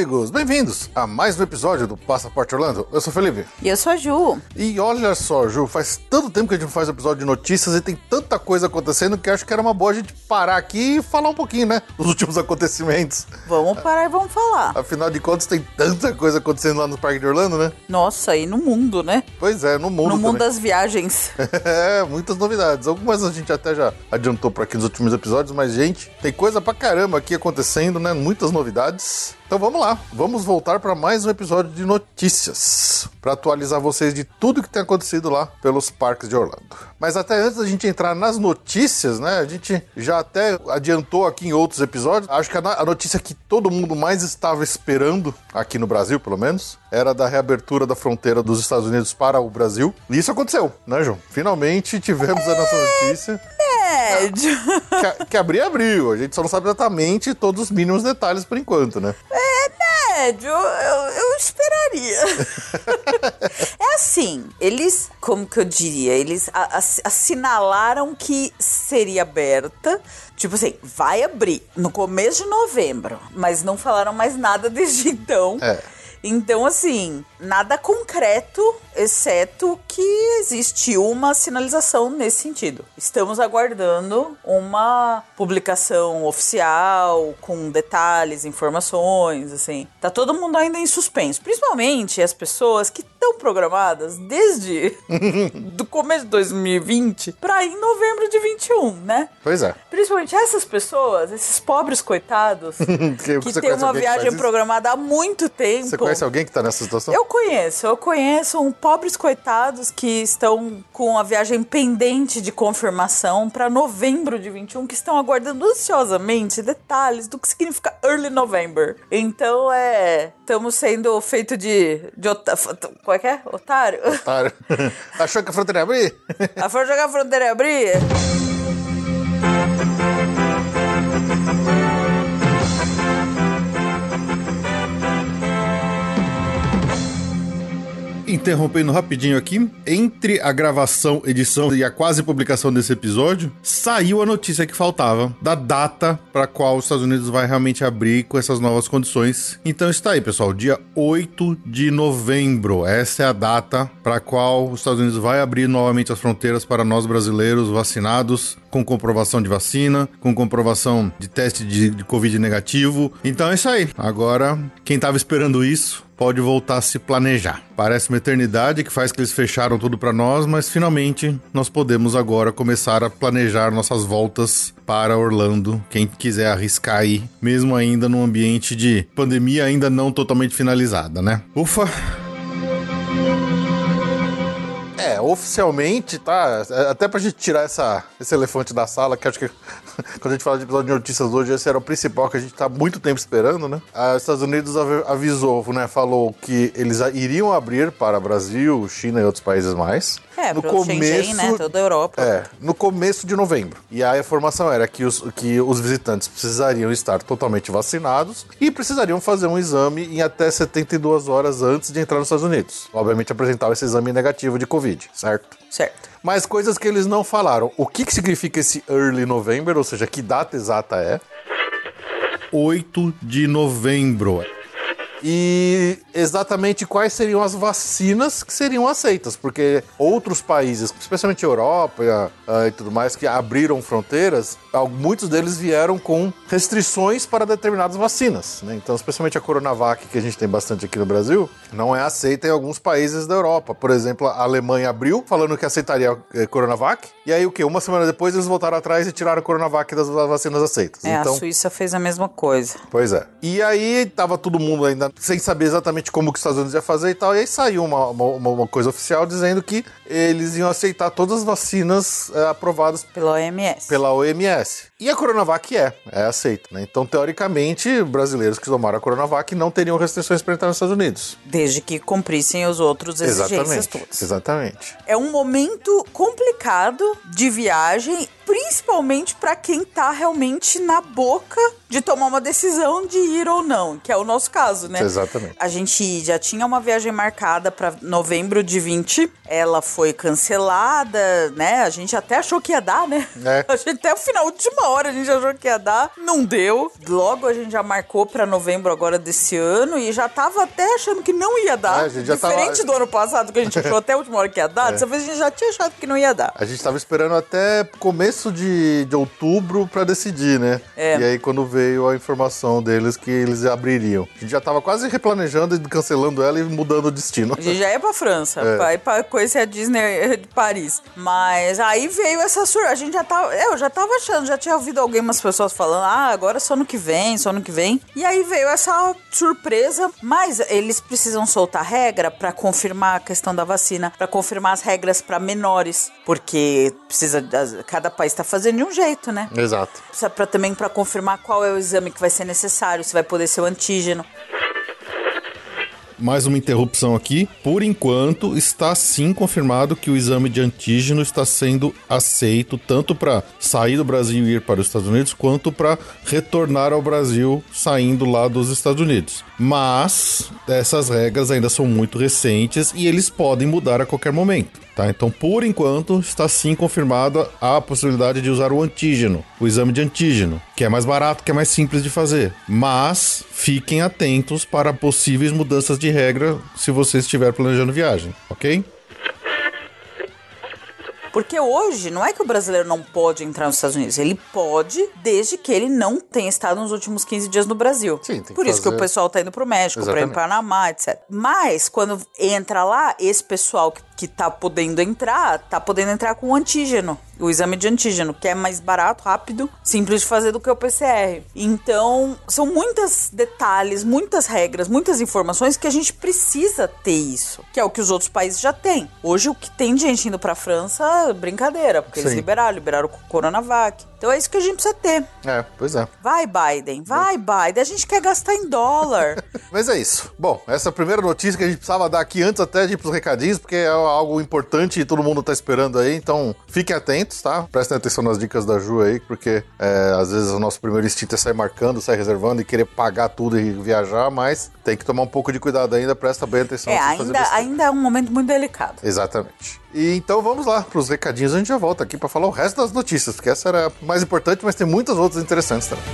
Amigos! Bem-vindos a mais um episódio do Passaporte Orlando. Eu sou o Felipe. E eu sou a Ju. E olha só, Ju, faz tanto tempo que a gente não faz episódio de notícias e tem tanta coisa acontecendo que acho que era uma boa a gente parar aqui e falar um pouquinho, né? Dos últimos acontecimentos. Vamos parar e vamos falar. Afinal de contas, tem tanta coisa acontecendo lá no Parque de Orlando, né? Nossa, e no mundo, né? Pois é, no mundo no mundo também. das viagens. É, muitas novidades. Algumas a gente até já adiantou por aqui nos últimos episódios, mas, gente, tem coisa pra caramba aqui acontecendo, né? Muitas novidades. Então vamos lá, vamos voltar para mais um episódio de notícias, para atualizar vocês de tudo que tem acontecido lá pelos parques de Orlando. Mas até antes da gente entrar nas notícias, né? A gente já até adiantou aqui em outros episódios. Acho que a, notícia que todo mundo mais estava esperando, aqui no Brasil pelo menos, era da reabertura da fronteira dos Estados Unidos para o Brasil. E isso aconteceu, né, João? Finalmente tivemos a nossa notícia. É, Que, que abrir, abriu. A gente só não sabe exatamente todos os mínimos detalhes por enquanto, né? médio, eu, eu esperaria. é assim, eles, como que eu diria, eles assinalaram que seria aberta. Tipo assim, vai abrir no começo de novembro, mas não falaram mais nada desde então. É. Então, assim, nada concreto, exceto que existiu uma sinalização nesse sentido. Estamos aguardando uma publicação oficial com detalhes, informações, assim. Tá todo mundo ainda em suspenso, principalmente as pessoas que estão programadas desde do começo de 2020 para em novembro de 21, né? Pois é. Principalmente essas pessoas, esses pobres coitados Que que tem uma viagem programada há muito tempo. Você conhece alguém que tá nessa situação? Eu conheço, eu conheço um pobres coitados que estão com a viagem pendente de confirmação para novembro de 21, que estão aguardando ansiosamente detalhes do que significa Early November. Então é. Estamos sendo feito de. de Qual é que é? Otário? Otário. Achou que a fronteira ia abrir? A for jogar a fronteira e abrir? Interrompendo rapidinho aqui, entre a gravação, edição e a quase publicação desse episódio, saiu a notícia que faltava da data para qual os Estados Unidos vai realmente abrir com essas novas condições. Então está aí, pessoal, dia 8 de novembro. Essa é a data para qual os Estados Unidos vai abrir novamente as fronteiras para nós brasileiros vacinados com comprovação de vacina, com comprovação de teste de, de Covid negativo. Então é isso aí. Agora, quem estava esperando isso, pode voltar a se planejar. Parece uma eternidade que faz que eles fecharam tudo para nós, mas finalmente nós podemos agora começar a planejar nossas voltas para Orlando. Quem quiser arriscar aí, mesmo ainda num ambiente de pandemia ainda não totalmente finalizada, né? Ufa! É, oficialmente, tá? Até pra gente tirar essa, esse elefante da sala, que acho que quando a gente fala de episódio de notícias hoje, esse era o principal que a gente tá muito tempo esperando, né? Ah, Os Estados Unidos avi- avisou, né? Falou que eles iriam abrir para Brasil, China e outros países mais. É, pro Shenzhen, né? Toda a Europa. É, no começo de novembro. E aí a informação era que os, que os visitantes precisariam estar totalmente vacinados e precisariam fazer um exame em até 72 horas antes de entrar nos Estados Unidos. Obviamente apresentar esse exame negativo de Covid, certo? Certo. Mas coisas que eles não falaram. O que, que significa esse early November, ou seja, que data exata é? 8 de novembro. e exatamente quais seriam as vacinas que seriam aceitas, porque outros países, especialmente Europa ah, e tudo mais, que abriram fronteiras, muitos deles vieram com restrições para determinadas vacinas. né? Então, especialmente a Coronavac, que a gente tem bastante aqui no Brasil, não é aceita em alguns países da Europa. Por exemplo, a Alemanha abriu, falando que aceitaria a Coronavac, e aí o que? Uma semana depois eles voltaram atrás e tiraram a Coronavac das vacinas aceitas. É, então, a Suíça fez a mesma coisa. Pois é. E aí tava todo mundo ainda sem saber exatamente como que os Estados Unidos ia fazer e tal. E aí saiu uma, uma, uma coisa oficial dizendo que eles iam aceitar todas as vacinas é, aprovadas Pela OMS. pela OMS. E a Coronavac é, é aceita. Né? Então, teoricamente, brasileiros que tomaram a Coronavac não teriam restrições para entrar nos Estados Unidos. Desde que cumprissem os outros exigências Exatamente. todas. Exatamente. É um momento complicado de viagem, principalmente para quem tá realmente na boca de tomar uma decisão de ir ou não, que é o nosso caso, né? Exatamente. A gente já tinha uma viagem marcada para novembro de 20. Ela foi cancelada, né? A gente até achou que ia dar, né? É. A gente até o final, última hora, a gente achou que ia dar. Não deu. Logo a gente já marcou para novembro agora desse ano e já tava até achando que não ia dar. É, Diferente tava- do ano passado, que a gente achou até a última hora que ia dar. Dessa vez a gente já tinha achado que não ia dar. A gente tava esperando até começo de, de outubro para decidir, né? É. E aí, quando veio a informação deles que eles abririam. A gente já tava quase replanejando e cancelando ela e mudando o destino. A gente já ia pra França, É. pra ir pra conhecer a Disney de Paris. Mas aí veio essa sur... A gente já tava. Eu já tava achando, já tinha ouvido algumas pessoas falando, ah, agora é só no que vem, só no que vem. E aí veio essa surpresa. Mas eles precisam soltar regra pra confirmar a questão da vacina, pra confirmar as regras pra menores. Porque precisa. Cada país tá fazendo de um jeito, né? Exato. Precisa pra, também pra confirmar qual é o exame que vai ser necessário, se vai poder ser o antígeno. Mais uma interrupção aqui. Por enquanto, está sim confirmado que o exame de antígeno está sendo aceito tanto para sair do Brasil e ir para os Estados Unidos, quanto para retornar ao Brasil saindo lá dos Estados Unidos. Mas essas regras ainda são muito recentes e eles podem mudar a qualquer momento. Tá? Então, por enquanto, está sim confirmada a possibilidade de usar o antígeno, o exame de antígeno, que é mais barato, que é mais simples de fazer. Mas fiquem atentos para possíveis mudanças de regra se você estiver planejando viagem, ok? Porque hoje não é que o brasileiro não pode entrar nos Estados Unidos, ele pode, desde que ele não tenha estado nos últimos 15 dias no Brasil. Sim, tem que Por isso que fazer- o pessoal tá indo pro México, pra ir pro Panamá, etc. Mas quando entra lá, esse pessoal que, que tá podendo entrar, tá podendo entrar com o antígeno, o exame de antígeno, que é mais barato, rápido, simples de fazer do que o PCR. Então, são muitos detalhes, muitas regras, muitas informações que a gente precisa ter isso, que é o que os outros países já têm. Hoje o que tem de gente indo pra França, brincadeira, porque eles Sim. liberaram, liberaram o Coronavac. Então é isso que a gente precisa ter. É, pois é. Vai, Biden, vai, Biden. A gente quer gastar em dólar. Mas é isso. Bom, essa é a primeira notícia que a gente precisava dar aqui antes até de ir pros recadinhos, porque é algo importante e todo mundo tá esperando aí. Então, fiquem atentos, tá? Prestem atenção nas dicas da Ju aí, porque é, às vezes o nosso primeiro instinto é sair marcando, sair reservando e querer pagar tudo e viajar, mas tem que tomar um pouco de cuidado ainda, presta bem atenção é, ainda, ainda é um momento muito delicado. Exatamente. E então vamos lá pros recadinhos, a gente já volta aqui pra falar o resto das notícias, porque essa era a mais importante, mas tem muitas outras interessantes também.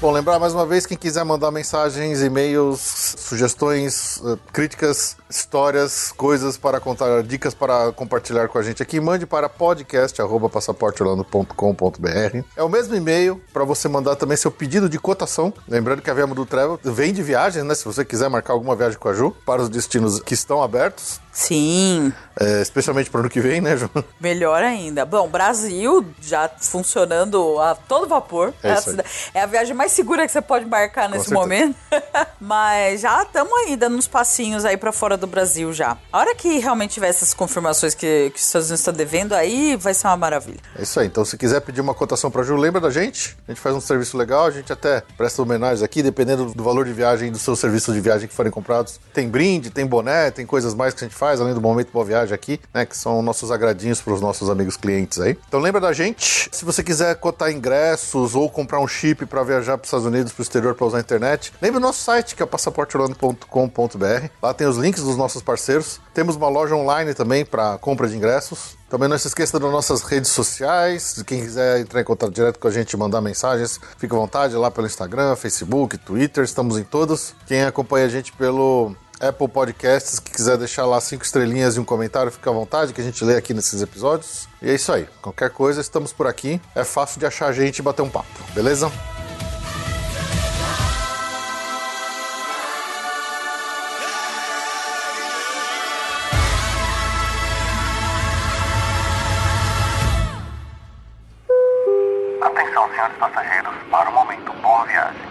Bom, lembrar mais uma vez, quem quiser mandar mensagens, e-mails, sugestões, eh, críticas, histórias, coisas para contar, dicas para compartilhar com a gente aqui, mande para podcast.passaporteorlando.com.br. É o mesmo e-mail para você mandar também seu pedido de cotação. Lembrando que a Viamo do Travel vem de viagens, né? Se você quiser marcar alguma viagem com a Ju, para os destinos que estão abertos, Sim, eh, especialmente para o ano que vem, né, Ju? melhor ainda. Bom, Brasil já funcionando a todo vapor. É é a viagem mais segura que você pode marcar nesse momento. Mas já estamos aí dando uns passinhos aí pra fora do Brasil já. A hora que realmente tiver essas confirmações que, que os Estados Unidos estão devendo, aí vai ser uma maravilha. É isso aí. Então, se quiser pedir uma cotação pra Ju, lembra da gente. A gente faz um serviço legal, a gente até presta homenagens aqui, dependendo do valor de viagem, do seu serviço de viagem que forem comprados. Tem brinde, tem boné, tem coisas mais que a gente faz, além do momento boa viagem aqui, né? Que são nossos agradinhos pros nossos amigos clientes aí. Então, lembra da gente. Se você quiser cotar ingressos ou comprar um chip pra viajar para os Estados Unidos, para o exterior para usar a internet, lembre o nosso site, que é passaporteorlando.com.br. Lá tem os links dos nossos parceiros. Temos uma loja online também para compra de ingressos. Também não se esqueça das nossas redes sociais. Quem quiser entrar em contato direto com a gente mandar mensagens, fique à vontade lá pelo Instagram, Facebook, Twitter, estamos em todos. Quem acompanha a gente pelo Apple Podcasts, que quiser deixar lá cinco estrelinhas e um comentário, fica à vontade, que a gente lê aqui nesses episódios. E é isso aí. Qualquer coisa, estamos por aqui. É fácil de achar a gente e bater um papo, beleza? Atenção, senhores passageiros, para o momento. Boa viagem.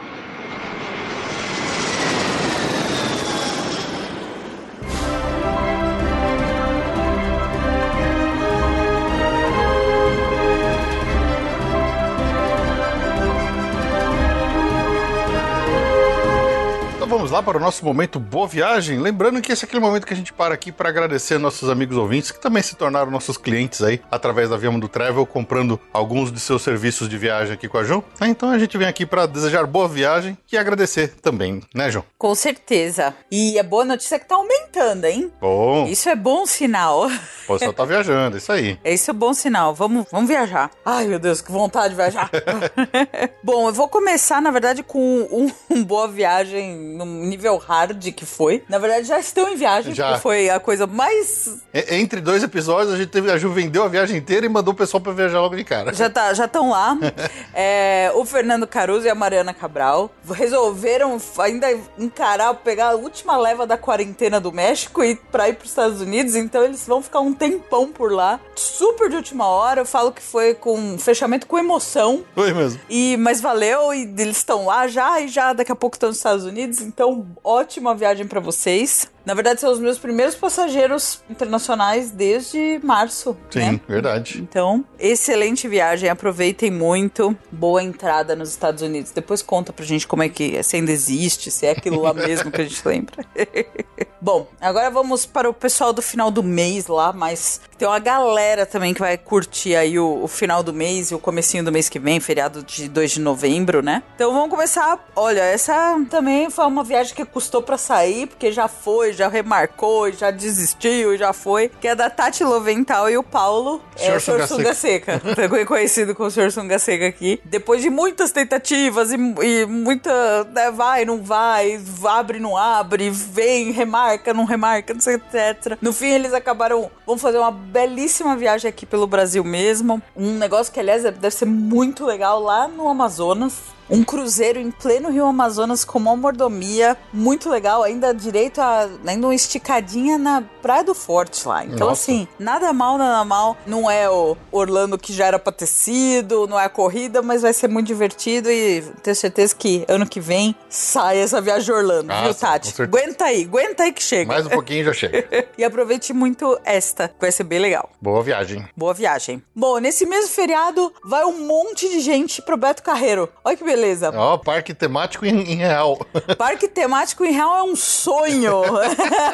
Então vamos lá para o nosso momento Boa Viagem. Lembrando que esse é aquele momento que a gente para aqui para agradecer nossos amigos ouvintes que também se tornaram nossos clientes aí através da Via Mundo Travel, comprando alguns de seus serviços de viagem aqui com a João. Então a gente vem aqui para desejar boa viagem e agradecer também, né, João? Com certeza. E a boa notícia é que tá aumentando, hein? Bom, Isso é bom sinal. o pessoal tá viajando, isso aí. Esse é bom sinal. Vamos, vamos viajar. Ai, meu Deus, que vontade de viajar. bom, eu vou começar, na verdade, com um, um boa viagem no nível hard que foi. Na verdade, já estão em viagem, Já. porque foi a coisa mais. Entre dois episódios, a gente teve, a Ju vendeu a viagem inteira e mandou o pessoal para viajar logo de cara. Já tá, já estão lá. É, o Fernando Caruso e a Mariana Cabral resolveram ainda encarar, pegar a última leva da quarentena do México e pra ir pros Estados Unidos. Então eles vão ficar um tempão por lá. Super de última hora. Eu falo que foi com fechamento com emoção. Foi mesmo. E, mas valeu, e eles estão lá já, e já daqui a pouco estão nos Estados Unidos, então ótima viagem pra vocês. Na verdade, são os meus primeiros passageiros internacionais desde março. Sim, né? verdade. Então, excelente viagem, aproveitem muito. Boa entrada nos Estados Unidos. Depois conta pra gente como é que se ainda existe, se é aquilo lá mesmo que a gente lembra. Bom, agora vamos para o pessoal do final do mês lá, mas tem uma galera também que vai curtir aí o, o final do mês e o comecinho do mês que vem, feriado de 2 de novembro, né? Então vamos começar. Olha, essa também foi uma viagem que custou pra sair, porque já foi, já remarcou, já desistiu, já foi. Que é da Tati Lovental e o Paulo. Senhor é, o Senhor Sunga Seca. Foi conhecido como o Senhor Sunga Seca aqui. Depois de muitas tentativas e, e muita. Né, vai, não vai, abre, não abre, vem, remarca, não remarca, não sei, etc. No fim, eles acabaram. Vão fazer uma belíssima viagem aqui pelo Brasil mesmo. Um negócio que, aliás, deve ser muito legal lá no Amazonas. Um cruzeiro em pleno Rio Amazonas com uma mordomia muito legal, ainda direito a ainda uma esticadinha na Praia do Forte lá. Então, Nossa. assim, nada mal, nada mal. Não é o Orlando que já era pra ter sido, não é a corrida, mas vai ser muito divertido e tenho certeza que ano que vem sai essa viagem Orlando, Ah, viu, Tati? Aguenta aí, aguenta aí que chega. Mais um pouquinho já chega. e aproveite muito esta, vai ser bem legal. Boa viagem. Boa viagem. Bom, nesse mesmo feriado vai um monte de gente pro Beto Carreiro. Olha que beleza. Ó, parque temático em, em real. Parque temático em real é um sonho.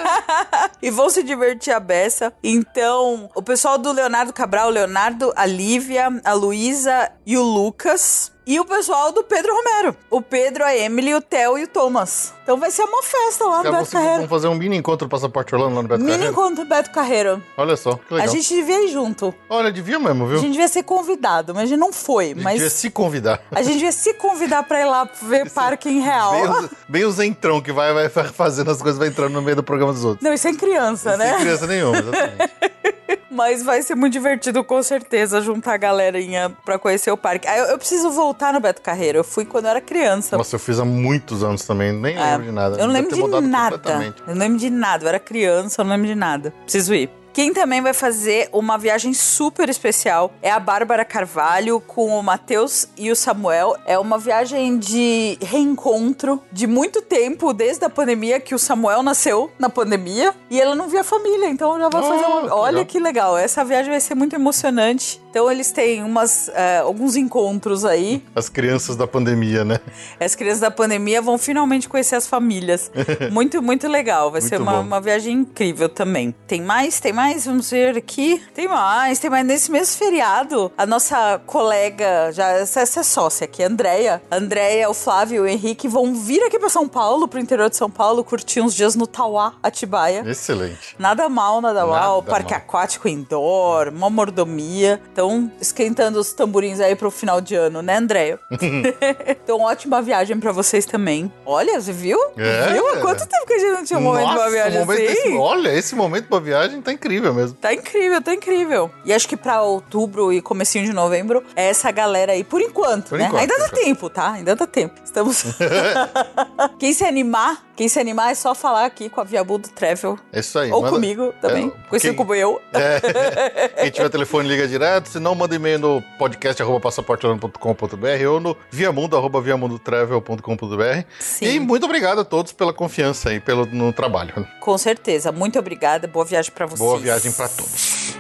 e vão se divertir a beça. Então, o pessoal do Leonardo Cabral, o Leonardo, a Lívia, a Luísa e o Lucas. E o pessoal do Pedro Romero. O Pedro, a Emily, o Theo e o Thomas. Então vai ser uma festa lá no Beto Carreiro. fazer um mini encontro do Passaporte Orlando lá no Beto Mini Carreiro? encontro Beto Carreiro. Olha só, que legal. A gente devia ir junto. Olha, devia mesmo, viu? A gente devia ser convidado, mas a gente não foi. Mas Devia se convidar. a gente devia se convidar pra ir lá ver parque em real. Bem, os- bem o Zentrão que vai, vai fazendo as coisas, vai entrando no meio do programa dos outros. Não, isso é em criança, né? Sem criança nenhuma, exatamente. Mas vai ser muito divertido, com certeza, juntar a galerinha pra conhecer o parque. Ah, eu, eu preciso voltar no Beto Carreiro. Eu fui quando eu era criança. Nossa, eu fiz há muitos anos também, nem É, lembro de nada. Eu não lembro de nada. Eu não lembro de nada. Eu era criança, eu não lembro de nada. Preciso ir. Quem também vai fazer uma viagem super especial é a Bárbara Carvalho com o Matheus e o Samuel. É uma viagem de reencontro de muito tempo, desde a pandemia, que o Samuel nasceu na pandemia e ela não via a família, então já vai Oh, fazer uma. Olha legal. que legal. Essa viagem vai ser muito emocionante. Então eles têm umas, eh, alguns encontros aí. As crianças da pandemia, né? As crianças da pandemia vão finalmente conhecer as famílias. muito, muito legal. Vai Muito ser uma, uma viagem incrível também. Tem mais? Tem mais? Mais? Vamos ver aqui. Tem mais, tem mais. Nesse mesmo feriado, a nossa colega, já essa, essa é sócia aqui, a Andrea. A Andrea, o Flávio e o Henrique vão vir aqui pra São Paulo, pro interior de São Paulo, curtir uns dias no Tauá, Atibaia. Excelente. Nada mal, nada, mal. Nada Parque mal. aquático indoor, uma mordomia. Então, esquentando os tamborins aí pro final de ano, né, Andréia? então, ótima viagem pra vocês também. Olha, você viu? É. Viu? Há quanto tempo que a gente não tinha um momento de uma viagem assim? olha, esse momento pra viagem tá incrível mesmo. Tá incrível, tá incrível. E acho que pra outubro e comecinho de novembro é essa galera aí, por enquanto, Por né? enquanto, Ainda dá tempo, tá? Ainda dá tempo. Estamos. quem se animar, quem se animar é só falar aqui com a Viabudo Travel. É isso aí. Ou manda- comigo também. É, Conhecido quem- como eu. É. Quem tiver telefone, liga direto. Se não, manda e-mail no podcast.passaporteorlando.com.br ou no viamundo, arroba viamundotravel.com.br. Sim. E muito obrigado a todos pela confiança aí pelo, no trabalho. Com certeza. Muito obrigada. Boa viagem pra vocês. Boa viagem pra todos.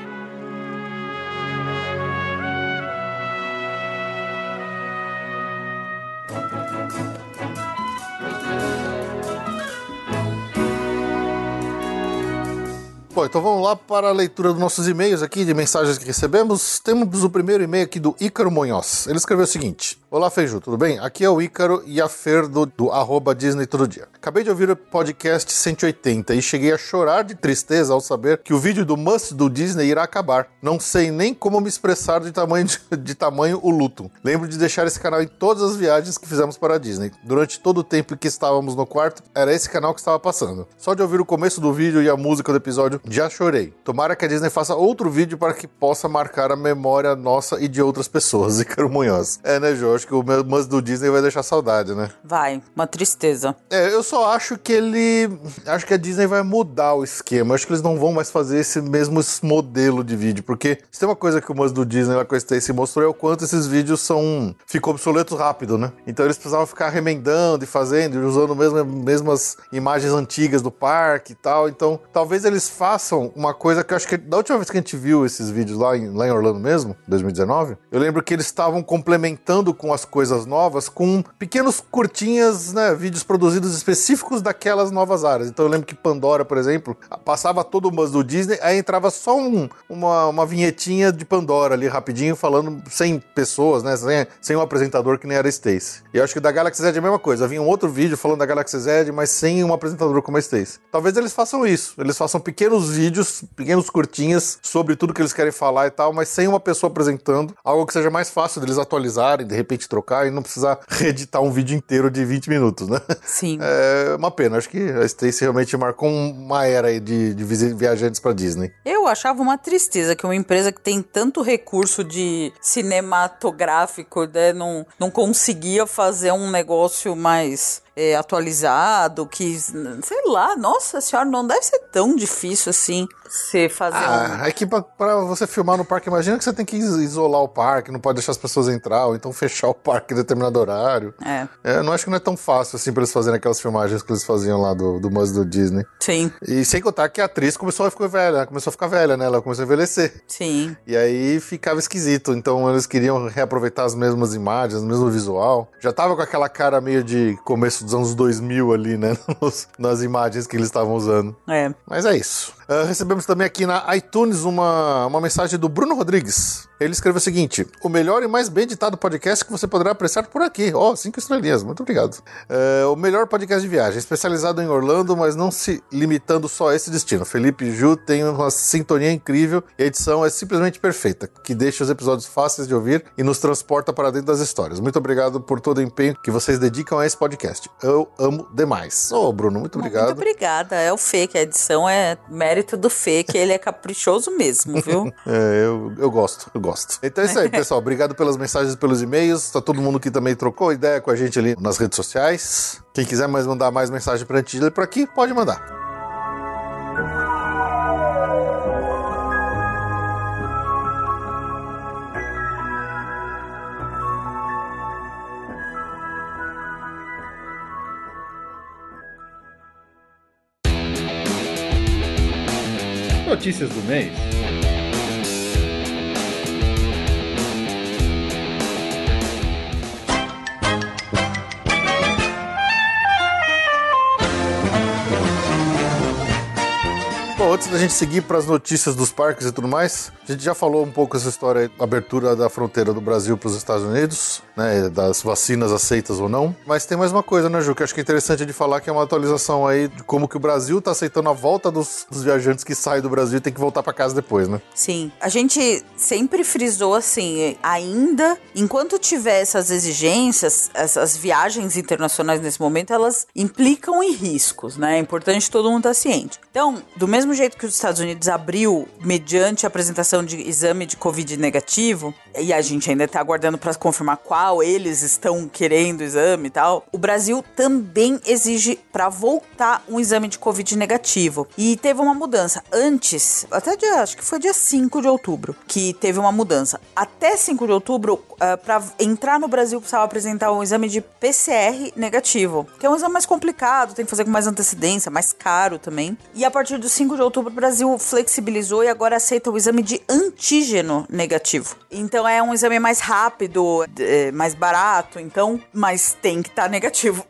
Bom, então vamos lá para a leitura dos nossos e-mails aqui, de mensagens que recebemos. Temos o primeiro e-mail aqui do Ícaro Munhoz. Ele escreveu o seguinte: Olá, Feiju, tudo bem? Aqui é o Ícaro e a Fer do, do arroba Disney Todo Dia. Acabei de ouvir o podcast 180 e cheguei a chorar de tristeza ao saber que o vídeo do Must do Disney irá acabar. Não sei nem como me expressar de tamanho, de, de tamanho o luto. Lembro de deixar esse canal em todas as viagens que fizemos para a Disney. Durante todo o tempo que estávamos no quarto, era esse canal que estava passando. Só de ouvir o começo do vídeo e a música do episódio, já chorei. Tomara que a Disney faça outro vídeo para que possa marcar a memória nossa e de outras pessoas. Ícaro Munhoz. É, né, Jô? Acho que o Must do Disney vai deixar saudade, né? Vai. Uma tristeza. É, eu só acho que ele. Acho que a Disney vai mudar o esquema. Acho que eles não vão mais fazer esse mesmo modelo de vídeo. Porque se tem uma coisa que o Must do Disney lá com a Stacy mostrou é o quanto esses vídeos são. ficou obsoletos rápido, né? Então eles precisavam ficar remendando e fazendo, e usando mesmo, mesmas imagens antigas do parque e tal. Então talvez eles façam uma coisa que eu acho que da última vez que a gente viu esses vídeos lá em, lá em Orlando mesmo, 2019, eu lembro que eles estavam complementando com as coisas novas com pequenos curtinhas, né? Vídeos produzidos específicos daquelas novas áreas. Então eu lembro que Pandora, por exemplo, passava todo o Buzz do Disney, aí entrava só um- uma, uma vinhetinha de Pandora ali rapidinho, falando sem pessoas, né? Sem, sem um apresentador que nem era Stacy. E eu acho que da Galaxy Z é a mesma coisa. Vinha um outro vídeo falando da Galaxy Z, mas sem um apresentador como a Stacy. Talvez eles façam isso. Eles façam pequenos vídeos, pequenos curtinhas sobre tudo que eles querem falar e tal, mas sem uma pessoa apresentando. Algo que seja mais fácil deles atualizarem, de repente trocar e não precisar reeditar um vídeo inteiro de 20 minutos, né? Sim. É uma pena. Acho que a Stacy realmente marcou uma era de, de viajantes pra Disney. Eu achava uma tristeza que uma empresa que tem tanto recurso de cinematográfico né, não, não conseguia fazer um negócio mais é, atualizado, que, sei lá, nossa senhora, não deve ser tão difícil assim você fazer um... Ah, é que pra, pra você filmar no parque, imagina que você tem que is- isolar o parque, não pode deixar as pessoas entrar, ou então fechar o parque em determinado horário. É, É, eu não acho que não é tão fácil assim pra eles fazerem aquelas filmagens que eles faziam lá do, do Must do Disney. sim, E sem contar que a atriz começou a ficar velha, né? começou a ficar velha, né? Ela começou a envelhecer. sim. E aí ficava esquisito. Então eles queriam reaproveitar as mesmas imagens, o mesmo visual. Já tava com aquela cara meio de começo dos anos 2000 ali, né? Nos- nas imagens que eles estavam usando. É. Mas é isso. Ah, recebemos também aqui na iTunes uma, uma mensagem do Bruno Rodrigues. Ele escreveu o seguinte: O melhor e mais bem editado podcast que você poderá apreciar por aqui. Ó, cinco estrelinhas, muito obrigado. É, o melhor podcast de viagem, especializado em Orlando, mas não se limitando só a esse destino. Felipe e Ju têm uma sintonia incrível e a edição é simplesmente perfeita, que deixa os episódios fáceis de ouvir e nos transporta para dentro das histórias. Muito obrigado por todo o empenho que vocês dedicam a esse podcast. Eu amo demais. Ô, Bruno, muito obrigado. Muito obrigada. É o Fê, que a edição é mérito do Fê, que ele é caprichoso mesmo, viu? É, eu, eu gosto, eu gosto. Então é isso aí, pessoal. Obrigado pelas mensagens pelos e-mails. Tá todo mundo que também trocou ideia com a gente ali nas redes sociais. Quem quiser mais mandar mais mensagem pra gente ler por aqui, pode mandar. Notícias do mês. Antes da gente seguir para as notícias dos parques e tudo mais, a gente já falou um pouco essa história aí, abertura da fronteira do Brasil para os Estados Unidos, né, das vacinas aceitas ou não. Mas tem mais uma coisa, né, Ju, que acho que é interessante de falar que é uma atualização aí de como que o Brasil está aceitando a volta dos, dos viajantes que saem do Brasil e tem que voltar para casa depois, né? Sim. A gente sempre frisou assim, ainda, enquanto tiver essas exigências, essas viagens internacionais nesse momento, elas implicam em riscos, né? É importante todo mundo estar ciente. Então, do mesmo jeito que os Estados Unidos abriu mediante a apresentação de exame de Covid negativo, e a gente ainda está aguardando para confirmar qual eles estão querendo o exame e tal, o Brasil também exige para voltar um exame de Covid negativo. E teve uma mudança. Antes, até dia, acho que foi dia 5 de outubro, que teve uma mudança. Até 5 de outubro, para entrar no Brasil, precisava apresentar um exame de PCR negativo, que é um exame mais complicado, tem que fazer com mais antecedência, mais caro também. E a partir do 5 de outubro, o Brasil flexibilizou e agora aceita o exame de antígeno negativo. Então é um exame mais rápido, é, mais barato, então, mas tem que estar negativo.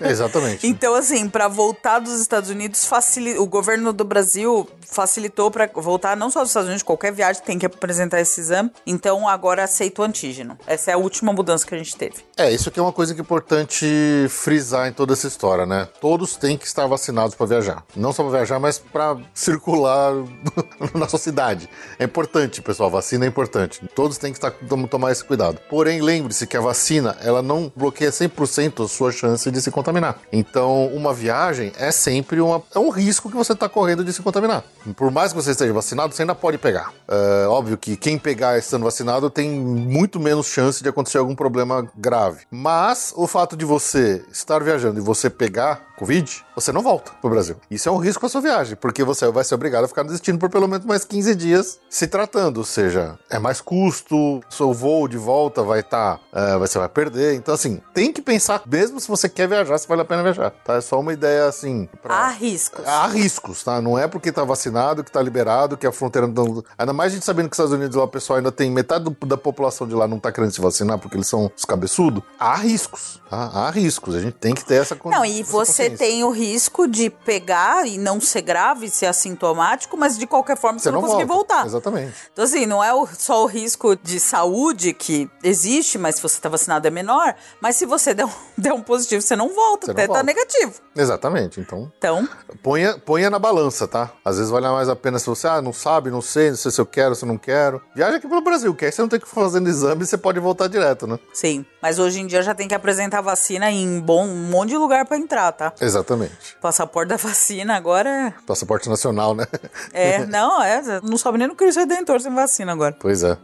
É, exatamente. Então, assim, para voltar dos Estados Unidos, facili... o governo do Brasil facilitou para voltar não só dos Estados Unidos, qualquer viagem tem que apresentar esse exame. Então, agora aceita o antígeno. Essa é a última mudança que a gente teve. É, isso aqui é uma coisa que é importante frisar em toda essa história, né? Todos têm que estar vacinados para viajar. Não só para viajar, mas para circular na sua cidade. É importante, pessoal. Vacina é importante. Todos têm que estar, tomar esse cuidado. Porém, lembre-se que a vacina, ela não bloqueia 100% a sua chance de se contaminar. Então, uma viagem é sempre uma, é um risco que você está correndo de se contaminar. Por mais que você esteja vacinado, você ainda pode pegar. É óbvio que quem pegar estando vacinado tem muito menos chance de acontecer algum problema grave. Mas o fato de você estar viajando e você pegar Covid, você não volta pro Brasil. Isso é um risco para sua viagem, porque você vai ser obrigado a ficar no destino por pelo menos mais 15 dias se tratando. Ou seja, é mais custo, seu voo de volta vai estar. Tá, é, você vai perder. Então, assim, tem que pensar, mesmo se você quer viajar, se vale a pena viajar. Tá? É só uma ideia assim. Pra... Há riscos. Há riscos, tá? Não é porque tá vacinado, que tá liberado, que a fronteira não. Ainda mais a gente sabendo que os Estados Unidos lá, o pessoal ainda tem metade do, da população de lá não tá querendo se vacinar porque eles são os cabeçudos. Há riscos. Tá? Há riscos. A gente tem que ter essa Não, e você tem o risco de pegar e não ser grave, ser assintomático, mas de qualquer forma você, Você não, não conseguir volta. voltar. Exatamente. Então, assim, não é o- só o risco de saúde que existe, mas se você tá vacinado é menor, mas se você der um, der um positivo, você não volta, Você até tá volta. negativo. Exatamente. Então, Então, ponha, ponha na balança, tá? Às vezes vale mais a pena se você, ah, não sabe, não sei, não sei se eu quero, se eu não quero. Viaja aqui pelo Brasil, que aí você não tem que ficar fazendo exame e você pode voltar direto, né? sim. Mas hoje em dia já tem que apresentar vacina em bom, um monte de lugar pra entrar, tá? Exatamente. Passaporte da vacina agora Passaporte nacional, né? é. é não, é. Não sobe nem no Cristo Redentor sem vacina agora. Pois é.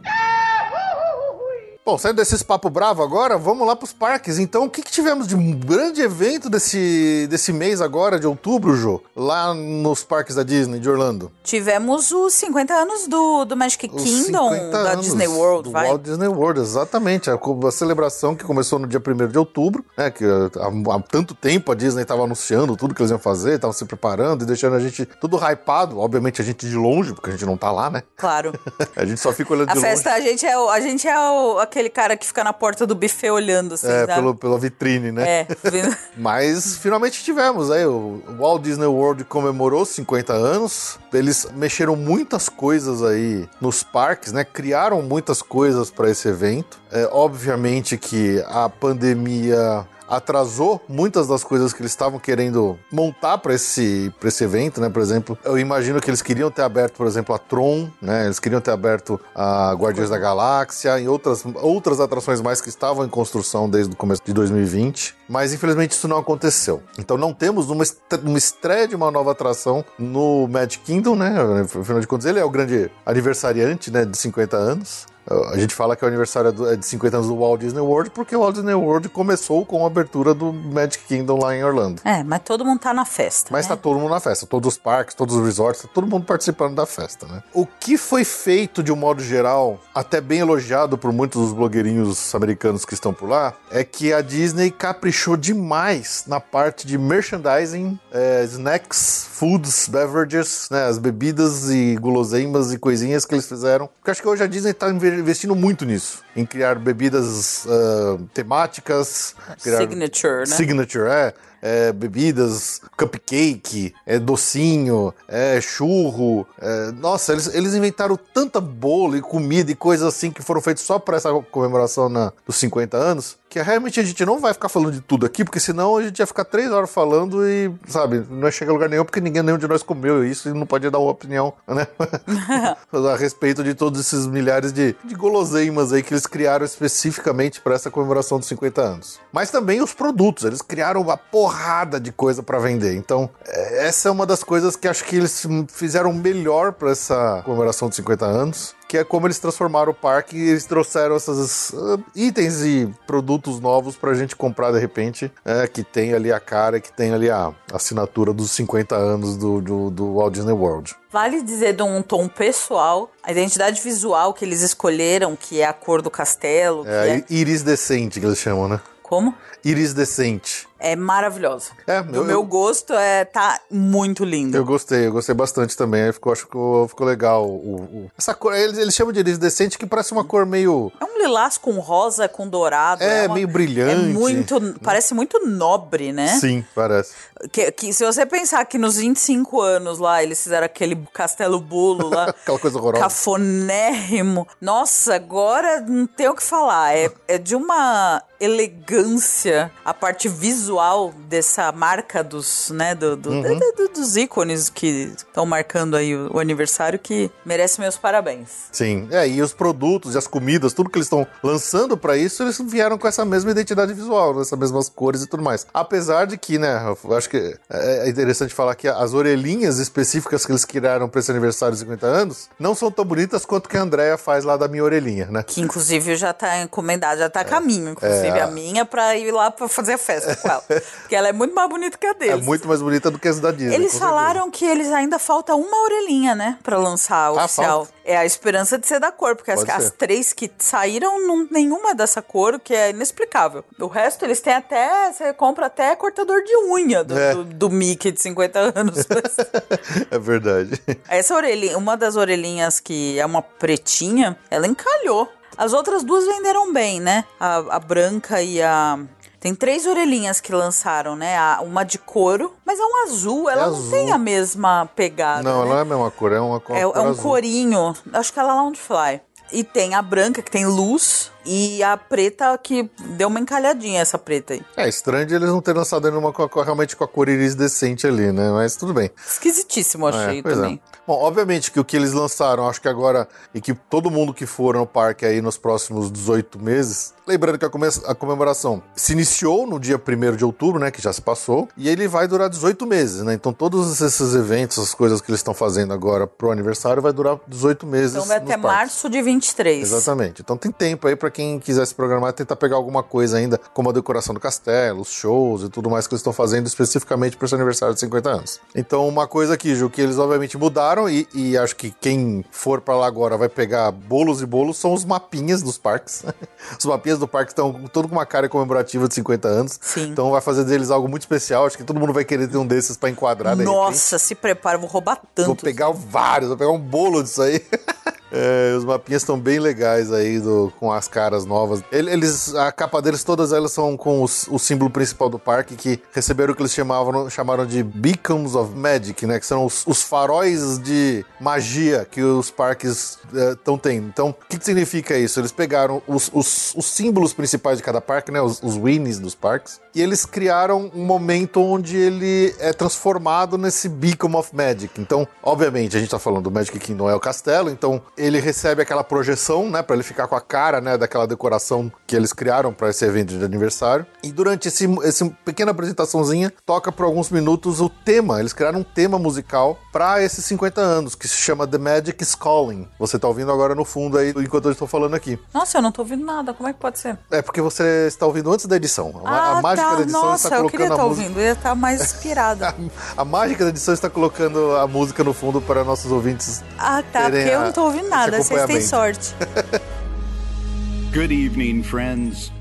Bom, saindo desses papo bravo agora, vamos lá pros parques. Então, o que, que tivemos de um grande evento desse, desse mês agora, de outubro, Jô? Lá nos parques da Disney de Orlando. Tivemos os 50 anos do, do Magic Os Kingdom 50 da Disney World, do vai. Walt Disney World, exatamente. A, a celebração que começou no dia 1 de outubro, né? Que uh, há, há tanto tempo a Disney estava anunciando tudo que eles iam fazer, estavam se preparando e deixando a gente tudo hypado. Obviamente a gente de longe, porque a gente não tá lá, né? Claro. A gente só fica olhando A de festa, longe. a gente é, o, a gente é o- aquele cara que fica na porta do buffet olhando, assim, É, sabe? pelo, pela vitrine, né? É, Mas finalmente tivemos aí. O Walt Disney World comemorou 50 anos. Eles mexeram muitas coisas aí nos parques, né? Criaram muitas coisas para esse evento. É, obviamente que a pandemia atrasou muitas das coisas que eles estavam querendo montar para esse, esse evento, né? Por exemplo, eu imagino que eles queriam ter aberto, por exemplo, a Tron, né? Eles queriam ter aberto a Guardiões da Galáxia e outras, outras atrações mais que estavam em construção desde o começo de 2020. Mas infelizmente isso não aconteceu. Então não temos uma, uma estreia de uma nova atração no Magic Kingdom, né? Afinal de contas, ele é o grande aniversariante, né? De 50 anos. A gente fala que é o aniversário do- é de 50 anos do Walt Disney World, porque o Walt Disney World começou com a abertura do Magic Kingdom lá em Orlando. É, mas todo mundo tá na festa. Mas né? tá todo mundo na festa, todos os parques, todos os resorts, tá todo mundo participando da festa, né? O que foi feito de um modo geral, até bem elogiado por muitos dos blogueirinhos americanos que estão por lá, é que a Disney caprichou demais na parte de merchandising, é, snacks, foods, beverages, né? As bebidas e guloseimas e coisinhas que eles fizeram. Porque acho que hoje a Disney tá inve- investindo muito nisso, em criar bebidas ah, temáticas, criar Signature, né? Signature, é. é, bebidas, cupcake, é, docinho, é, churro. é, nossa, eles, eles inventaram tanta bolo e comida e coisas assim que foram feitos só para essa comemoração na, dos 50 anos. Que realmente a gente não vai ficar falando de tudo aqui, porque senão a gente ia ficar três horas falando e, sabe, não ia chegar a lugar nenhum, porque ninguém nenhum de nós comeu isso e não pode dar uma opinião, né? a respeito de todos esses milhares de, de guloseimas aí que eles criaram especificamente para essa comemoração dos 50 anos. Mas também os produtos, eles criaram uma porrada de coisa para vender. Então, é, essa é uma das coisas que acho que eles fizeram melhor para essa comemoração dos 50 anos. Que é como eles transformaram o parque e eles trouxeram esses ah, itens e produtos novos pra gente comprar de repente, é, que tem ali a cara, que tem ali a assinatura dos 50 anos do, do, do Walt Disney World. Vale dizer de um tom pessoal, a identidade visual que eles escolheram, que é a cor do castelo, É é... a irisdescente que eles chamam, né? Como? Irisdescente. É maravilhosa. É, Do eu- meu eu- gosto, é, tá muito lindo. Eu gostei, eu gostei bastante também. Aí Ficou, acho que ficou, ficou legal. O, o- essa cor, eles, eles chamam de irisdescente que parece uma cor meio. É um lilás com rosa, com dourado. É, uma- meio brilhante. É muito, parece muito nobre, né? Sim, parece. Que, que se você pensar que nos 25 anos lá, eles fizeram aquele castelo bolo lá, Aquela coisa horrorosa. cafonérrimo. Nossa, agora não tem o que falar. É, é de uma elegância a parte visual dessa marca dos, né, do, do- Uhum. do- do- dos ícones que estão marcando aí o, o aniversário que merece meus parabéns. Sim, é, e os produtos e as comidas, tudo que eles estão lançando pra isso, eles vieram com essa mesma identidade visual, né, essas mesmas cores e tudo mais. Apesar de que, né, eu acho que é é interessante falar que as orelhinhas específicas que eles criaram pra esse aniversário de 50 anos não são tão bonitas quanto que a Andrea faz lá da minha orelhinha, né? Que inclusive já tá encomendado, já tá a caminho, inclusive É. a minha, pra ir lá pra fazer a festa com ela. Porque ela é muito mais bonita que a É deles. muito mais bonita do que as da Disney. Eles falaram que eles ainda falta uma orelhinha, né? Pra lançar Ah, oficial. falta? É a esperança de ser da cor, porque as, as três que saíram, não, nenhuma é dessa cor, o que é inexplicável. O resto, eles têm até. Você compra até cortador de unha do, É. do, do Mickey de 50 anos. É verdade. Essa orelhinha, uma das orelhinhas que é uma pretinha, ela encalhou. As outras duas venderam bem, né? A, a branca e a. Tem três orelhinhas que lançaram, né? A- uma de couro, mas é um azul. Ela não azul. tem a mesma pegada. Não, né? ela é a mesma cor, é uma cor. É, é cor um azul. corinho. Acho que ela é Loungefly. E tem a branca, que tem luz. E a preta, que deu uma encalhadinha, essa preta aí. É estranho de eles não terem lançado ainda uma cor, realmente com a cor iris decente ali, né? Mas tudo bem. Esquisitíssimo, achei É, também. é. Bom, obviamente que o que eles lançaram, acho que agora, e que todo mundo que for no parque aí nos próximos 18 meses, lembrando que a, come- a comemoração se iniciou no dia 1 de outubro, né, que já se passou, e ele vai durar 18 meses, né? Então todos esses eventos, as coisas que eles estão fazendo agora pro aniversário, vai durar 18 meses. Então vai até parques. março de 23. Exatamente. Então tem tempo aí pra quem quiser se programar tentar pegar alguma coisa ainda, como a decoração do castelo, os shows e tudo mais que eles estão fazendo especificamente para esse aniversário de 50 anos. Então, uma coisa aqui, Ju, que eles obviamente mudaram e, e acho que quem for pra lá agora vai pegar bolos e bolos são os mapinhas dos parques. os mapinhas do parque estão todo com uma cara comemorativa de 50 anos. Sim. Então vai fazer deles algo muito especial. Acho que todo mundo vai querer ter um desses pra enquadrar. Nossa, se prepara, vou roubar tanto. Vou pegar vários, vou pegar um bolo disso aí. É, os mapinhas estão bem legais aí, do- com as caras novas. Ele- Eles, a capa deles, todas elas são com os- o símbolo principal do parque, que receberam o que eles chamavam, chamaram de Beacons of Magic, né? Que são os, os faróis de magia que os parques estão tendo. Então, o que, que significa isso? Eles pegaram os, os- os símbolos principais de cada parque, né? Os, os winnies dos parques, e eles criaram um momento onde ele é transformado nesse Beacon of Magic. Então, obviamente, a gente tá falando do Magic Kingdom é o castelo, então ele recebe aquela projeção, né, Pra ele ficar com a cara, né, daquela decoração que eles criaram pra esse evento de aniversário. E durante esse, esse pequena apresentaçãozinha, toca por alguns minutos o tema. Eles criaram um tema musical pra esses 50 anos, que se chama The Magic is Calling. Você tá ouvindo agora no fundo aí, enquanto eu estou falando aqui. Nossa, eu não tô ouvindo nada. Como é que pode ser? É porque você está ouvindo antes da edição. A, ma- a ah, mágica tá. da edição Nossa, está eu queria colocando estar a música. ouvindo. Eu ia estar mais inspirada. A mágica da edição está colocando a música no fundo para nossos ouvintes. ah, tá. Porque eu a- não tô ouvindo nada. Vocês têm sorte. Good evening, friends.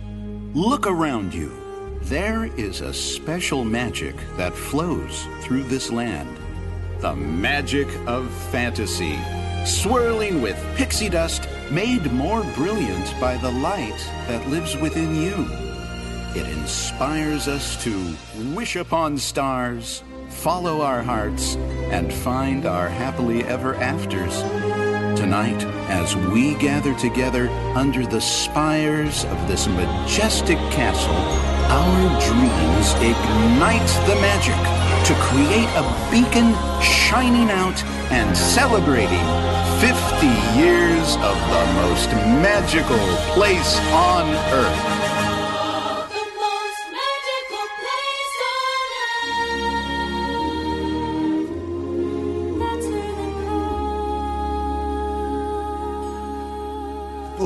Look around you. There is a special magic that flows through this land. The magic of fantasy, swirling with pixie dust made more brilliant by the light that lives within you. It inspires us to wish upon stars, follow our hearts, and find our happily ever afters. Tonight, as we gather together under the spires of this majestic castle, our dreams ignite the magic to create a beacon shining out and celebrating 50 years of the most magical place on earth.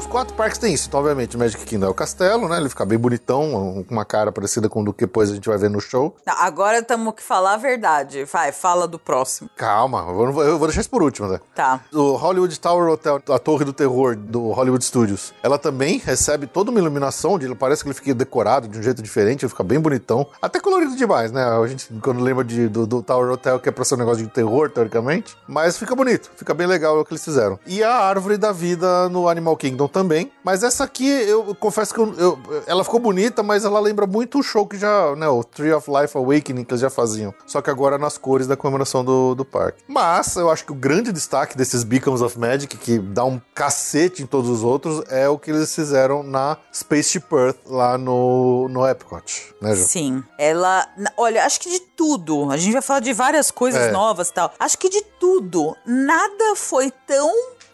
Os quatro parques têm isso, então, obviamente, o Magic Kingdom é o castelo, né? Ele fica bem bonitão, com uma cara parecida com o do que depois a gente vai ver no show. Não, agora temos que falar a verdade. Vai, fala do próximo. Calma, eu vou, eu vou deixar isso por último, né? Tá. O Hollywood Tower Hotel, a torre do terror do Hollywood Studios, ela também recebe toda uma iluminação, de, parece que ele fica decorado de um jeito diferente, ele fica bem bonitão. Até colorido demais, né? A gente, quando lembra de, do, do Tower Hotel, que é pra ser um negócio de terror, teoricamente. Mas fica bonito, fica bem legal o que eles fizeram. E a árvore da vida no Animal Kingdom também. Mas essa aqui, eu confesso que eu, eu- ela ficou bonita, mas ela lembra muito o show que já, né, o Tree of Life Awakening que eles já faziam. Só que agora nas cores da comemoração do, do parque. Mas eu acho que o grande destaque desses Beacons of Magic, que dá um cacete em todos os outros, é o que eles fizeram na Spaceship Earth lá no, no Epcot, né, Ju? Sim. Ela. Olha, acho que de tudo. A gente vai falar de várias coisas É. novas e tal. Acho que de tudo. Nada foi tão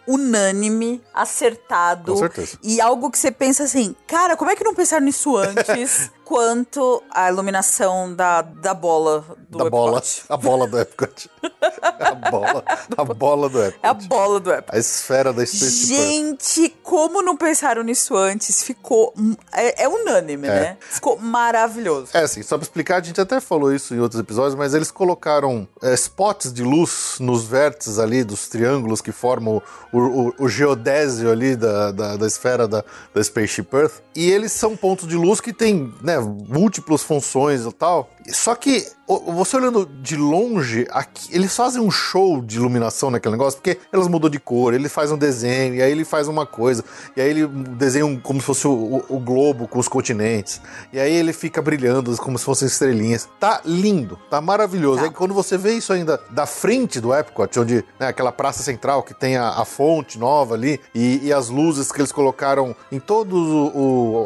unânime, acertado. Com certeza. E algo que você pensa assim, cara, como é que não pensaram nisso antes? quanto a iluminação da, da bola do Da bola. Epcot. A bola do Epcot. a bola. A bola do Epcot. É a bola do Epcot. A esfera da Spaceship Earth. Gente, como não pensaram nisso antes? Ficou. É, é unânime, né? Ficou maravilhoso. É assim, só pra explicar, a gente até falou isso em outros episódios, mas eles colocaram é, spots de luz nos vértices ali dos triângulos que formam o, o, o geodésio ali da, da, da esfera da, da Spaceship Earth. E eles são pontos de luz que têm né, múltiplas funções e tal. Só que você olhando de longe, aqui, eles fazem um show de iluminação naquele negócio, porque elas mudam de cor, ele faz um desenho, e aí ele faz uma coisa, e aí ele desenha um- como se fosse o, o- o globo com os continentes, e aí ele fica brilhando como se fossem estrelinhas. Tá lindo, tá maravilhoso. Aí quando você vê isso ainda da frente do Epcot, onde né, aquela praça central que tem a, a fonte nova ali, e, e as luzes que eles colocaram em todos o,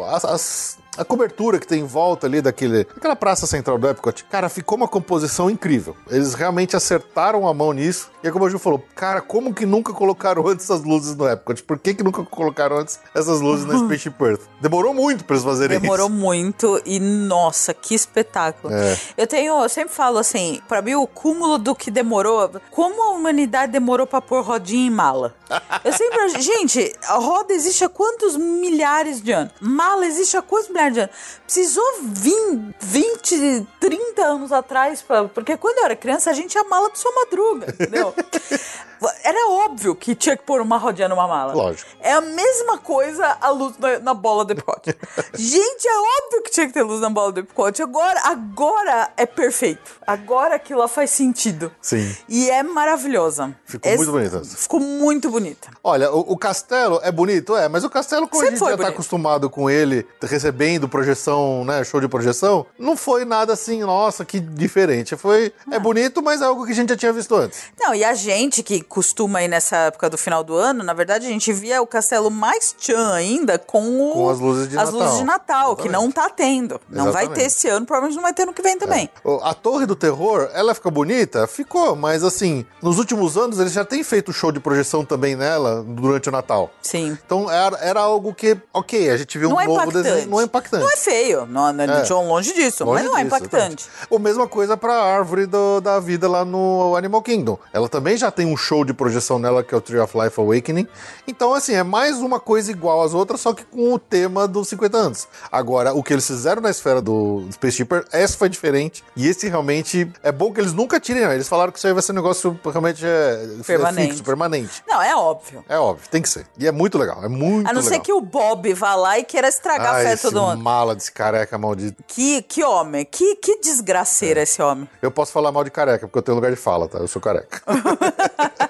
o- as- as a cobertura que tem em volta ali daquele, daquela praça central do Epcot, cara, ficou uma composição incrível. Eles realmente acertaram a mão nisso. E é como a Ju falou, cara, como que nunca colocaram antes essas luzes no Epcot? Por que, que nunca colocaram antes essas luzes na Spaceship Earth? Demorou muito pra eles fazerem Demorou isso. muito e, nossa, que espetáculo. É. Eu tenho, eu sempre falo assim, pra mim o cúmulo do que demorou, como a humanidade demorou pra pôr rodinha em mala. Eu sempre, gente, a roda existe há quantos milhares de anos? Mala existe há quantos milhares anos? Precisou vir 20, 30 anos atrás, pra, porque quando eu era criança a gente ia mala do sua madruga, entendeu? Era óbvio que tinha que pôr uma rodinha numa mala. Lógico. É a mesma coisa a luz na, na bola do Epcot. Gente, é óbvio que tinha que ter luz na bola do Epcot. Agora, agora é perfeito. Agora aquilo lá faz sentido. Sim. E é maravilhosa. Ficou É- muito bonita. Ficou muito bonita. Olha, o, o castelo é bonito, é, mas o castelo, como a Sempre gente foi já tá bonito. acostumado com ele, recebendo projeção, né, show de projeção, não foi nada assim, nossa, que diferente. Foi, é bonito, mas é algo que a gente já tinha visto antes. Não, e a gente que costuma ir nessa época do final do ano, na verdade, a gente via o castelo mais tchan ainda com, o- Com as luzes de as Natal. luzes de Natal, que não tá tendo. Não vai Exatamente. ter esse ano, provavelmente não vai ter no que vem também. O- A Torre do Terror, ela fica bonita? Ficou, mas assim, nos últimos anos eles já têm feito show de projeção também nela durante o Natal. Sim. Então era, era algo que, ok, a gente viu Não um é novo impactante. desenho, não é impactante. Não é feio, não, não, É. John, longe disso, Longe mas não é disso, impactante. exatamente. O mesma coisa pra árvore do- da vida lá no Animal Kingdom. Ela também já tem um show de projeção nela, que é o Tree of Life Awakening. Então, assim, é mais uma coisa igual às outras, só que com o tema dos 50 anos. Agora, o que eles fizeram na esfera do Space Shipper, essa foi diferente. E esse realmente é bom que eles nunca tirem, né? Eles falaram que isso aí vai ser um negócio realmente é, Permanente. fixo, permanente. Não, é óbvio. É óbvio, tem que ser. E é muito legal, é muito A não legal. ser que o Bob vá lá e queira estragar ah, a festa do mundo. mala desse careca maldito. Que, que homem, que, que É. desgraceira esse homem. Eu posso falar mal de careca, porque eu tenho lugar de fala, tá? Eu sou careca.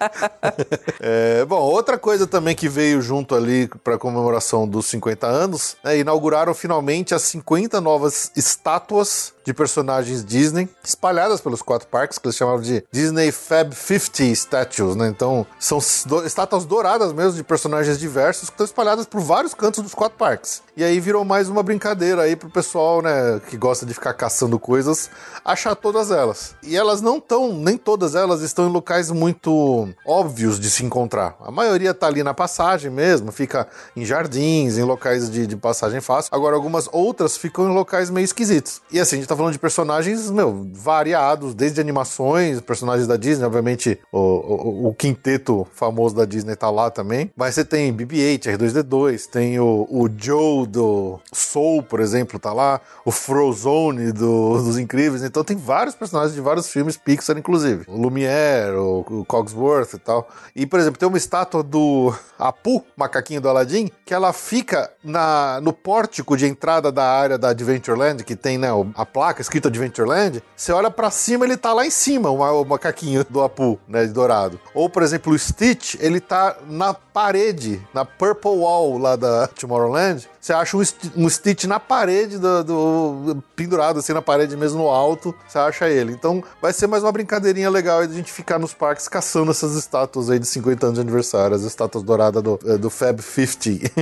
É, bom, outra coisa também que veio junto ali para comemoração dos 50 anos, né, inauguraram finalmente as 50 novas estátuas de personagens Disney espalhadas pelos quatro parques, que eles chamavam de Disney Fab 50 Statues, né? Então, são do- estátuas douradas mesmo de personagens diversos que estão espalhadas por vários cantos dos quatro parques. E aí virou mais uma brincadeira aí pro pessoal, né, que gosta de ficar caçando coisas, achar todas elas. E elas não estão, nem todas elas estão em locais muito óbvios de se encontrar. A maioria tá ali na passagem mesmo, fica em jardins, em locais de, de passagem fácil. Agora, algumas outras ficam em locais meio esquisitos. E assim, a gente tá falando de personagens, meu, variados, desde animações, personagens da Disney, obviamente o, o, o quinteto famoso da Disney tá lá também. Mas você tem BB-8, R2-D2, tem o, o Joe do Soul, por exemplo, tá lá, o Frozone do, dos Incríveis. Então tem vários personagens de vários filmes Pixar, inclusive. O Lumière, o, o Cogsworth e tal. E, por exemplo, tem uma estátua do Apu, macaquinho do Aladdin, que ela fica na, no pórtico de entrada da área da Adventureland, que tem né, a placa escrita Adventureland. Você olha pra cima, ele tá lá em cima, o, ma- o macaquinho do Apu, né, de dourado. Ou, por exemplo, o Stitch, ele tá na parede, na Purple Wall lá da Tomorrowland. Você acha um, um Stitch na parede, do, do- pendurado assim na parede mesmo no alto, você acha ele. Então vai ser mais uma brincadeirinha legal aí de a gente ficar nos parques caçando essas estátuas aí de 50 anos de aniversário, as estátuas douradas do, eh, do Fab 50.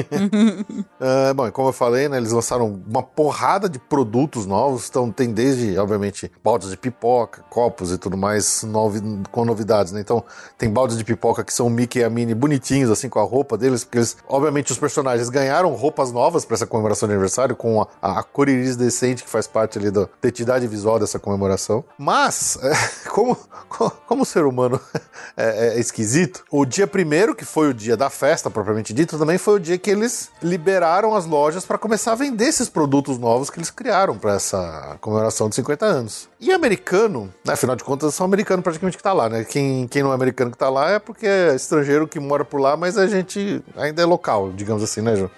É, bom, e como eu falei, né, eles lançaram uma porrada de produtos novos. Então tem desde, obviamente, baldes de pipoca, copos e tudo mais novi com novidades, né? Então tem baldes de pipoca que são o Mickey e a Minnie bonitinhos, assim, com a roupa deles, porque eles, obviamente, os personagens ganharam roupas novas para essa comemoração de aniversário, com a, a cor iridescente que faz parte ali da identidade visual dessa comemoração. Mas, é, como, co- como o ser humano é, é esquisito, o dia primeiro, que foi o dia da festa, propriamente dito, também foi o dia que eles liberaram as lojas para começar a vender esses produtos novos que eles criaram para essa comemoração de 50 anos. E americano, né, afinal de contas, são americano praticamente que tá lá, né? Quem, quem não é americano que tá lá é porque é estrangeiro que mora por lá, mas a gente ainda é local, digamos assim, né, Ju?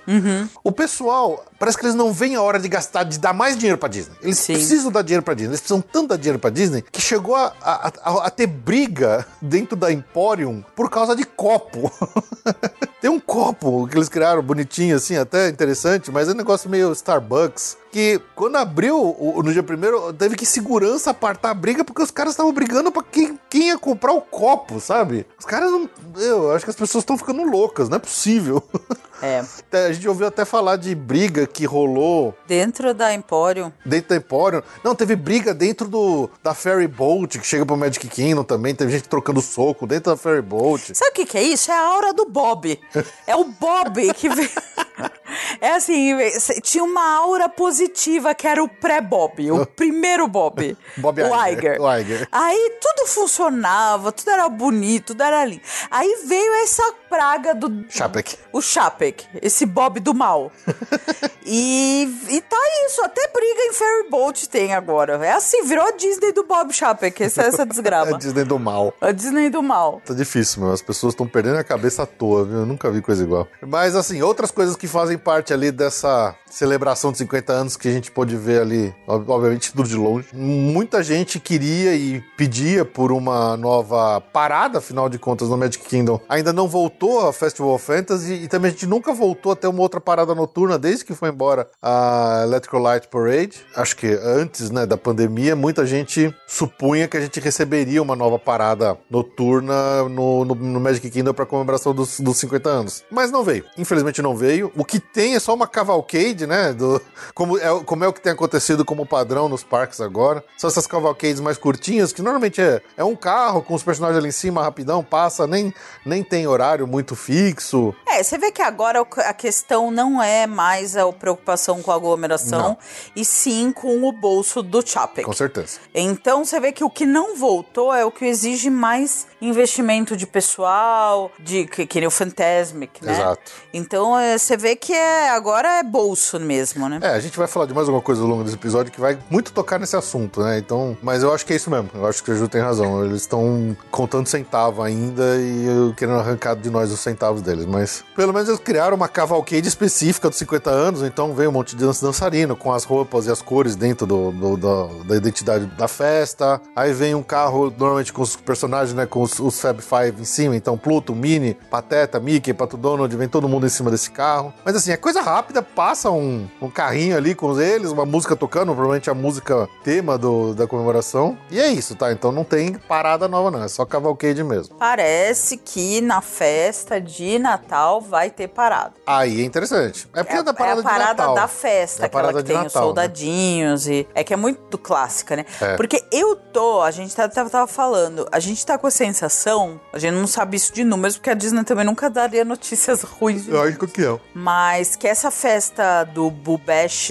O pessoal, parece que eles não veem a hora de gastar, de dar mais dinheiro pra Disney. Eles Sim. precisam dar dinheiro pra Disney. Eles precisam tanto dar dinheiro pra Disney que chegou a, a- a- a ter briga dentro da Emporium por causa de copo. Tem um copo que eles criaram bonitinho, assim, até interessante, mas é um negócio meio Starbucks. Que quando abriu no dia primeiro, teve que segurança apartar a briga porque os caras estavam brigando pra quem, quem ia comprar o copo, sabe? Os caras não. Eu acho que as pessoas estão ficando loucas, não é possível. É. A gente ouviu até falar de briga que rolou Dentro da Emporium. dentro da Emporium. Não, teve briga dentro do da Ferry Boat, que chega pro Magic Kingdom também. Teve gente trocando soco dentro da Ferry Boat. Sabe o que, que é isso? É a aura do Bob. É o Bob que veio. É assim, tinha uma aura positiva que era o pré-Bob, o primeiro Bob. Bob o Iger, o Iger. Aí tudo funcionava, tudo era bonito, tudo era lindo. Aí veio essa praga do. Chapek. O Chapek, esse Bob do mal. e, e tá isso, até briga em Ferry Boat tem agora. É assim, virou a Disney do Bob Chapek, essa, essa A desgrama. Disney do mal. A Disney do mal. Tá difícil, meu. As pessoas estão perdendo a cabeça à toa, viu? Eu nunca vi coisa igual. Mas, assim, outras coisas que fazem parte ali dessa celebração de 50 anos que a gente pôde ver ali, ob- obviamente tudo de longe. Muita gente queria e pedia por uma nova parada, afinal de contas, no Magic Kingdom. Ainda não voltou a Festival of Fantasy e também a gente nunca voltou a ter uma outra parada noturna desde que foi embora a Electrical Light Parade. Acho que antes, né, da pandemia, muita gente supunha que a gente receberia uma nova parada noturna no, no, no Magic Kingdom para comemoração dos, dos 50 anos. Mas não veio. Infelizmente não veio. O que tem é só uma cavalcade, né? Do, como, é, como é o que tem acontecido como padrão nos parques agora. São essas cavalcades mais curtinhas, que normalmente é, é um carro com os personagens ali em cima, rapidão, passa, nem, nem tem horário muito fixo. É, você vê que agora a questão não é mais a preocupação com a aglomeração, Não. e sim com o bolso do Chapek. Com certeza. Então você vê que o que não voltou é o que exige mais investimento de pessoal, de que, que nem o Fantasmic, né? Exato. Então é, você vê que é, agora é bolso mesmo, né? É, a gente vai falar de mais alguma coisa ao longo desse episódio que vai muito tocar nesse assunto, né? Então, mas eu acho que é isso mesmo. Eu acho que a Ju tem razão. Eles estão contando centavo ainda e querendo arrancar de nós os centavos deles. Mas pelo menos eles criaram uma cavalcade específica dos 50 anos, então veio um monte de dança dançarino com as roupas e as cores dentro do, do- da, da identidade da festa. Aí vem um carro, normalmente com os personagens, né? Com os os, os Fab Five em cima, então Pluto, Minnie, Pateta, Mickey, Pato Donald, vem todo mundo em cima desse carro. Mas assim, é coisa rápida, passa um, um carrinho ali com eles, uma música tocando, provavelmente a música tema do, da comemoração. E é isso, tá? Então não tem parada nova, não. É só cavalcade mesmo. Parece que na festa de Natal vai ter parada. Aí é interessante. É porque É, é, da parada é a parada de Natal. da festa, É a aquela que tem os Natal, né? soldadinhos e. É que é muito clássica, né? É. Porque eu tô, a gente tá- tava, tava falando, a gente tá com a sensação, a gente não sabe isso de números, porque a Disney também nunca daria notícias ruins. Eu acho que é. Mas que essa festa do Bubash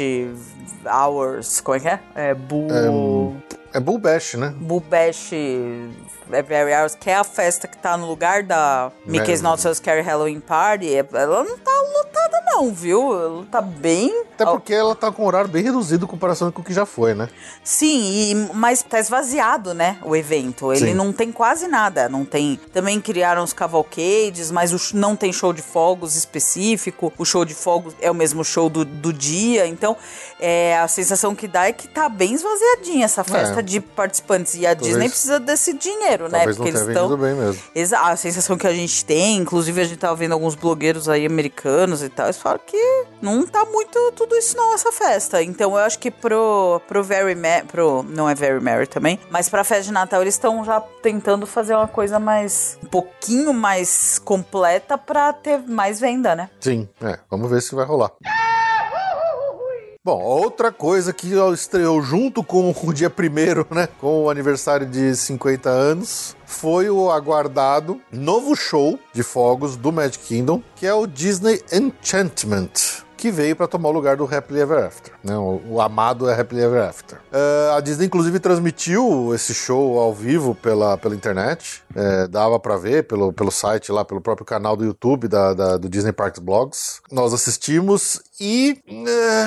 Hours, como é que é? É Bu. É Bull Bash, né? Bubash Very Hours, que é a festa que tá no lugar da Mickey's. Not So Scary Halloween Party. Ela não tá lotada, não, viu? Ela tá bem. Até porque ela tá com um horário bem reduzido em comparação com o que já foi, né? Sim, e- mas tá esvaziado, né? O evento. Ele Sim. não tem quase nada. Não tem. Também criaram os cavalcades, mas o não tem show de fogos específico. O show de fogos é o mesmo show do, do dia. Então, é, a sensação que dá é que tá bem esvaziadinha essa festa de participantes. E a Disney precisa desse dinheiro, né? Talvez não tenha vendido bem mesmo. Exa a sensação que a gente tem, inclusive a gente tava vendo alguns blogueiros aí americanos e tal, eles falam que não tá muito tudo isso não, essa festa. Então eu acho que pro, pro Very Merry, pro, não é Very Merry também, mas pra festa de Natal eles estão já tentando fazer uma coisa mais, um pouquinho mais completa pra ter mais venda, né? Sim, é. Vamos ver se vai rolar. Bom, outra coisa que estreou junto com o dia primeiro, né? Com o aniversário de 50 anos, foi o aguardado novo show de fogos do Magic Kingdom, que é o Disney Enchantment. Que veio para tomar o lugar do Happily Ever After, né? O, o amado é Happily Ever After. Eh, a Disney, inclusive, transmitiu esse show ao vivo pela, pela internet. Eh, dava para ver pelo, pelo site lá, pelo próprio canal do YouTube da, da- do Disney Parks Blogs. Nós assistimos e. eh,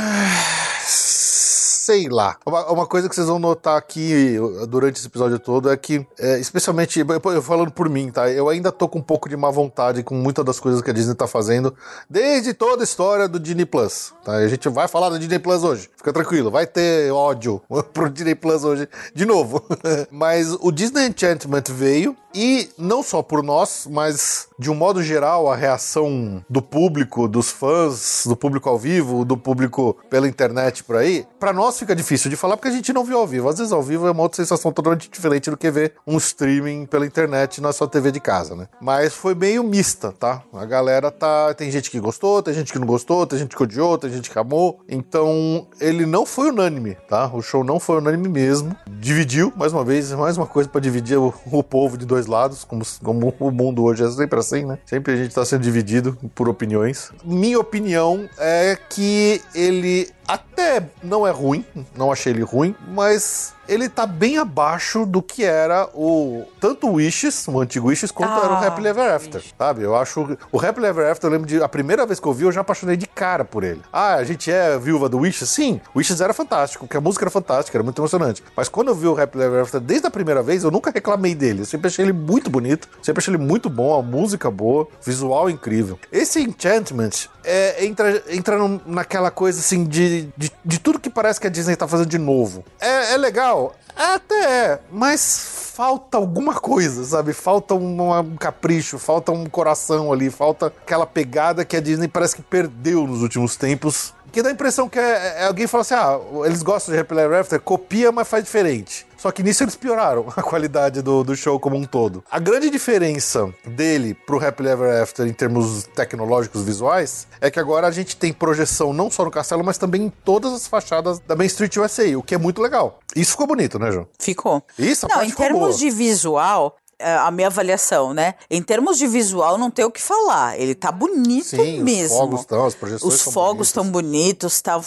sei lá. Uma, uma coisa que vocês vão notar aqui durante esse episódio todo é que, é, especialmente, eu, falando por mim, tá? Eu ainda tô com um pouco de má vontade com muitas das coisas que a Disney tá fazendo, desde toda a história do Disney Plus, tá? A gente vai falar do Disney Plus hoje, fica tranquilo, vai ter ódio pro Disney Plus hoje de novo. mas o Disney Enchantment veio e não só por nós, mas de um modo geral, a reação do público, dos fãs, do público ao vivo, do público pela internet por aí, pra nós fica difícil de falar porque a gente não viu ao vivo. Às vezes ao vivo é uma outra sensação totalmente diferente do que ver um streaming pela internet na sua TV de casa, né? Mas foi meio mista, tá? A galera tá. Tem gente que gostou, tem gente que não gostou, tem gente que odiou, tem gente que amou. Então, ele não foi unânime, tá? O show não foi unânime mesmo. Dividiu, mais uma vez, mais uma coisa pra dividir o, o povo de dois lados, como, como o mundo hoje é sempre assim, né? Sempre a gente tá sendo dividido por opiniões. Minha opinião é que ele até não é ruim, não achei ele ruim, mas ele tá bem abaixo do que era o tanto o Wishes, o antigo Wishes, quanto era o Ah, Happily Ever After, sabe? Eu acho o Happily Ever After, eu lembro de a primeira vez que eu vi, eu já apaixonei de cara por ele. Ah, a gente é viúva do Wishes? Sim, o Wishes era fantástico, porque a música era fantástica, era muito emocionante. Mas quando eu vi o Happily Ever After desde a primeira vez, eu nunca reclamei dele. Eu sempre achei ele muito bonito, sempre achei ele muito bom, a música boa, visual incrível. Esse Enchantment é, entra, entra naquela coisa assim de, de, de tudo que parece que a Disney tá fazendo de novo. É, é legal? Até é, mas falta alguma coisa, sabe? Falta um, um capricho, falta um coração ali, falta aquela pegada que a Disney parece que perdeu nos últimos tempos. Que dá a impressão que é, é alguém fala assim: ah, eles gostam de Happy Ever After, copia, mas faz diferente. Só que nisso eles pioraram a qualidade do, do show como um todo. A grande diferença dele pro Happy Ever After em termos tecnológicos visuais é que agora a gente tem projeção não só no castelo, mas também em todas as fachadas da Main Street USA, o que é muito legal. Isso ficou bonito, né, João? Ficou. Isso, a Não, em termos boa. de visual, a minha avaliação, né? Em termos de visual, não tem o que falar. Ele tá bonito Sim, os mesmo. fogos estão, as projeções Os fogos estão bonitos, tá?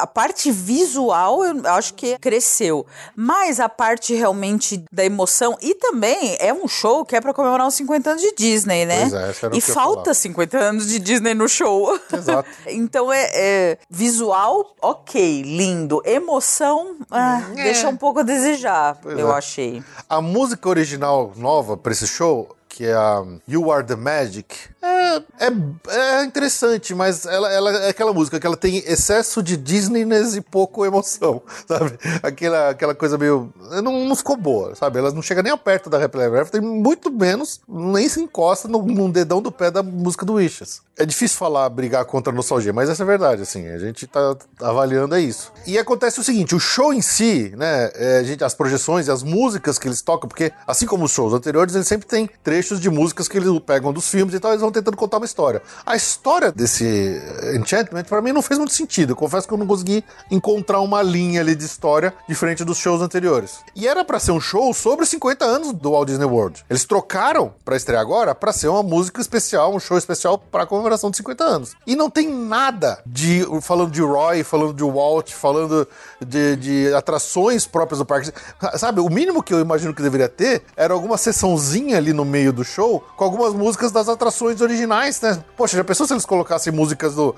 A parte visual, eu acho que cresceu. Mas a parte realmente da emoção, e também é um show que é pra comemorar os 50 anos de Disney, né? É, e falta falar. 50 anos de Disney no show. Exato. então é, é visual, ok, lindo. Emoção, ah, deixa um pouco a desejar, Pois eu é. achei. A música original nova pra esse show, que é a You Are the Magic, é é, é interessante, mas ela, ela é aquela música que ela tem excesso de Disneyness e pouco emoção, sabe? Aquela, aquela coisa meio. Não, não ficou boa, sabe? Ela não chega nem perto da Happily Ever muito menos, nem se encosta no, no dedão do pé da música do Wishes. É difícil falar, brigar contra a nostalgia, mas essa é verdade, assim. A gente tá avaliando é isso. E acontece o seguinte: o show em si, né? é, gente, as projeções e as músicas que eles tocam, porque assim como os shows anteriores, eles sempre tem trechos de músicas que eles pegam dos filmes e tal, eles vão tentando contar uma história. A história desse eh, Enchantment, pra mim, não fez muito sentido. Eu confesso que eu não consegui encontrar uma linha ali de história diferente dos shows anteriores. E era pra ser um show sobre os 50 anos do Walt Disney World. Eles trocaram pra estrear agora pra ser uma música especial, um show especial pra comemoração de 50 anos. E não tem nada de falando de Roy, falando de Walt, falando de, de atrações próprias do parque. Sabe, o mínimo que eu imagino que deveria ter era alguma sessãozinha ali no meio do show com algumas músicas das atrações originais, né? Poxa, já pensou se eles colocassem músicas do uh,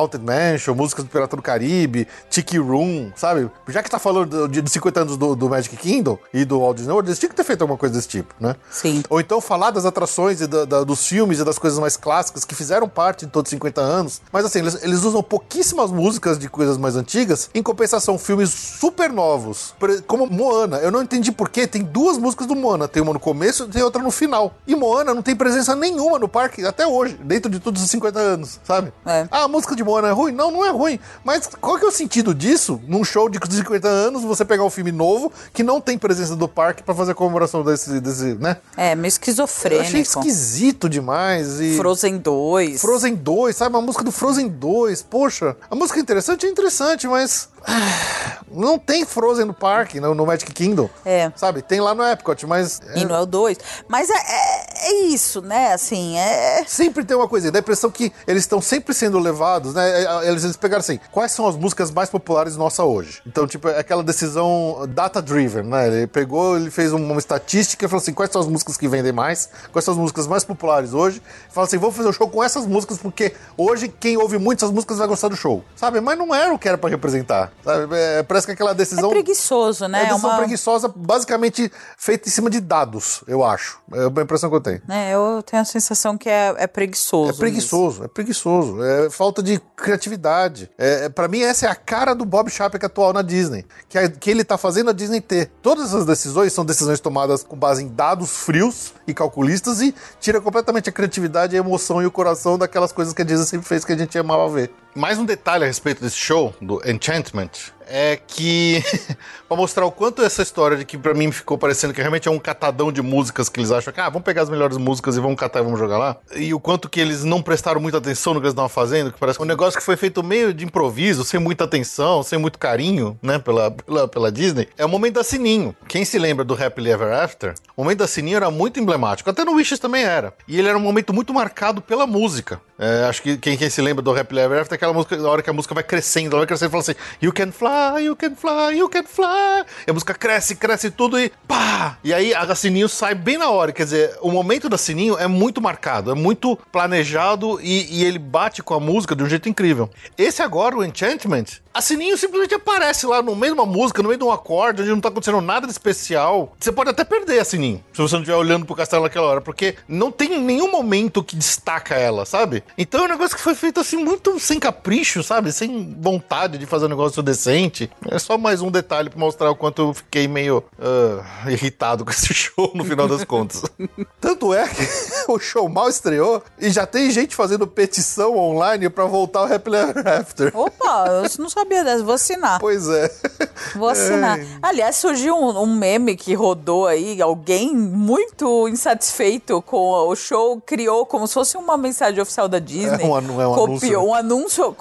Haunted Mansion, músicas do Pirata do Caribe, Tiki Room, sabe? Já que tá falando de, de 50 anos do, do Magic Kingdom e do Walt Disney World, eles tinham que ter feito alguma coisa desse tipo, né? Sim. Ou então falar das atrações e da- da- dos filmes e das coisas mais clássicas que fizeram parte em todos os 50 anos. Mas assim, eles, eles usam pouquíssimas músicas de coisas mais antigas, em compensação, filmes super novos, como Moana. Eu não entendi por quê. Tem duas músicas do Moana. Tem uma no começo e tem outra no final. E Moana não tem presença nenhuma no parque até hoje, dentro de todos os 50 anos, sabe? É. Ah, a música de Moana é ruim? Não, não é ruim. Mas qual que é o sentido disso? Num show de 50 anos, você pegar um filme novo que não tem presença do parque pra fazer a comemoração desse, desse né? É, meio Eu achei esquizofrênico. esquisito demais. E... Frozen 2. Frozen 2, sabe? Uma música do Frozen 2. Poxa, a música é interessante, é interessante, mas. Não tem Frozen no parque, no, no Magic Kingdom. É. Sabe? Tem lá no Epcot, mas. é- E não é o 2. Mas é, é, é isso, né? Assim, é. Sempre tem uma coisa, dá a impressão que eles estão sempre sendo levados, né? Eles, eles pegaram assim, quais são as músicas mais populares nossa hoje? Então, tipo, é aquela decisão data-driven, né? Ele pegou, ele fez uma estatística e falou assim, quais são as músicas que vendem mais? Quais são as músicas mais populares hoje? E fala assim, vamos fazer um show com essas músicas, porque hoje quem ouve muito essas músicas vai gostar do show, sabe? Mas não era o que era pra representar, sabe? É, parece que aquela É decisão... preguiçoso, né? É decisão uma- preguiçosa, basicamente feita em cima de dados, eu acho. É a impressão que eu tenho. né, eu tenho a sensação que é, é preguiçoso. É preguiçoso, é preguiçoso. É falta de criatividade. É, é, para mim, essa é a cara do Bob Chapek atual na Disney. Que, é- que ele tá fazendo a Disney ter. Todas essas decisões são decisões tomadas com base em dados frios e calculistas e tira completamente a criatividade, a emoção e o coração daquelas coisas que a Disney sempre fez que a gente amava ver. Mais um detalhe a respeito desse show, do Enchantment, é que pra mostrar o quanto essa história de que pra mim ficou parecendo que realmente é um catadão de músicas que eles acham que ah, vamos pegar as melhores músicas e vamos catar e vamos jogar lá. E o quanto que eles não prestaram muita atenção no que eles estavam fazendo, que parece um negócio que foi feito meio de improviso, sem muita atenção, sem muito carinho, né, pela, pela, pela Disney. É o momento da Sininho. Quem se lembra do Happily Ever After, o momento da Sininho era muito emblemático. Até no Wishes também era. E ele era um momento muito marcado pela música. É, acho que quem, quem se lembra do Happily Ever After é aquela música, na hora que a música vai crescendo, ela vai crescendo e fala assim: You can fly, you can fly, you can fly. E a música cresce, cresce tudo e pá! E aí a Sininho sai bem na hora. Quer dizer, o momento da Sininho é muito marcado, é muito planejado e, e ele bate com a música de um jeito incrível. Esse agora, o Enchantment, a Sininho simplesmente aparece lá no meio de uma música, no meio de um acorde, onde não tá acontecendo nada de especial. Você pode até perder a Sininho, se você não estiver olhando pro castelo naquela hora, porque não tem nenhum momento que destaca ela, sabe? Então é um negócio que foi feito assim, muito sem capricho, sabe? Sem vontade de fazer um negócio decente. É só mais um detalhe pra mostrar o quanto eu fiquei meio ah, irritado com esse show no final das contas. Tanto é que o show mal estreou e já tem gente fazendo petição online pra voltar ao Happily Ever After. Opa, eu não sabia dessa, vou assinar. Pois é. Vou assinar. Aliás, surgiu um, um meme que rodou aí, alguém muito insatisfeito com o show criou como se fosse uma mensagem oficial da Disney. É um é um copiou anúncio, um anúncio,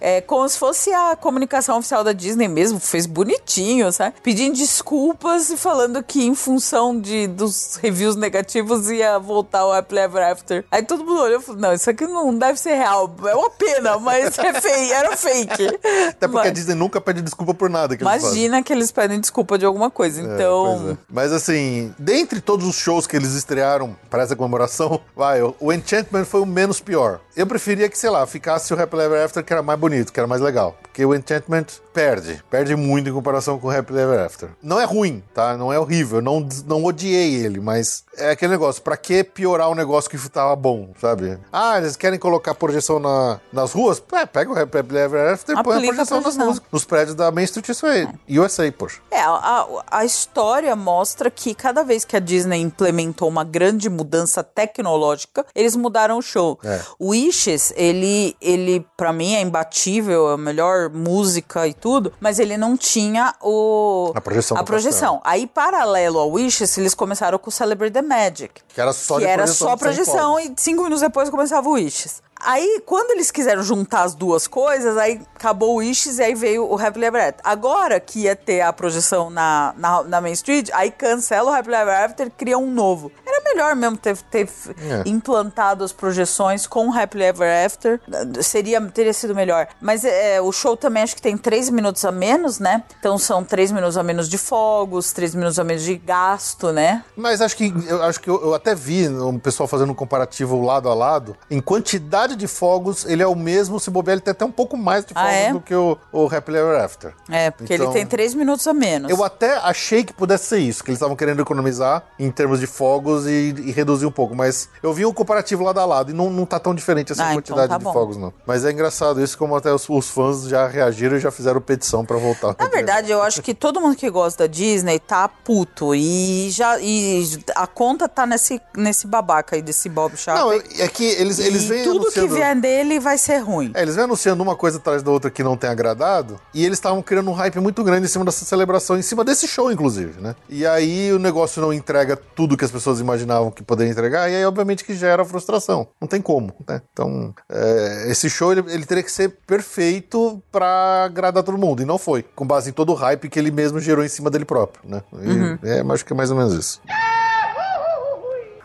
é, como se fosse a comunicação oficial da Disney mesmo, fez bonitinho, sabe? Pedindo desculpas e falando que em função de, dos reviews negativos ia voltar o Happily Ever After. Aí todo mundo olhou e falou, não, isso aqui não deve ser real, é uma pena, mas é fake, era fake. Até porque a Mas- Disney nunca pede desculpa por nada que eles. Imagina que eles pedem desculpa de alguma coisa. É, Então, pois é. Mas assim, dentre todos os shows que eles estrearam para essa comemoração, vai, o- Enchantment foi o menos pior. Eu preferia que, sei lá, ficasse o Happily Ever After, que era mais bonito, que era mais legal. Porque o Enchantment perde. Perde muito em comparação com o Happy Ever After. Não é ruim, tá? Não é horrível. Não, não odiei ele, mas é aquele negócio. Pra que piorar um negócio que tava bom, sabe? Ah, eles querem colocar projeção na, nas ruas? É, pega o Happy Ever After e põe a Aplica a projeção nas projeção. ruas. Nos prédios da Main Street isso aí. USA, poxa. É, a, a- a história mostra que cada vez que a Disney implementou uma grande mudança tecnológica, eles mudaram o show. É. O Wishes, ele, ele para mim é imbatível, é a melhor música e tudo, mas ele não tinha o A projeção A projeção. Aí paralelo ao Wishes, eles começaram com o Celebrate the Magic. Que era só que de era projeção só de 100 projeção e cinco minutos depois começava o Wishes. Aí, quando eles quiseram juntar as duas coisas, aí acabou o Wishes e aí veio o Happily Ever After. Agora que ia ter a projeção na, na, na Main Street, aí cancela o Happily Ever After e cria um novo. Era melhor mesmo ter, ter É. implantado as projeções com o Happily Ever After. Seria, teria sido melhor. Mas é, o show também acho que tem três minutos a menos, né? Então são três minutos a menos de fogos, três minutos a menos de gasto, né? Mas acho que eu acho que eu, eu até vi um pessoal fazendo um comparativo lado a lado. Em quantidade de fogos, ele é o mesmo. Se bobear, ele tem até um pouco mais de Ah, fogos é? do que o, o Happily Ever After. É, porque Então- ele tem três minutos a menos. Eu até achei que pudesse ser isso, que eles estavam querendo economizar em termos de fogos e, e reduzir um pouco. Mas eu vi um comparativo lado a lado e não, não tá tão diferente essa Ah, então quantidade tá de bom. fogos, não. Mas é engraçado isso, como até os, os fãs já reagiram e já fizeram petição pra voltar. Na verdade, eu acho que todo mundo que gosta da Disney tá puto e já e a conta tá nesse, nesse babaca aí desse Bob Chapek. Não, é que eles, eles vêm tudo que anunciando... vier dele vai ser ruim. É, eles vêm anunciando uma coisa atrás da outra que não tem agradado, e eles estavam criando um hype muito grande em cima dessa celebração, em cima desse show, inclusive, né? E aí o negócio não entrega tudo que as pessoas imaginavam que poderia entregar, e aí, obviamente, que gera frustração. Não tem como, né? Então, é, esse show, ele, ele teria que ser perfeito pra agradar todo mundo, e não foi, com base em todo o hype que ele mesmo gerou em cima dele próprio, né? E, É, mas acho que é mais ou menos isso.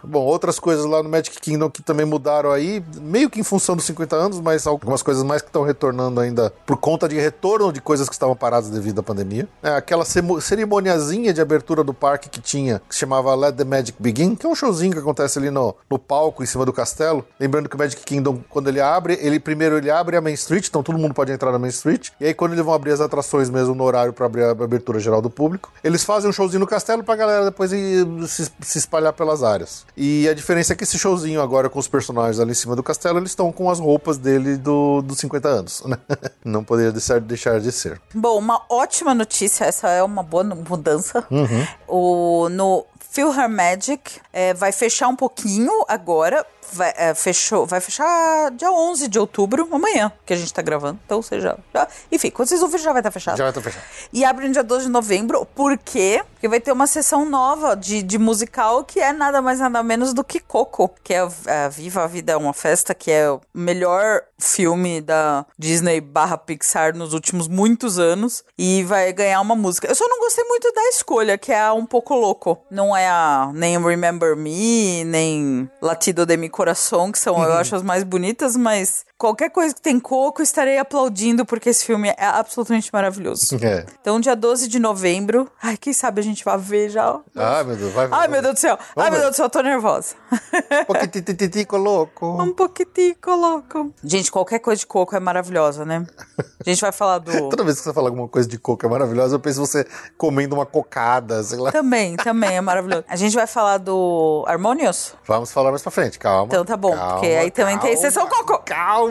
Bom, outras coisas lá no Magic Kingdom que também mudaram aí, meio que em função dos 50 anos, mas algumas coisas mais que estão retornando ainda por conta de retorno de coisas que estavam paradas devido à pandemia. É aquela cerimoniazinha de abertura do parque que tinha, que se chamava Let the Magic Begin, que é um showzinho que acontece ali no, no palco, em cima do castelo. Lembrando que o Magic Kingdom, quando ele abre, ele primeiro ele abre a Main Street, então todo mundo pode entrar na Main Street. E aí, quando eles vão abrir as atrações mesmo no horário para abrir a abertura geral do público, eles fazem um showzinho no castelo pra galera depois ir se, se espalhar pelas áreas. E a diferença é que esse showzinho agora com os personagens ali em cima do castelo, eles estão com as roupas dele do, dos 50 anos, né? Não poderia deixar, deixar de ser. Bom, uma ótima notícia, essa é uma boa mudança. Uhum. O, no Feel Her Magic é, vai fechar um pouquinho agora. Vai, é, fechou, vai fechar dia 11 de outubro, amanhã, que a gente tá gravando. Então, ou seja, já, enfim, quando vocês ouvirem já vai estar fechado. Já vai estar fechado. E abre no dia 12 de novembro, por quê? Porque vai ter uma sessão nova de, de musical que é nada mais nada menos do que Coco, que é a Viva a Vida é uma Festa, que é o melhor filme da Disney barra Pixar nos últimos muitos anos. E vai ganhar uma música. Eu só não gostei muito da escolha, que é Um Pouco Louco. Não é a nem Remember Me, nem Latido de Mi Coração, que são, eu acho, as mais bonitas, mas qualquer coisa que tem Coco, estarei aplaudindo, porque esse filme é absolutamente maravilhoso. É. Então, dia 12 de novembro. Ai, quem sabe a gente vai ver já. Ah, meu Deus, vai Ai, meu Deus do céu. Ai, Vamos meu ver. Deus do céu, tô nervosa. Poquititico louco. um pouquinho louco. Gente, qualquer coisa de coco é maravilhosa, né? A gente vai falar do. Toda vez que você fala alguma coisa de coco é maravilhosa, eu penso você comendo uma cocada, sei lá. Também, também é maravilhoso. A gente vai falar do Harmonious? Vamos falar mais pra frente, calma. Então tá bom, Calma, porque aí também tem calma, sessão coco. Calma!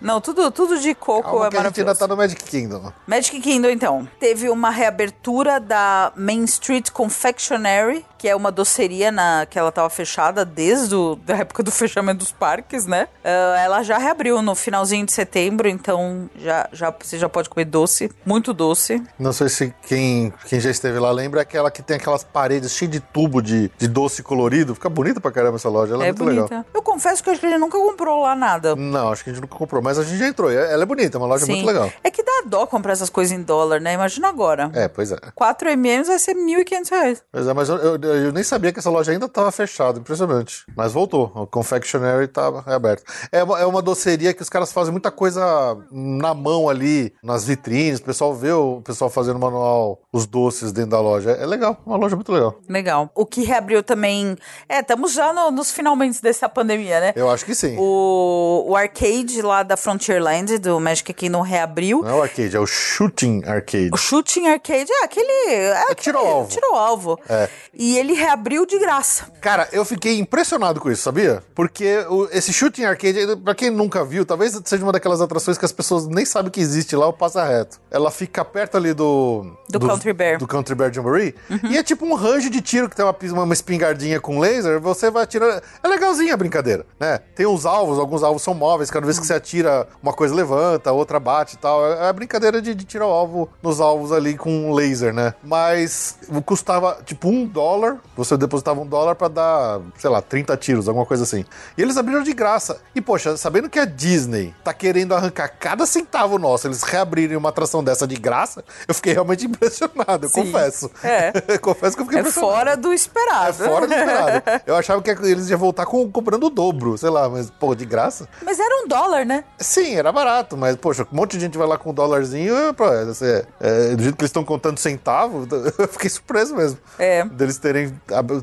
Não, tudo, tudo de coco Calma é que a gente ainda maravilhoso. tá no Magic Kingdom. Magic Kingdom, então. Teve uma reabertura da Main Street Confectionery, que é uma doceria na, que ela tava fechada desde o, a época do fechamento dos parques, né? Ah, ela já reabriu no finalzinho de setembro, então já, já, você já pode comer doce, muito doce. Não sei se quem, quem já esteve lá lembra, é aquela que tem aquelas paredes cheias de tubo de, de doce colorido. Fica bonita pra caramba essa loja, ela é, é muito bonita. legal. Eu confesso que eu acho que a gente nunca comprou lá nada. Não, acho que a gente nunca comprou, mas a gente já entrou. e Ela é bonita, é uma loja muito legal. É que dá dó comprar essas coisas em dólar, né? Imagina agora. É, pois é. 4 MMs vai ser 1.500 reais. Pois é, mas eu, eu- eu nem sabia que essa loja ainda estava fechada, impressionante. Mas voltou, o Confectionery estava reaberto. É uma, é uma doceria que os caras fazem muita coisa na mão ali, nas vitrines, o pessoal vê o pessoal fazendo manual, os doces dentro da loja. É legal, uma loja muito legal. Legal. O que reabriu também. É, estamos já no- nos finalmente dessa pandemia, né? Eu acho que sim. O, o arcade lá da Frontierland, do Magic Kingdom, reabriu. Não é o arcade, é o shooting arcade. O Shooting Arcade é aquele. É, tiro ao alvo. Tiro ao alvo. É. E ele reabriu de graça. Cara, eu fiquei impressionado com isso, sabia? Porque o- esse shooting arcade, pra quem nunca viu, talvez seja uma daquelas atrações que as pessoas nem sabem que existe lá, o passa reto. Ela fica perto ali do... Do Country Bear. Uhum. Do Country Bear Jamboree. E é tipo um range de tiro que tem uma, pis- uma espingardinha com laser, você vai atirar... É legalzinha a brincadeira, né? Tem uns alvos, alguns alvos são móveis, cada vez que você atira, uma coisa levanta, outra bate e tal. É a brincadeira de, de tirar o alvo nos alvos ali com laser, né? Mas custava tipo um dólar, você depositava um dólar pra dar, sei lá, 30 tiros, alguma coisa assim. E eles abriram de graça. E poxa, sabendo que a Disney tá querendo arrancar cada centavo nosso, eles reabrirem uma atração dessa de graça, eu fiquei realmente impressionado, eu Sim. confesso. É. confesso que eu fiquei É impressionado. fora do esperado. É fora do esperado. Eu achava que eles iam voltar com, comprando o dobro, sei lá, mas, pô, de graça? Mas era um dólar, né? Sim, era barato, mas, poxa, um monte de gente vai lá com um dólarzinho, é, é, do jeito que eles estão contando centavo, eu fiquei surpreso mesmo. É. Deles terem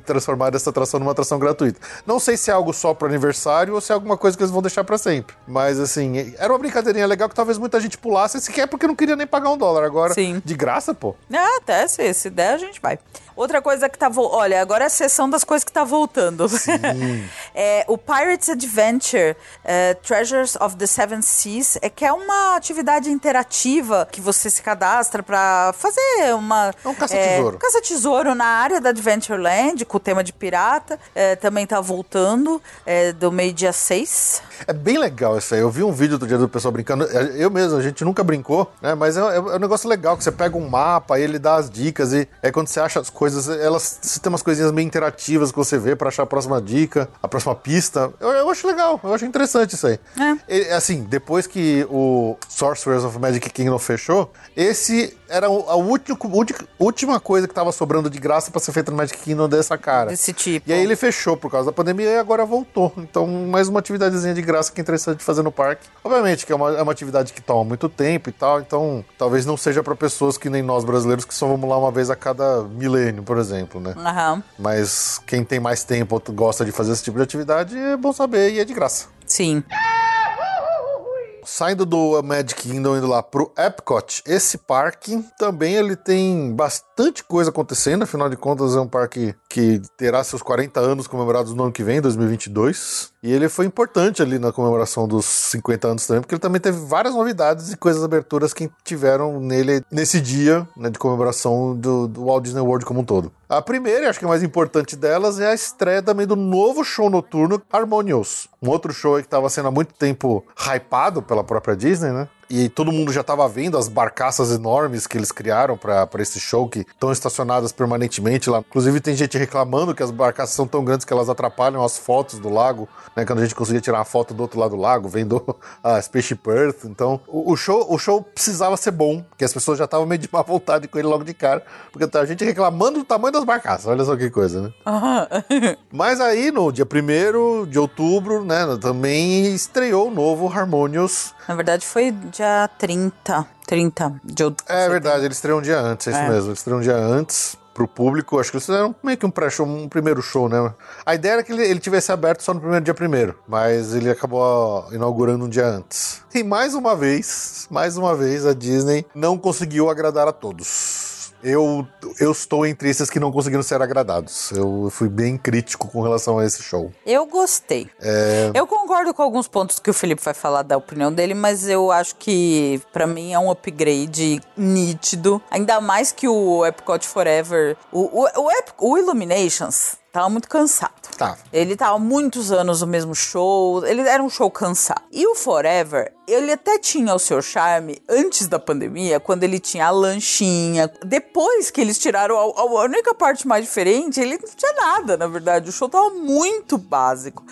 transformado essa atração numa atração gratuita. Não sei se é algo só pro aniversário ou se é alguma coisa que eles vão deixar pra sempre. Mas, assim, era uma brincadeirinha legal que talvez muita gente pulasse sequer porque não queria nem pagar um dólar. Agora, Sim. de graça, pô. Ah, até se, se der, a gente vai. Outra coisa que tá vo- Olha, agora é a sessão das coisas que tá voltando. é, o Pirates Adventure é, Treasures of the Seven Seas é que é uma atividade interativa que você se cadastra pra fazer uma. É um caça-tesouro. É, caça-tesouro na área da Adventureland, com o tema de pirata. É, também tá voltando é, do meio-dia 6. É bem legal isso aí. Eu vi um vídeo do dia do pessoal brincando. Eu mesmo, a gente nunca brincou, né? Mas é, é um negócio legal que você pega um mapa, aí ele dá as dicas e aí quando você acha as coisas, elas você tem umas coisinhas meio interativas que você vê pra achar a próxima dica, a próxima pista. Eu, eu acho legal, eu acho interessante isso aí. E, assim, depois que o Sorcerers of Magic Kingdom fechou, esse era a última, última coisa que tava sobrando de graça pra ser feita no Magic Kingdom dessa cara. Desse tipo. E aí ele fechou por causa da pandemia e agora voltou. Então, mais uma atividadezinha de graça que é interessante fazer no parque. Obviamente que é uma, é uma atividade que toma muito tempo e tal, então talvez não seja pra pessoas que nem nós brasileiros que só vamos lá uma vez a cada milênio, por exemplo, né? Aham. Mas quem tem mais tempo gosta de fazer esse tipo de atividade é bom saber e é de graça. Sim. Saindo do Magic Kingdom indo lá pro Epcot, esse parque também ele tem bastante coisa acontecendo, afinal de contas é um parque que terá seus 40 anos comemorados no ano que vem, 2022. E ele foi importante ali na comemoração dos 50 anos também, porque ele também teve várias novidades e coisas aberturas que tiveram nele nesse dia né, de comemoração do, do Walt Disney World como um todo. A primeira, e acho que a mais importante delas, é a estreia também do novo show noturno Harmonious. Um outro show que estava sendo há muito tempo hypado pela própria Disney, né? E todo mundo já estava vendo as barcaças enormes que eles criaram para esse show, que estão estacionadas permanentemente lá. Inclusive, tem gente reclamando que as barcaças são tão grandes que elas atrapalham as fotos do lago, né? Quando a gente conseguia tirar uma foto do outro lado do lago, vendo a Spaceship Earth. Então, o, o show, o show precisava ser bom, porque as pessoas já estavam meio de má vontade com ele logo de cara, porque tá a gente reclamando do tamanho das barcaças. Olha só que coisa, né? Mas aí, no dia 1 de outubro, né, também estreou o novo Harmonious. Na verdade, foi dia 30. 30 de outubro. É verdade, ele estreou um dia antes, é isso É. mesmo. Ele estreou um dia antes pro público. Acho que eles fizeram meio que um pré-show, um primeiro show, né? A ideia era que ele, ele tivesse aberto só no primeiro dia primeiro, mas ele acabou inaugurando um dia antes. E mais uma vez, mais uma vez, a Disney não conseguiu agradar a todos. Eu, eu estou entre esses que não conseguiram ser agradados. Eu fui bem crítico com relação a esse show. Eu gostei. É. Eu concordo com alguns pontos que o Felipe vai falar da opinião dele, mas eu acho que pra mim é um upgrade nítido. Ainda mais que o Epcot Forever. O, o, o, Ep- o Illuminations tava muito cansado. Tava. Ele tava muitos anos no mesmo show, ele era um show cansado. E o Forever, ele até tinha o seu charme antes da pandemia, quando ele tinha a lanchinha. Depois que eles tiraram a, a única parte mais diferente, ele não tinha nada, na verdade. O show tava muito básico.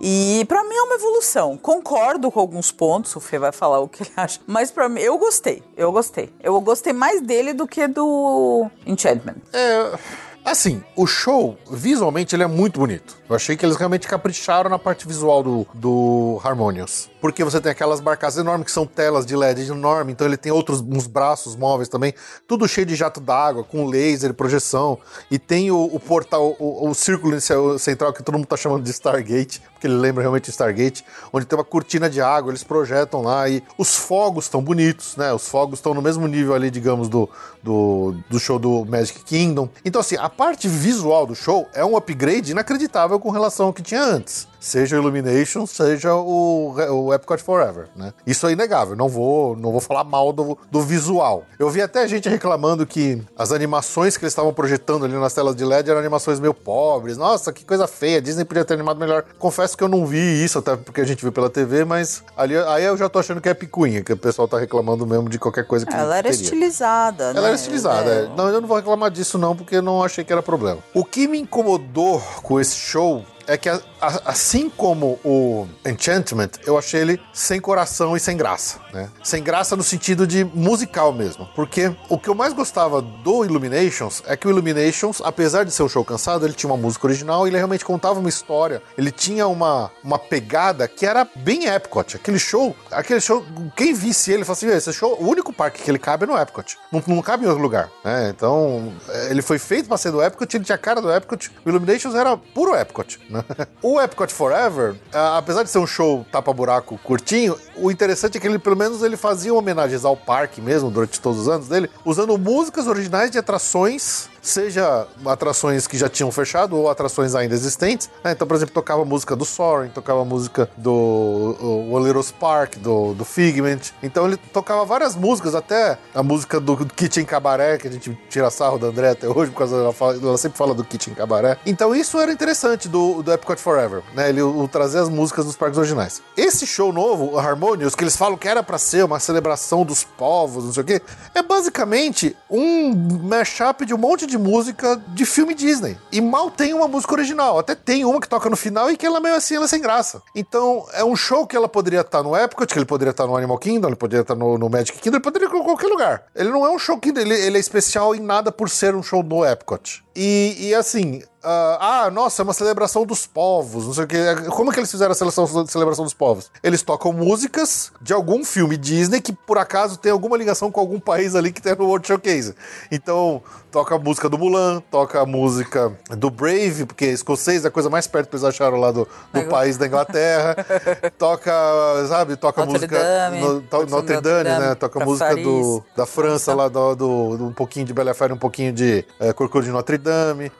E pra mim é uma evolução. Concordo com alguns pontos, o Fê vai falar o que ele acha, mas pra mim eu gostei. Eu gostei. Eu gostei mais dele do que do Enchantment. É, Assim, o show, visualmente, ele é muito bonito. Eu achei que eles realmente capricharam na parte visual do, do Harmonious. Porque você tem aquelas barcaças enormes que são telas de LED enorme, então ele tem outros uns braços móveis também, tudo cheio de jato d'água, com laser, projeção. E tem o, o portal, o, o círculo central que todo mundo tá chamando de Stargate, porque ele lembra realmente Stargate, onde tem uma cortina de água, eles projetam lá e os fogos estão bonitos, né? Os fogos estão no mesmo nível ali, digamos, do, do, do show do Magic Kingdom. Então, assim, a parte visual do show é um upgrade inacreditável com relação ao que tinha antes. Seja o Illumination, seja o, o Epcot Forever, né? Isso é inegável, não vou, não vou falar mal do, do visual. Eu vi até gente reclamando que as animações que eles estavam projetando ali nas telas de LED eram animações meio pobres. Nossa, que coisa feia, a Disney podia ter animado melhor. Confesso que eu não vi isso, até porque a gente viu pela TV, mas ali, aí eu já tô achando que é picuinha, que o pessoal tá reclamando mesmo de qualquer coisa que Ela era teria. estilizada, né? Ela era estilizada. É. é. Não, eu não vou reclamar disso não, porque eu não achei que era problema. O que me incomodou com esse show é que, a- a- assim como o Enchantment, eu achei ele sem coração e sem graça, né? Sem graça no sentido de musical mesmo. Porque o que eu mais gostava do Illuminations é que o Illuminations, apesar de ser um show cansado, ele tinha uma música original e ele realmente contava uma história. Ele tinha uma, uma pegada que era bem Epcot. Aquele show, aquele show, quem visse ele, fala assim, esse show, o único parque que ele cabe é no Epcot. Não, não cabe em outro lugar, né? Então, é, ele foi feito pra ser do Epcot, ele tinha a cara do Epcot. O Illuminations era puro Epcot, né? O Epcot Forever, apesar de ser um show tapa-buraco curtinho, o interessante é que ele, pelo menos, ele fazia homenagens ao parque mesmo, durante todos os anos dele, usando músicas originais de atrações seja atrações que já tinham fechado ou atrações ainda existentes. né? Então, por exemplo, tocava música do Soaring, tocava música do o, Spark, do, do Figment. Então ele tocava várias músicas, até a música do Kitchen Cabaré, que a gente tira sarro da André até hoje, por causa ela, fala- ela sempre fala do Kitchen Cabaré. Então isso era interessante do, do Epcot Forever, né? Ele o, trazer as músicas dos parques originais. Esse show novo, o Harmonious, que eles falam que era pra ser uma celebração dos povos, não sei o quê, é basicamente um mashup de um monte de música de filme Disney. E mal tem uma música original. Até tem uma que toca no final e que ela meio assim, ela é sem graça. Então, é um show que ela poderia estar no Epcot, que ele poderia estar no Animal Kingdom, ele poderia estar no, no Magic Kingdom, ele poderia ir em qualquer lugar. Ele não é um show que ele, ele é especial em nada por ser um show do Epcot. E, e assim, ah, ah, nossa, é uma celebração dos povos, não sei o que. Como é que eles fizeram a celebração, celebração dos povos? Eles tocam músicas de algum filme Disney que por acaso tem alguma ligação com algum país ali que tem no World Showcase. Então, toca a música do Mulan, toca a música do Brave, porque escocês é a coisa mais perto que eles acharam lá do, do país da Inglaterra. toca, sabe, toca a Notre música Dame, no- to- Notre Notre Dame, Dame, né? Toca música do, da França lá, do, do- do- um pouquinho de Bela Fera, um pouquinho de é, Corcunda de Notre Dame.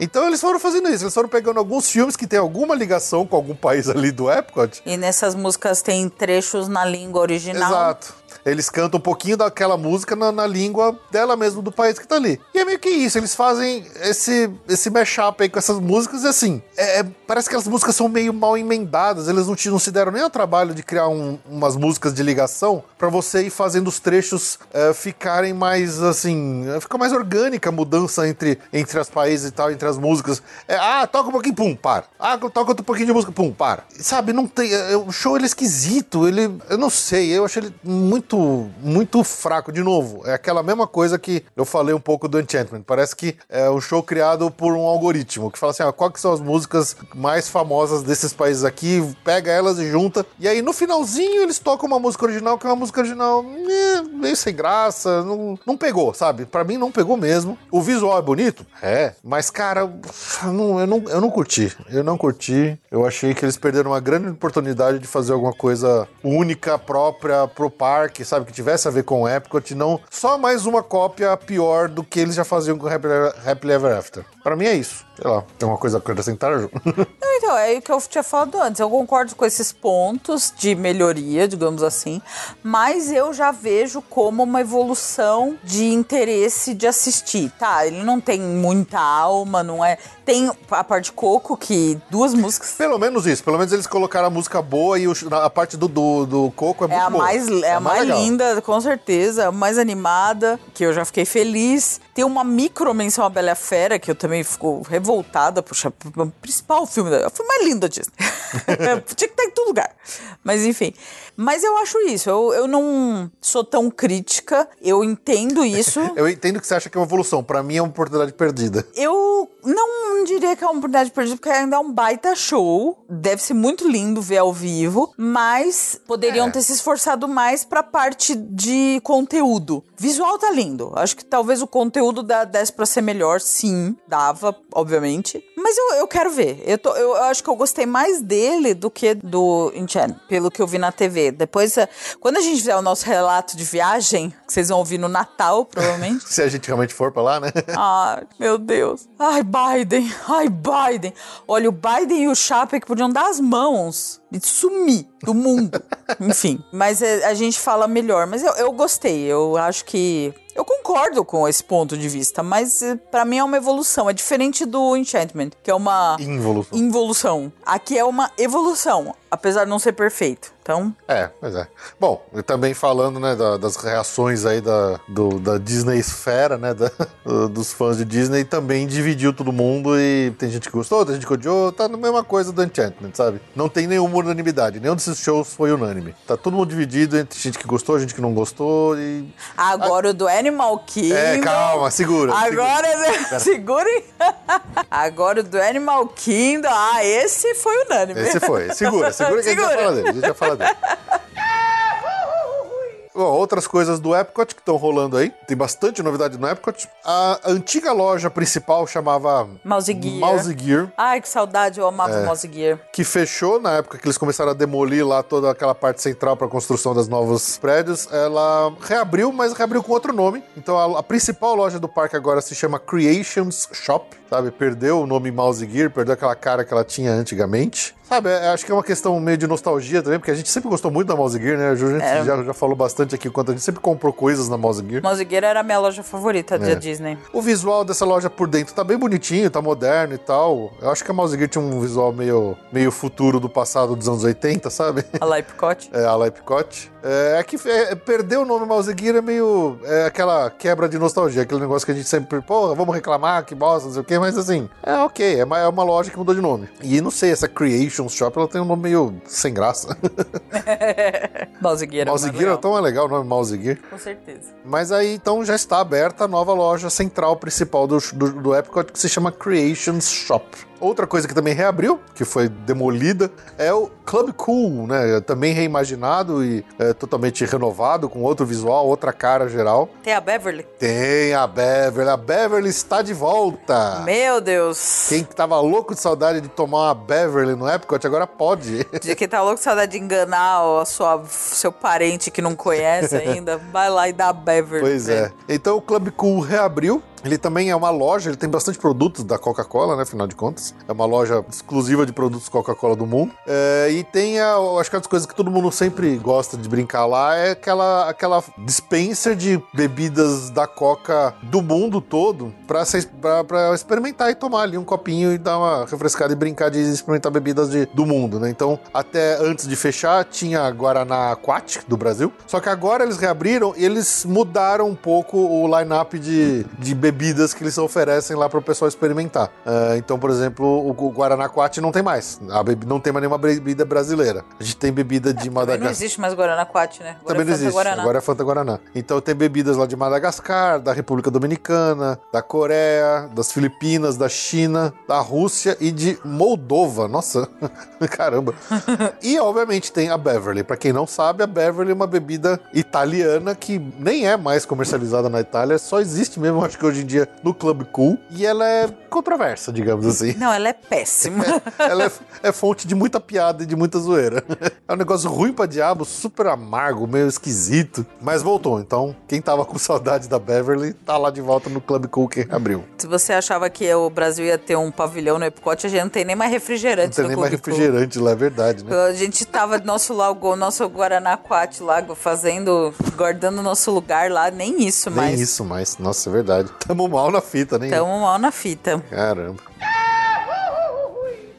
Então eles foram fazendo isso, eles foram pegando alguns filmes que tem alguma ligação com algum país ali do Epcot. E nessas músicas tem trechos na língua original. Exato. Eles cantam um pouquinho daquela música na, na língua dela mesmo, do país que tá ali. E é meio que isso, eles fazem esse, esse mashup aí com essas músicas e assim, é- é- parece que as músicas são meio mal emendadas, eles não, te- não se deram nem ao trabalho de criar um- umas músicas de ligação pra você ir fazendo os trechos é, ficarem mais assim, fica mais orgânica a mudança entre, entre as países e tal, entre as músicas. É, ah, toca um pouquinho, pum, para. Ah, toca outro pouquinho de música, pum, para. Sabe, não tem. é, o show ele é esquisito, ele. Eu não sei, eu achei ele muito, muito fraco. De novo, é aquela mesma coisa que eu falei um pouco do Enchantment. Parece que é um show criado por um algoritmo que fala assim: ah, quais que são as músicas mais famosas desses países aqui, pega elas e junta. E aí no finalzinho eles tocam uma música original, que é uma música original eh, meio sem graça, não, não pegou, sabe? Pra mim não pegou mesmo. O visual é bonito? É, mas cara, não- eu, não, eu não curti. Eu não curti. Eu achei que eles perderam uma grande oportunidade de fazer alguma coisa única, própria pro parque, sabe? Que tivesse a ver com o Epcot, não só mais uma cópia pior do que eles já faziam com Happy, Happily Ever After. Pra mim é isso. Sei lá, tem uma coisa a acrescentar, Ju? Não, Então, é o que eu tinha falado antes. Eu concordo com esses pontos de melhoria, digamos assim, mas eu já vejo como uma evolução de interesse de assistir. Tá, ele não tem muita alma, não é. Tem a parte coco, que duas músicas. Pelo menos isso. Pelo menos eles colocaram a música boa e o- a parte do, do, do coco é É muito a boa. mais, é a mais legal. linda, com certeza, a mais animada, que eu já fiquei feliz. Tem uma micro menção a Bela Fera, que eu também fico revoltada, puxa, o principal filme, da, o filme mais lindo da Disney. Tinha que estar em todo lugar. Mas enfim. Mas eu acho isso. Eu, eu não sou tão crítica. Eu entendo isso. Eu entendo que você acha que é uma evolução. Pra mim é uma oportunidade perdida. Eu não diria que é uma oportunidade perdida, porque ainda é um baita show. Deve ser muito lindo ver ao vivo, mas poderiam É. ter se esforçado mais pra parte de conteúdo. Visual tá lindo. Acho que talvez o conteúdo da, desse pra ser melhor, sim, dava, obviamente. Mas eu, eu quero ver. Eu, tô- eu acho que eu gostei mais dele do que do Enchant, pelo que eu vi na TV. Depois, eh, quando a gente fizer o nosso relato de viagem, que vocês vão ouvir no Natal, provavelmente. Se a gente realmente for pra lá, né? Ai, meu Deus. Ai, Biden. Ai, Biden. Olha, o Biden e o Chapek podiam dar as mãos e sumir do mundo. Enfim, mas é, a gente fala melhor. Mas eu, eu gostei. Eu acho que. Eu concordo com esse ponto de vista, mas eh, pra mim é uma evolução. É diferente do Enchantment, que é uma Involução. involução. Aqui é uma evolução, apesar de não ser perfeito. Então, É, pois é. Bom, e também falando, né, da- das reações aí da, do- da Disney esfera, né, da- dos fãs de Disney, também dividiu todo mundo e tem gente que gostou, tem gente que odiou, tá na mesma coisa do Enchantment, sabe? Não tem nenhuma unanimidade, nenhum desses shows foi unânime. Tá todo mundo dividido entre gente que gostou, gente que não gostou e... agora o do Animal Kingdom. É, calma, segura. Agora, segurem. Agora o do Animal Kingdom. Ah, esse foi unânime. Esse foi. Segura, segura que a gente já Segura. fala dele. A gente já fala dele. Bom, outras coisas do Epcot que estão rolando aí. Tem bastante novidade no Epcot. A antiga loja principal chamava Mouse Gear. Mouse Gear, Ai, que saudade, eu amava É. o Mouse Gear. que fechou na época que eles começaram a demolir lá toda aquela parte central para a construção dos novos prédios. Ela reabriu, mas reabriu com outro nome. Então a, a principal loja do parque agora se chama Creations Shop, sabe? Perdeu o nome Mouse Gear, perdeu aquela cara que ela tinha antigamente. Sabe, é- acho que é uma questão meio de nostalgia também, porque a gente sempre gostou muito da Mouse Gear, né? A gente É. já, já falou bastante aqui quanto a gente sempre comprou coisas na Mouse Gear. Mouse Gear era a minha loja favorita É. da Disney. O visual dessa loja por dentro tá bem bonitinho, tá moderno e tal. Eu acho que a Mouse Gear tinha um visual meio, meio futuro do passado dos anos 80, sabe? A La Epcot. É, a La Epcot. É, é que é, perder o nome Mouse Gear é meio. É aquela quebra de nostalgia, aquele negócio que a gente sempre. Porra, vamos reclamar, que bosta, não sei o quê, mas assim. É ok, é uma, é uma loja que mudou de nome. E não sei, essa Creation Shop ela tem um nome meio sem graça. Mouse Gear. Mouse Gear é legal. tão legal o nome Mouse Gear. Com certeza. Mas aí então já está aberta a nova loja central principal do, do, do Epcot que se chama Creations Shop. Outra coisa que também reabriu, que foi demolida, é o Club Cool, né? Também reimaginado e é, totalmente renovado, com outro visual, outra cara geral. Tem a Beverly. Tem a Beverly, a Beverly está de volta. Meu Deus. Quem que tava louco de saudade de tomar uma Beverly no Epcot agora pode. De quem tá louco, saudade de enganar o sua, seu parente que não conhece ainda, vai lá e dá a Beverly. Pois é. Então o Club Cool reabriu. Ele também é uma loja, ele tem bastante produtos da Coca-Cola, né? Afinal de contas. É uma loja exclusiva de produtos Coca-Cola do mundo. É, e tem, a, acho que uma das coisas que todo mundo sempre gosta de brincar lá é aquela, aquela dispenser de bebidas da Coca do mundo todo pra experimentar e tomar ali um copinho e dar uma refrescada e brincar de experimentar bebidas de, do mundo, né? Então, até antes de fechar, tinha Guaraná Aquatic do Brasil. Só que agora eles reabriram e eles mudaram um pouco o line-up de, de bebidas que eles oferecem lá para o pessoal experimentar. Ah, então, por exemplo, o, o não tem mais. A bebi- não tem mais nenhuma bebida brasileira. A gente tem bebida de não Madagascar. existe mais Guaraná Quat, né? Agora Também é não existe. Guaraná. Agora é Fanta Guaraná. Então tem bebidas lá de Madagascar, da República Dominicana, da Coreia, das Filipinas, da China, da Rússia e de Moldova. Nossa, caramba. e obviamente tem a Beverly. Pra quem não sabe, a Beverly é uma bebida italiana que nem é mais comercializada na Itália, só existe mesmo, acho que hoje em dia, no Club Cool. E ela é controversa, digamos assim. Não, ela é péssima. Ela é, é fonte de muita piada e de muita zoeira. É um negócio ruim pra diabo, super amargo, meio esquisito. Mas voltou, então quem tava com saudade da Beverly tá lá de volta no Club Cool que abriu. Se você achava que o Brasil ia ter um pavilhão no Epcot, a gente não tem nem mais Não refrigerante tem no nem mais Clube Cool. refrigerante lá, é verdade, né? A gente tava nosso lago, nosso Guaraná Quat lá fazendo, guardando nosso lugar lá, nem isso Nem mais. isso mais. Nossa, é verdade. Tamo mal na fita, nem Tamo mal na fita. Caramba.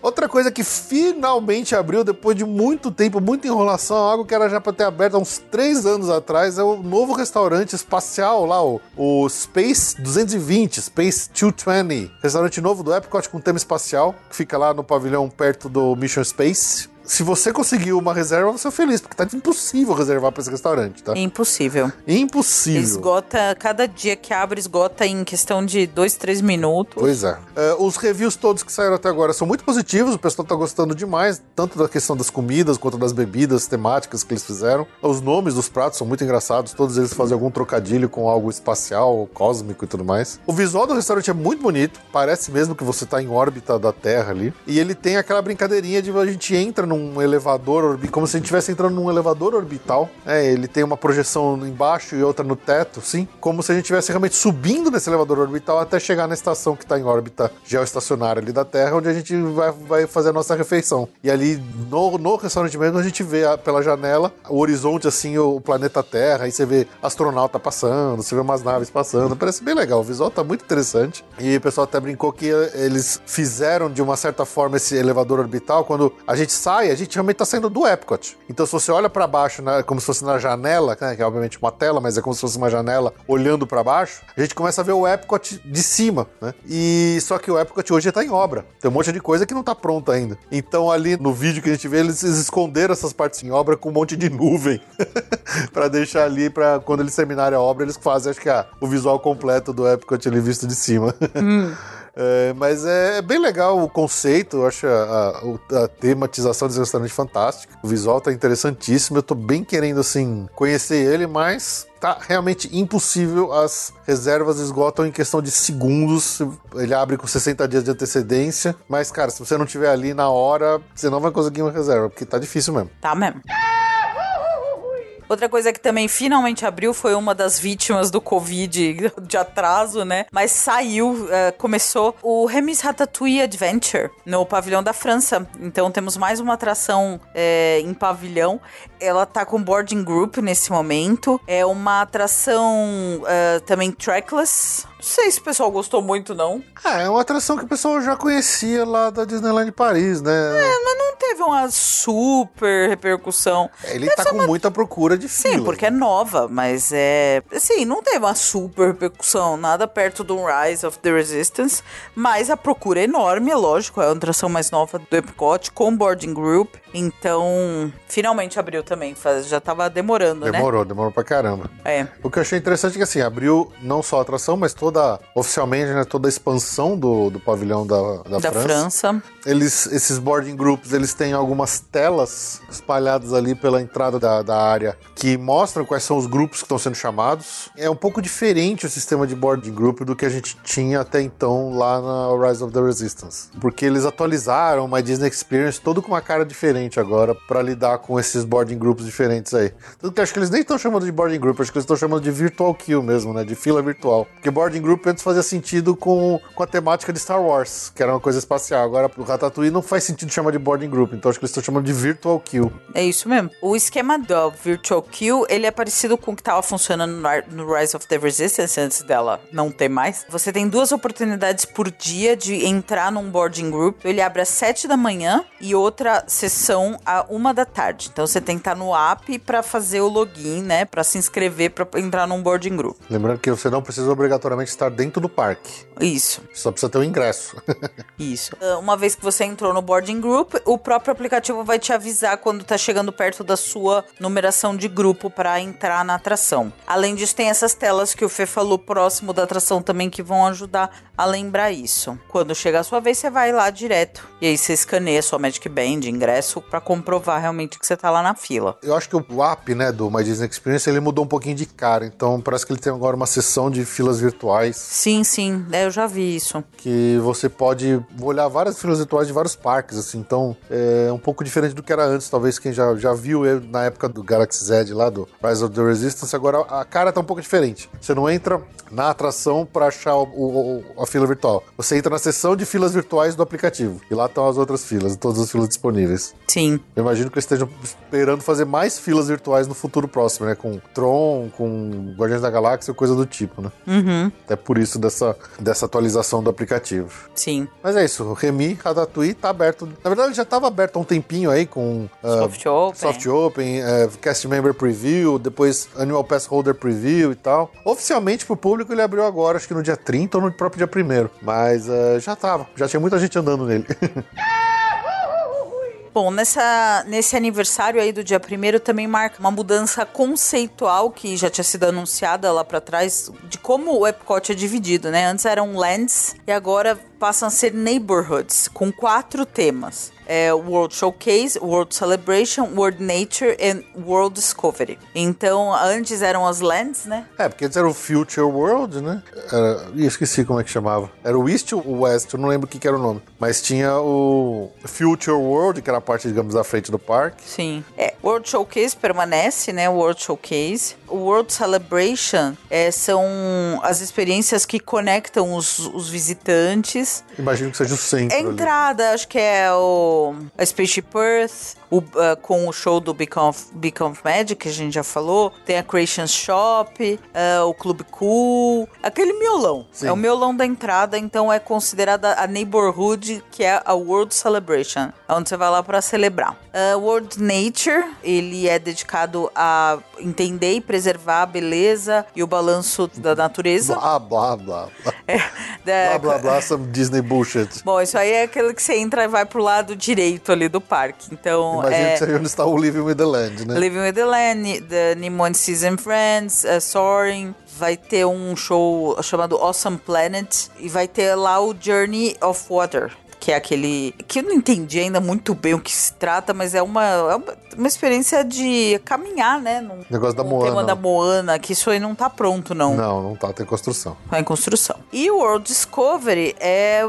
Outra coisa que finalmente abriu depois de muito tempo, muita enrolação, algo que era já pra ter aberto há uns três anos atrás, é o novo restaurante espacial lá, o, o Space 220, Space 220. Restaurante novo do Epcot com tema espacial, que fica lá no pavilhão perto do Mission Space. Se você conseguiu uma reserva, você é feliz, porque tá impossível reservar pra esse restaurante, tá? Impossível. Impossível. Esgota, cada dia que abre, esgota em questão de dois, três minutos. Pois é. É, Os reviews todos que saíram até agora são muito positivos, o pessoal tá gostando demais, tanto da questão das comidas quanto das bebidas temáticas que eles fizeram. Os nomes dos pratos são muito engraçados, todos eles fazem algum trocadilho com algo espacial, cósmico e tudo mais. O visual do restaurante é muito bonito, parece mesmo que você tá em órbita da Terra ali. E ele tem aquela brincadeirinha de a gente entra num elevador, orbi- como se a gente estivesse entrando num elevador orbital. É, ele tem uma projeção embaixo e outra no teto, sim, como se a gente estivesse realmente subindo nesse elevador orbital até chegar na estação que está em órbita geoestacionária ali da Terra, onde a gente vai, vai fazer a nossa refeição. E ali no, no restaurante mesmo a gente vê a- pela janela o horizonte, assim, o planeta Terra, aí você vê astronauta passando, você vê umas naves passando, parece bem legal. O visual tá muito interessante. E o pessoal até brincou que eles fizeram de uma certa forma esse elevador orbital. Quando a gente sai, a gente realmente tá saindo do Epcot. Então, se você olha para baixo, né, como se fosse na janela, né, que é obviamente uma tela, mas é como se fosse uma janela olhando para baixo, a gente começa a ver o Epcot de cima, né? E só que o Epcot hoje tá em obra. Tem um monte de coisa que não tá pronta ainda. Então, ali no vídeo que a gente vê, eles, esconderam essas partes em obra com um monte de nuvem para deixar ali para quando eles terminarem a obra, eles fazem, acho que ah, o visual completo do Epcot ali visto de cima. É, mas é bem legal o conceito, eu acho a, a- a tematização desse restaurante fantástica. O visual tá interessantíssimo, eu tô bem querendo, assim, conhecer ele, mas tá realmente impossível. As reservas esgotam em questão de segundos. Ele abre com 60 dias de antecedência, mas, cara, se você não tiver ali na hora, você não vai conseguir uma reserva, porque tá difícil mesmo. Tá mesmo. Outra coisa que também finalmente abriu foi uma das vítimas do Covid de atraso, né? Mas saiu, eh, começou o Remis Ratatouille Adventure no pavilhão da França. Então temos mais uma atração eh, em pavilhão. Ela tá com boarding group nesse momento. É uma atração eh, também trackless. Sei se o pessoal gostou muito, não. Ah, é uma atração que o pessoal já conhecia lá da Disneyland Paris, né? Mas não teve uma super repercussão. Ele tá com muita procura de fila. Sim, porque é nova, mas é. Assim, não teve uma super repercussão, nada perto do Rise of the Resistance, mas a procura é enorme, é lógico, é a atração mais nova do Epcot, com boarding group, então finalmente abriu também, já tava demorando, né? Demorou, demorou pra caramba. É. O que eu achei interessante é que assim, abriu não só a atração, mas toda, oficialmente, né, toda a expansão do, do pavilhão da, da, Da França. França. Eles, esses boarding groups, eles têm algumas telas espalhadas ali pela entrada da, da área que mostram quais são os grupos que estão sendo chamados. É um pouco diferente o sistema de boarding group do que a gente tinha até então lá na Rise of the Resistance. Porque eles atualizaram uma Disney Experience todo com uma cara diferente agora para lidar com esses boarding groups diferentes aí. Tanto que acho que eles nem estão chamando de boarding group, acho que eles estão chamando de virtual queue mesmo, né? De fila virtual. Porque boarding group antes fazia sentido com, com a temática de Star Wars, que era uma coisa espacial. Agora o Ratatouille não faz sentido chamar de boarding group, então acho que eles estão chamando de virtual queue. É isso mesmo. O esquema do Virtual Queue, ele é parecido com o que estava funcionando no Rise of the Resistance, antes dela não ter mais. Você tem duas oportunidades por dia de entrar num boarding group. Ele abre às 7 da manhã e outra sessão à 1 da tarde. Então você tem que estar no app para fazer o login, né? Para se inscrever para entrar num boarding group. Lembrando que você não precisa obrigatoriamente estar dentro do parque. Isso. Só precisa ter o ingresso. Isso. Ah, Uma vez que você entrou no boarding group, o próprio aplicativo vai te avisar quando tá chegando perto da sua numeração de grupo para entrar na atração. Além disso, tem essas telas que o Fê falou próximo da atração também que vão ajudar a lembrar isso. Quando chegar a sua vez, você vai lá direto. E aí você escaneia sua Magic Band, ingresso, para comprovar realmente que você tá lá na fila. Eu acho que o app, né, do My Disney Experience, ele mudou um pouquinho de cara. Então parece que ele tem agora uma sessão de filas virtuais Sim, sim, é, eu já vi isso. que você pode olhar várias filas virtuais de vários parques, assim. Então é um pouco diferente do que era antes. Talvez quem já, já viu ele na época do Galaxy Z lá, do Rise of the Resistance, agora a cara tá um pouco diferente. Você não entra na atração para achar o- o- o- a fila virtual. Você entra na seção de filas virtuais do aplicativo. E lá estão as outras filas, todas as filas disponíveis. Sim. Eu imagino que eles estejam esperando fazer mais filas virtuais no futuro próximo, né? Com Tron, com Guardiões da Galáxia, coisa do tipo, né? Uhum. Até por isso dessa, dessa essa atualização do aplicativo. Sim. Mas é isso, o Remy Ratatouille tá aberto. Na verdade, ele já estava aberto há um tempinho aí com ah, Soft Open. Soft Open, eh, Cast Member Preview, depois Annual Pass Holder Preview e tal. Oficialmente pro público ele abriu agora, acho que no dia 30 ou no próprio dia 1 Mas eh, já tava, já tinha muita gente andando nele. Bom, nessa, nesse aniversário aí do dia 1 também marca uma mudança conceitual que já tinha sido anunciada lá pra trás de como o Epcot é dividido, né? Antes eram lands e agora passam a ser neighborhoods com quatro temas. É World Showcase, World Celebration, World Nature and World Discovery. Então, antes eram as lands, né? é, porque antes era o Future World, né? Era, ih, esqueci como é que chamava. Era o East ou o West, eu não lembro o que, que era o nome. Mas tinha o Future World, que era a parte, digamos, da frente do parque. Sim. É, World Showcase permanece, né? World Showcase. O World Celebration é, são as experiências que conectam os, os visitantes. Imagino que seja o centro. A ali. entrada, acho que é o a Spaceship Earth, o, ah, com o show do Beacon of, Beacon of Magic, que a gente já falou. Tem a Creation Shop, ah, o Club Cool, aquele miolão. Sim. É o miolão da entrada, então é considerada a neighborhood, que é a World Celebration, onde você vai lá para celebrar. Ah, World Nature, ele é dedicado a entender e preservar a beleza e o balanço da natureza. Blá, blá, blá. Blá, É, da- blá, blá, blá, some Disney bullshit. Bom, isso aí é aquele que você entra e vai pro lado direito ali do parque. Então, Imagino é que seja onde está o Living with the Land, né? Living with the Land, The Nemo and Season Friends, uh, Soaring. Vai ter um show chamado Awesome Planet. E vai ter lá o Journey of Water. Que é aquele. Que eu não entendi ainda muito bem o que se trata, mas é uma, é uma, uma experiência de caminhar, né? Num, Negócio da Moana. tema da Moana, que isso aí não tá pronto, não. Não, não tá, tem construção. Tá em construção. E o World Discovery é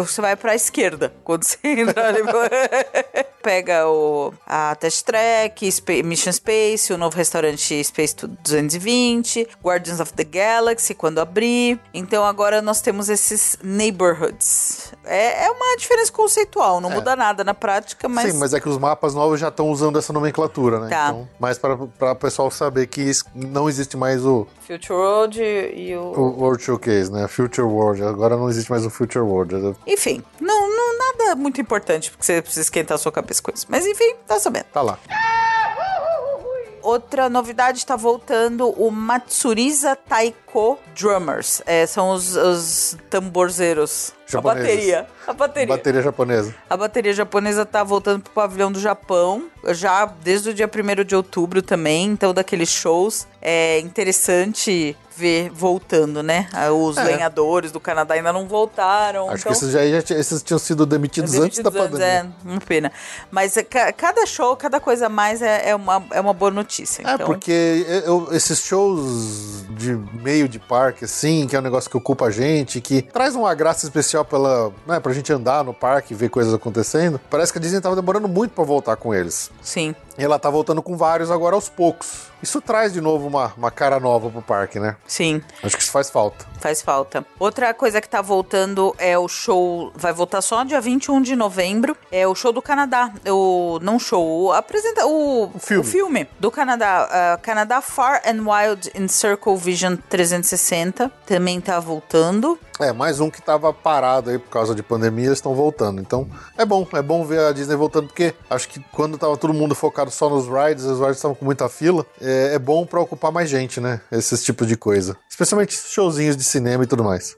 você vai pra esquerda quando você entra ali. Pega o, a Test Track, Mission Space, o novo restaurante Space 220, Guardians of the Galaxy quando abrir. Então agora nós temos esses neighborhoods. É, é uma diferença conceitual, não muda nada na prática, mas. Sim, mas é que os mapas novos já estão usando essa nomenclatura, né? Tá. Então, mas para o pessoal saber que não existe mais o, Future Road e o. o World Showcase, né? Future World. Agora não existe mais o Future World. Enfim, não, não nada muito importante porque você precisa esquentar a sua cabeça com isso. Mas enfim, tá sabendo. Tá lá. Outra novidade está voltando o Matsuriza Taiko Drummers. É, são os, os tamborzeiros. A Japoneses. bateria. A bateria. Bateria japonesa. A bateria japonesa tá voltando pro pavilhão do Japão, já desde o dia 1 de outubro também, então daqueles shows. É interessante ver voltando, né? Ah, Os É. lenhadores do Canadá ainda não voltaram. Acho então... que esses, já, já esses tinham sido demitidos, antes da Demitidos pandemia. É, uma pena. Mas é, ca- cada show, cada coisa a mais é, é, uma, é uma boa notícia. É, então, porque eu- esses shows de meio de parque, assim, que é um negócio que ocupa a gente, que traz uma graça especial pela, né, pra gente andar no parque e ver coisas acontecendo, parece que a Disney tava demorando muito pra voltar com eles. Sim. Ela tá voltando com vários agora aos poucos. Isso traz de novo uma, uma cara nova pro parque, né? Sim, Acho que isso faz falta. faz falta. Outra coisa que tá voltando é o show. Vai voltar só dia 21 de novembro. É o show do Canadá. O. Não show, o. Apresenta. O, O filme. do Canadá. ah, Canadá Far and Wild in Circle Vision 360. Também tá voltando. É, mais um que tava parado aí por causa de pandemia, estão voltando. Então, é bom, é bom ver a Disney voltando, porque acho que quando tava todo mundo focado só nos rides, os rides estavam com muita fila, é, é bom pra ocupar mais gente, né? Esses tipos de coisa. Especialmente showzinhos de cinema e tudo mais.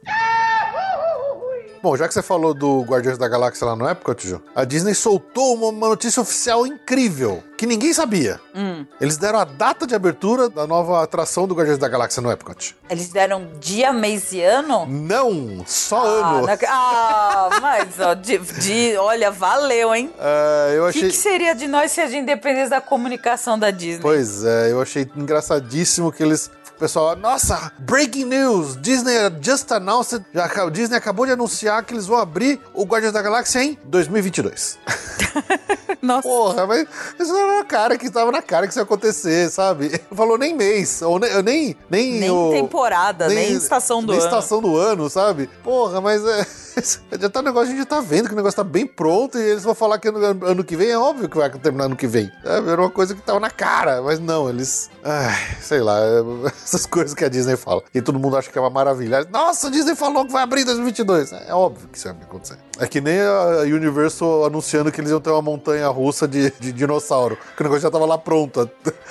Bom, já que você falou do Guardiões da Galáxia lá no Epcot, Ju, a Disney soltou uma, uma notícia oficial incrível, que ninguém sabia. Eles deram a data de abertura da nova atração do Guardiões da Galáxia no Epcot. Eles deram dia, mês e ano? Não, só Ah, ano. na- ah, mas ó, de, de- olha, valeu, hein? É, eu O achei. que, que seria de nós se a gente dependesse da comunicação da Disney? Pois é, eu achei engraçadíssimo que eles. Pessoal, nossa, breaking news! Disney just announced. Já, Disney acabou de anunciar que eles vão abrir o Guardiões da Galáxia em 2022. Nossa. Porra, mas isso era na cara que tava na cara que isso ia acontecer, sabe? Não falou nem mês, ou nem. Nem, nem, Nem o- temporada, nem, estação do nem ano. estação do ano, sabe? Porra, mas é. Já tá um negócio, a gente já tá vendo que o negócio tá bem pronto e eles vão falar que ano, ano que vem é óbvio que vai terminar ano que vem. É, era uma coisa que tava na cara, mas não, eles. Ai, sei lá, essas coisas que a Disney fala. E todo mundo acha que é uma maravilha. Nossa, a Disney falou que vai abrir em 2022. É óbvio que isso vai acontecer. É que nem a Universal anunciando que eles iam ter uma montanha russa de, de dinossauro. Que o negócio já tava lá pronto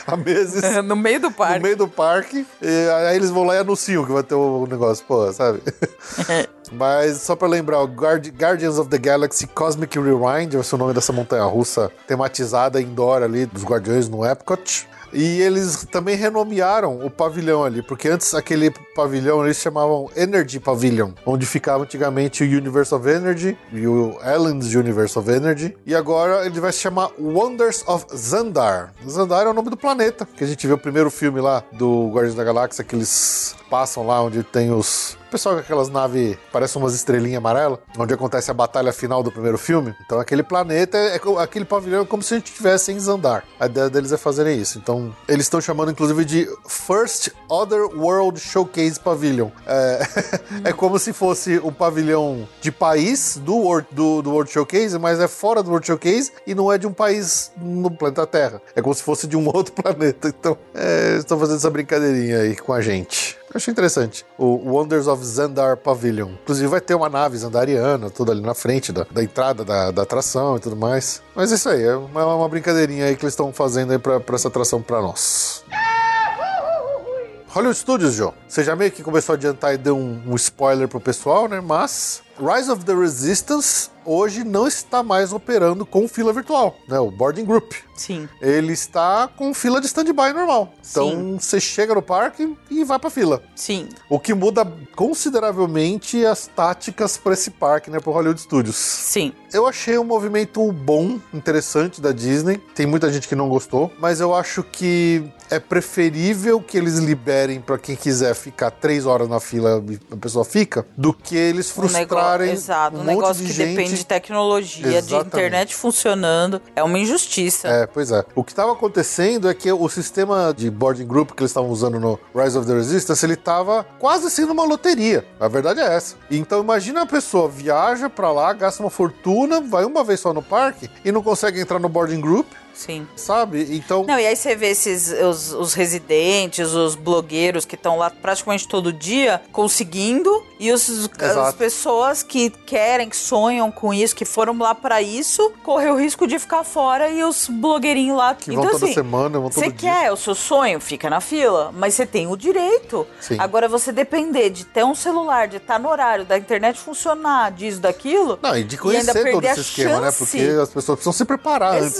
há, meses. no meio do parque. No meio do parque, e aí eles vão lá e anunciam que vai ter o negócio, pô, sabe? Mas só pra lembrar, o Guard- Guardians of the Galaxy Cosmic Rewind vai ser o nome dessa montanha russa tematizada indoor ali dos Guardiões no Epcot. E eles também renomearam o pavilhão ali, porque antes aquele pavilhão eles chamavam Energy Pavilion, onde ficava antigamente o Universe of Energy e o Ellen's Universe of Energy. E agora ele vai se chamar Wonders of Zandar. Zandar é o nome do planeta, que a gente vê o primeiro filme lá do Guardiões da Galáxia, que eles passam lá onde tem os. O pessoal com aquelas naves, parecem umas estrelinhas amarelas, onde acontece a batalha final do primeiro filme. Então aquele planeta, é, aquele pavilhão é como se a gente estivesse em Zandar. A ideia deles é fazerem isso. Então eles estão chamando inclusive de First Other World Showcase Pavilion. É, é como se fosse um pavilhão de país do World, do, do World Showcase, mas é fora do World Showcase e não é de um país no planeta Terra. É como se fosse de um outro planeta. Então, é, estão fazendo essa brincadeirinha aí com a gente. Eu achei interessante. O Wonders of Zandar Pavilion. Inclusive vai ter uma nave zandariana, tudo ali na frente da, da entrada da, da atração e tudo mais. Mas é isso aí, é uma, uma brincadeirinha aí que eles estão fazendo aí pra, pra essa atração pra nós. Hollywood Studios, Joe. Você já meio que começou a adiantar e deu um, um spoiler pro pessoal, né? Mas Rise of the Resistance hoje não está mais operando com fila virtual, né? O boarding group. Sim. Ele está com fila de stand-by normal. Então Sim. você chega no parque e vai pra fila. Sim. O que muda consideravelmente as táticas para esse parque, né? Pro Hollywood Studios. Sim. Eu achei um movimento bom, interessante da Disney. Tem muita gente que não gostou, mas eu acho que é preferível que eles liberem pra quem quiser ficar três horas na fila a pessoa fica, do que eles Um negócio, frustrarem exato, um, monte negócio de que gente. depende de tecnologia, de Exatamente. internet funcionando. É uma injustiça. É, pois é. O que estava acontecendo é que o sistema de boarding group que eles estavam usando no Rise of the Resistance, ele estava quase sendo uma loteria. A verdade é essa. Então imagina a pessoa viaja pra lá, gasta uma fortuna, vai uma vez só no parque e não consegue entrar no boarding group, Sim. sabe? Então Não, e aí você vê esses os, os residentes, os blogueiros que estão lá praticamente todo dia conseguindo e os, as Exato. pessoas que querem, que sonham com isso, que foram lá pra isso, correr o risco de ficar fora e os blogueirinhos lá que vão toda semana, vão todo Você quer, o seu sonho, fica na fila, mas você tem o direito. Sim. Agora você depender de ter um celular, de estar no horário, da internet funcionar, disso, daquilo. Não, e de ainda conhecer todo perder esse a esquema, né? chance. Porque as pessoas precisam se preparar antes.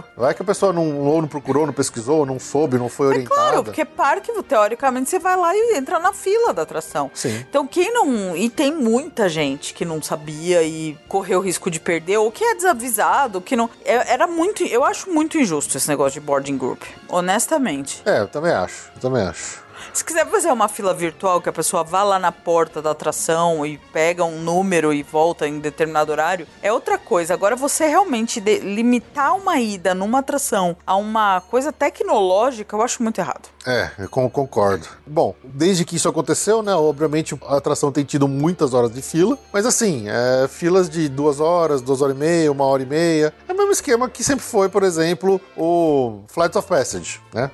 Exato. Vai que a pessoa não, ou não procurou, não pesquisou, ou não soube, não foi orientada. É Claro, porque parque, teoricamente, você vai lá e entra na fila da atração. Sim. Então, quem não. E tem muita gente que não sabia e correu o risco de perder, ou que é desavisado, que não. é- Era muito. Eu acho muito injusto esse negócio de boarding group. Honestamente. É, eu também acho, eu também acho. Se quiser fazer uma fila virtual, que a pessoa vá lá na porta da atração e pega um número e volta em determinado horário, é outra coisa. Agora, você realmente limitar uma ida numa atração a uma coisa tecnológica, eu acho muito errado. É, eu con- concordo. Bom, desde que isso aconteceu, né? Obviamente a atração tem tido muitas horas de fila, mas assim, é, filas de duas horas, duas horas e meia, uma hora e meia. É o mesmo esquema que sempre foi, por exemplo, o Flights of Passage, né?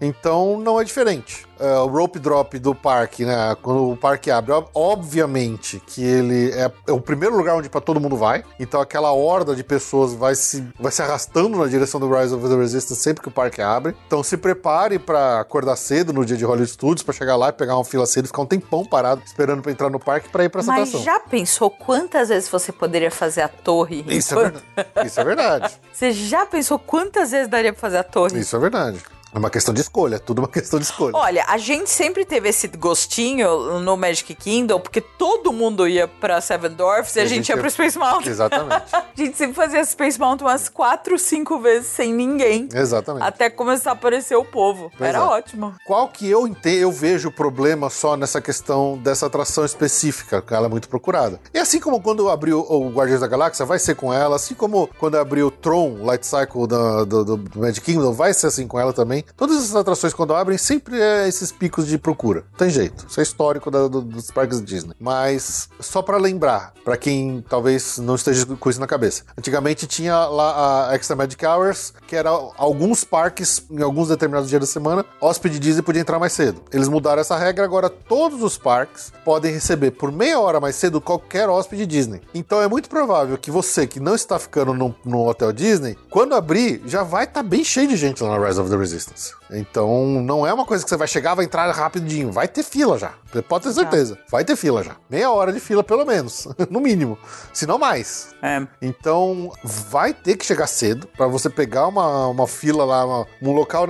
Então não é diferente. É, o rope drop do parque, né? Quando o parque abre, ob- obviamente que ele é, é o primeiro lugar onde para todo mundo vai. Então aquela horda de pessoas vai se, vai se arrastando na direção do Rise of the Resistance sempre que o parque abre. Então se prepare para acordar cedo no dia de Hollywood Studios para chegar lá e pegar uma fila cedo, e ficar um tempão parado esperando para entrar no parque para ir para essa Mas atração. já pensou quantas vezes você poderia fazer a torre? Isso é enquanto- verdade. Isso é verdade. Você já pensou quantas vezes daria pra fazer a torre? Isso é verdade. É uma questão de escolha, é tudo uma questão de escolha. Olha, a gente sempre teve esse gostinho no Magic Kingdom, porque todo mundo ia pra Seven Dwarfs e a, gente ia pro Space Mountain. Exatamente. A gente sempre fazia Space Mountain umas quatro, cinco vezes sem ninguém. Exatamente. Até começar a aparecer o povo. Era é. ótimo. Qual que eu entendo, eu vejo o problema só nessa questão dessa atração específica, que ela é muito procurada. E assim como quando abriu o Guardiões da Galáxia, vai ser com ela, assim como quando abriu o Tron Light Cycle do, do, do Magic Kingdom, vai ser assim com ela também. Todas essas atrações, quando abrem, sempre é esses picos de procura. Não tem jeito. Isso é histórico da- do- dos parques Disney. Mas, só pra lembrar, pra quem talvez não esteja com isso na cabeça. Antigamente tinha lá a Extra Magic Hours, que era alguns parques, em alguns determinados dias da semana, hóspede Disney podia entrar mais cedo. Eles mudaram essa regra, agora todos os parques podem receber por meia hora mais cedo qualquer hóspede Disney. Então é muito provável que você que não está ficando no, no hotel Disney, quando abrir, já vai estar bem cheio de gente lá na Rise of the Resistance. Então não é uma coisa que você vai chegar, vai entrar rapidinho. Vai ter fila já. Você pode ter certeza. Vai ter fila já. Meia hora de fila, pelo menos. no mínimo. Se não mais. É. Então, vai ter que chegar cedo pra você pegar uma, uma fila lá, uma- um local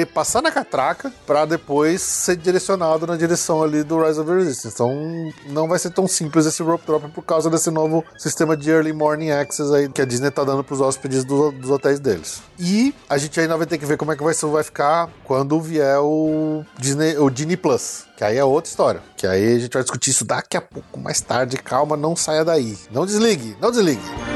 ir passar na catraca, pra depois ser direcionado na direção ali do Rise of the Resistance. Então, não vai ser tão simples esse rope drop por causa desse novo sistema de Early Morning Access aí que a Disney tá dando pros hóspedes do- dos hotéis deles. E a gente ainda vai ter que ver como é que vai, ser- vai ficar quando vier o Disney, o Disney Plus. Que aí é outra história. Que aí a gente vai discutir isso daqui a pouco, mais tarde. Calma, não saia daí. Não desligue, não desligue.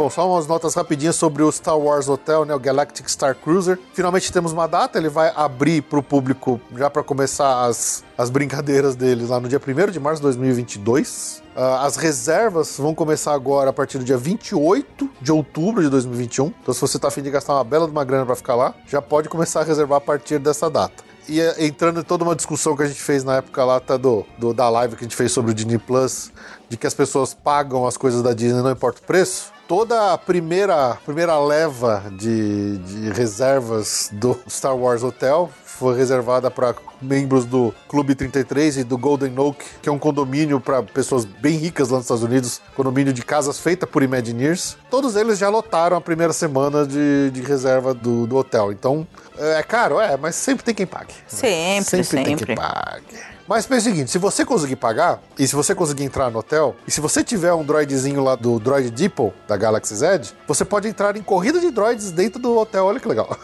Bom, só umas notas rapidinhas sobre o Star Wars Hotel, né, o Galactic Star Cruiser. Finalmente temos uma data, ele vai abrir para o público já para começar as, as brincadeiras deles lá no dia 1 de março de 2022. Ah, as reservas vão começar agora a partir do dia 28 de outubro de 2021. Então, se você está afim de gastar uma bela de uma grana para ficar lá, já pode começar a reservar a partir dessa data. E eh, entrando em toda uma discussão que a gente fez na época lá, tá, do, do- da live que a gente fez sobre o Disney Plus, de que as pessoas pagam as coisas da Disney, não importa o preço. Toda a primeira, primeira leva de, de reservas do Star Wars Hotel foi reservada para membros do Clube 33 e do Golden Oak, que é um condomínio para pessoas bem ricas lá nos Estados Unidos, condomínio de casas feita por Imagineers. Todos eles já lotaram a primeira semana de, de reserva do, do hotel. Então, é caro, é, mas sempre tem quem pague. Sempre, Sempre tem sempre. quem pague. Mas pensa o seguinte, se você conseguir pagar, e se você conseguir entrar no hotel, e se você tiver um droidzinho lá do Droid Depot, da Galaxy Z, você pode entrar em corrida de droids dentro do hotel, olha que legal.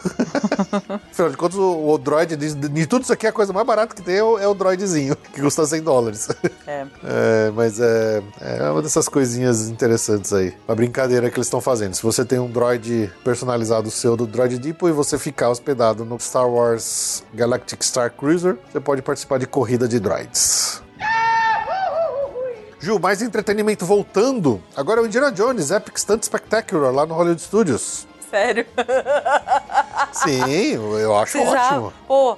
Afinal de contas, o, o droid, de, de tudo isso aqui, a coisa mais barata que tem é o, é o droidzinho, que custa 100 dólares. É. É, mas é, é uma dessas coisinhas interessantes aí. Uma brincadeira que eles estão fazendo. Se você tem um droid personalizado seu do Droid Depot e você ficar hospedado no Star Wars Galactic Star Cruiser, você pode participar de corrida de droids. Ju, mais entretenimento voltando. Agora é o Indiana Jones Epic Stunt Spectacular lá no Hollywood Studios. Sério. Sim, eu acho Você já- ótimo. Pô.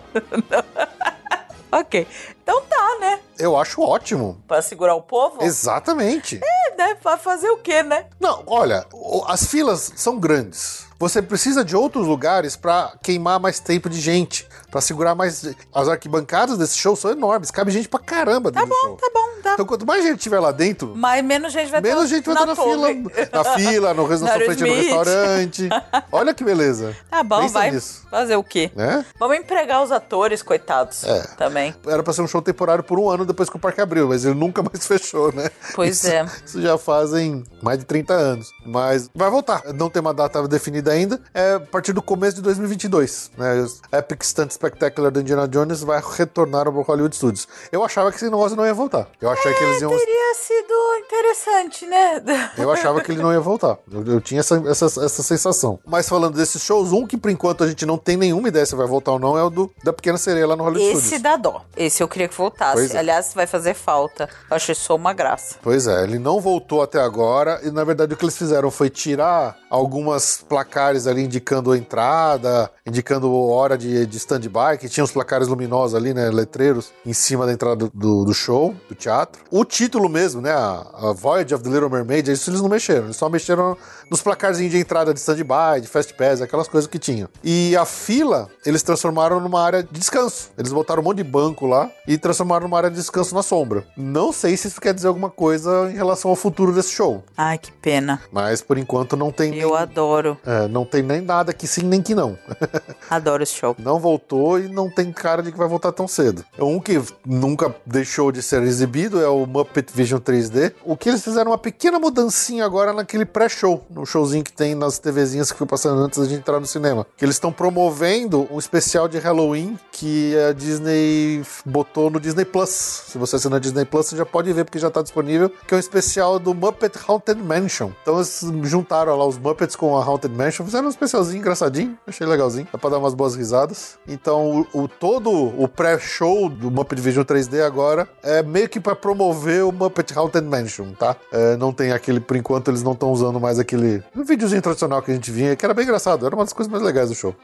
ok. Então tá, né? Eu acho ótimo. Pra segurar o povo? Exatamente. É, né? Pra fazer o quê, né? Não, olha, as filas são grandes. Você precisa de outros lugares pra queimar mais tempo de gente, pra segurar mais. As arquibancadas desse show são enormes, cabe gente pra caramba Tá dentro do bom, show. tá bom, tá. Então, quanto mais gente tiver lá dentro, Mas menos gente vai menos tá gente vai estar na, fila, na fila, no, na Na sua frente no restaurante. Olha que beleza. Tá bom, Pensa vai nisso, fazer o quê? né? Vamos empregar os atores, coitados. É. Também. Era pra ser um show temporário por um ano depois que o parque abriu, mas ele nunca mais fechou, né? Pois Isso- é. Isso já fazem mais de 30 anos. Mas vai voltar. Não tem uma data definida ainda. É a partir do começo de 2022. Né? Epic Stunt Spectacular do Indiana Jones vai retornar ao Hollywood Studios. Eu achava que esse negócio não ia voltar. Eu achei que eles iam. Teria sido interessante, né? Eu achava que ele não ia voltar. Eu, eu tinha essa, essa, essa sensação. Mas falando desses shows, um que por enquanto a gente não tem nenhuma ideia se vai voltar ou não é o do, da Pequena Sereia lá no Hollywood Esse Studios. dá dó. Esse eu queria que voltasse. É. Aliás, vai fazer falta. Eu achei só uma graça. Pois é, ele não voltou até agora e na verdade o que eles fizeram foi tirar algumas placares ali indicando a entrada, indicando hora de, de stand-by, que tinha os placares luminosos ali, né, letreiros, em cima da entrada do, do, do show, do teatro. O título mesmo, né, a, a Voyage of the Little Mermaid, isso eles não mexeram, eles só mexeram nos placarzinhos de entrada de stand-by, de fast pass, aquelas coisas que tinham. E a fila, eles transformaram numa área de descanso. Eles botaram um monte de banco lá e transformaram numa área de descanso na sombra. Não sei se isso quer dizer alguma coisa em relação ao futuro desse show, Ai, que pena. mas por enquanto não tem Eu nem, adoro. é, não tem nem nada que sim nem que não. Adoro esse show. não voltou e não tem cara de que vai voltar tão cedo. Um que nunca deixou de ser exibido é o Muppet Vision 3D. O que eles fizeram uma pequena mudancinha agora naquele pré-show, no showzinho que tem nas TVzinhas que foi passando antes gente entrar no cinema. Que eles estão promovendo um especial de Halloween que a Disney botou no Disney Plus. Se você assinar Disney Plus, você já pode ver porque já tá disponível, que é um especial do Muppet Haunted Mansion. Então eles juntaram lá os Muppets com a Haunted Mansion, fizeram um especialzinho engraçadinho, achei legalzinho, dá pra dar umas boas risadas. Então o, o- todo o pré-show do Muppet Vision 3D agora é meio que pra promover o Muppet Haunted Mansion, tá? É, não tem aquele, por enquanto eles não estão usando mais aquele um videozinho tradicional que a gente vinha, que era bem engraçado, era uma das coisas mais legais do show.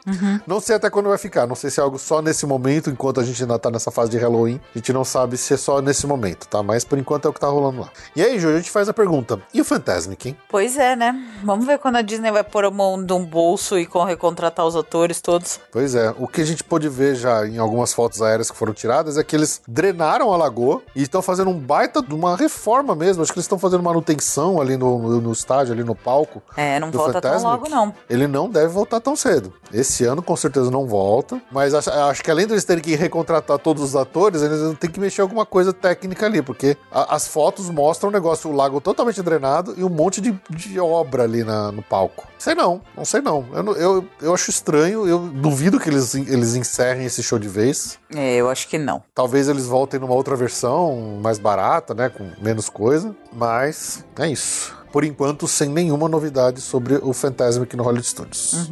Não sei até quando vai ficar, não sei se é algo só nesse momento, enquanto a gente ainda tá nessa fase de Halloween, a gente não sabe se é só nesse momento, tá? Mas por enquanto é o que tá rolando lá. E aí, Ju, a gente faz a pergunta: e o Fantasmic, hein? Pois é, né? Vamos ver quando a Disney vai pôr a mão de um bolso e recontratar os atores todos. Pois é, o que a gente pôde ver já em algumas fotos aéreas que foram tiradas é que eles drenaram a lagoa e estão fazendo um baita de uma reforma mesmo. Acho que eles estão fazendo manutenção ali no, no, no estádio, ali no palco. É, não volta tão Fantasmic. logo, não. Ele não deve voltar tão cedo. Esse ano com certeza não volta, mas acho, acho que além deles terem que recontratar todos os atores, eles ter que mexer alguma coisa técnica ali, porque a- as fotos mostram o negócio, o lago totalmente drenado e um monte de, de obra ali na- no palco. Sei não, não sei não. Eu, eu, eu acho estranho, eu duvido que eles, eles encerrem esse show de vez. É, eu acho que não. Talvez eles voltem numa outra versão mais barata, né, com menos coisa, mas é isso. Por enquanto, sem nenhuma novidade sobre o Fantasmic no Hollywood Studios.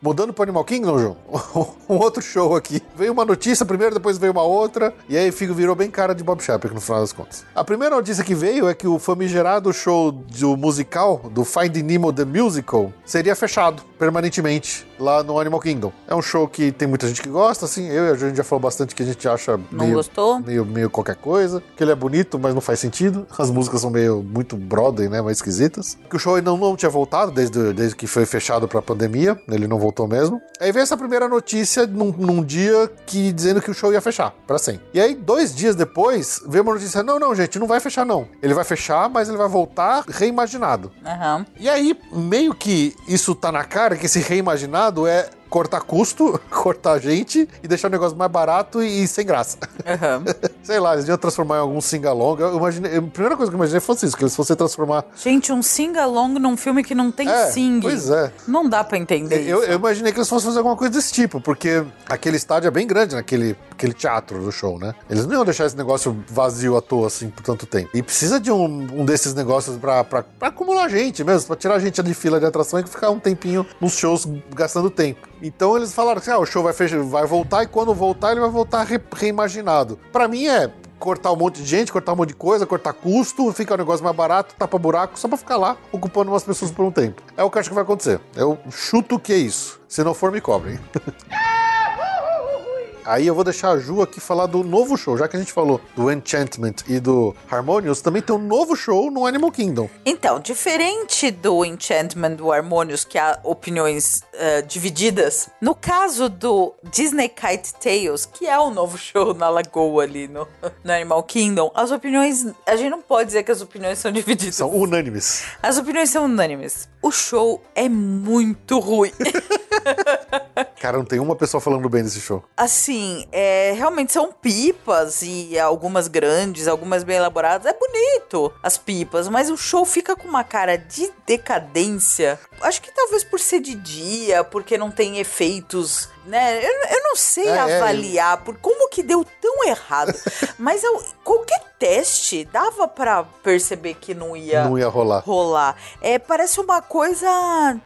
Mudando pro Animal Kingdom, João, um outro show aqui. Veio uma notícia primeiro, depois veio uma outra, e aí fico virou bem cara de Bob Chapek no final das contas. A primeira notícia que veio é que o famigerado show do musical, do Finding Nemo The Musical, seria fechado permanentemente lá no Animal Kingdom. É um show que tem muita gente que gosta, assim, eu e a gente já falou bastante que a gente acha Não meio, gostou? meio, meio qualquer coisa, que ele é bonito, mas não faz sentido. As músicas são meio muito Broadway, né, mais esquisitas. Que o show ainda não, não tinha voltado desde, desde que foi fechado pra pandemia, ele não voltou mesmo. Aí veio essa primeira notícia num, num dia que dizendo que o show ia fechar pra sempre. E aí dois dias depois veio uma notícia, não, não, gente, não vai fechar não. Ele vai fechar, mas ele vai voltar reimaginado. Aham. E aí, meio que isso tá na cara, que esse reimaginado é cortar custo, cortar gente e deixar o negócio mais barato e, e sem graça. Aham. Sei lá, eles iam transformar em algum sing-along. Eu imaginei, a primeira coisa que eu imaginei fosse isso, que eles fossem transformar. Gente, um sing-along num filme que não tem É, sing. pois é. Não dá pra entender Eu, isso. eu imaginei que eles fossem fazer alguma coisa desse tipo, porque aquele estádio é bem grande naquele aquele teatro do show, né? Eles não iam deixar esse negócio vazio à toa, assim, por tanto tempo. E precisa de um, um desses negócios pra, pra, pra acumular gente mesmo, pra tirar gente de fila de atração e ficar um tempinho nos shows gastando tempo. Então eles falaram que ah, o show vai, fechar, vai voltar e quando voltar ele vai voltar re- reimaginado. Pra mim é cortar um monte de gente, cortar um monte de coisa, cortar custo, fica um negócio mais barato, tapa buraco, só pra ficar lá ocupando umas pessoas por um tempo. É o que eu acho que vai acontecer. Eu chuto que é isso. Se não for, me cobrem. Aí eu vou deixar a Ju aqui falar do novo show. Já que a gente falou do Enchantment e do Harmonious, também tem um novo show no Animal Kingdom. Então, diferente do Enchantment do Harmonious, que há opiniões eh, divididas, no caso do Disney Kite Tales, que é o novo show na Lagoa ali no, no Animal Kingdom, as opiniões. A gente não pode dizer que as opiniões são divididas. São unânimes. As opiniões são unânimes. O show é muito ruim. Cara, não tem uma pessoa falando bem desse show. assim, é, realmente são pipas e algumas grandes, algumas bem elaboradas. É bonito as pipas, mas o show fica com uma cara de decadência. Acho que talvez por ser de dia, porque não tem efeitos né? Eu, eu não sei É, é, avaliar por como que deu tão errado. Mas eu- qualquer teste dava pra perceber que não ia, Não ia rolar. rolar. É, parece uma coisa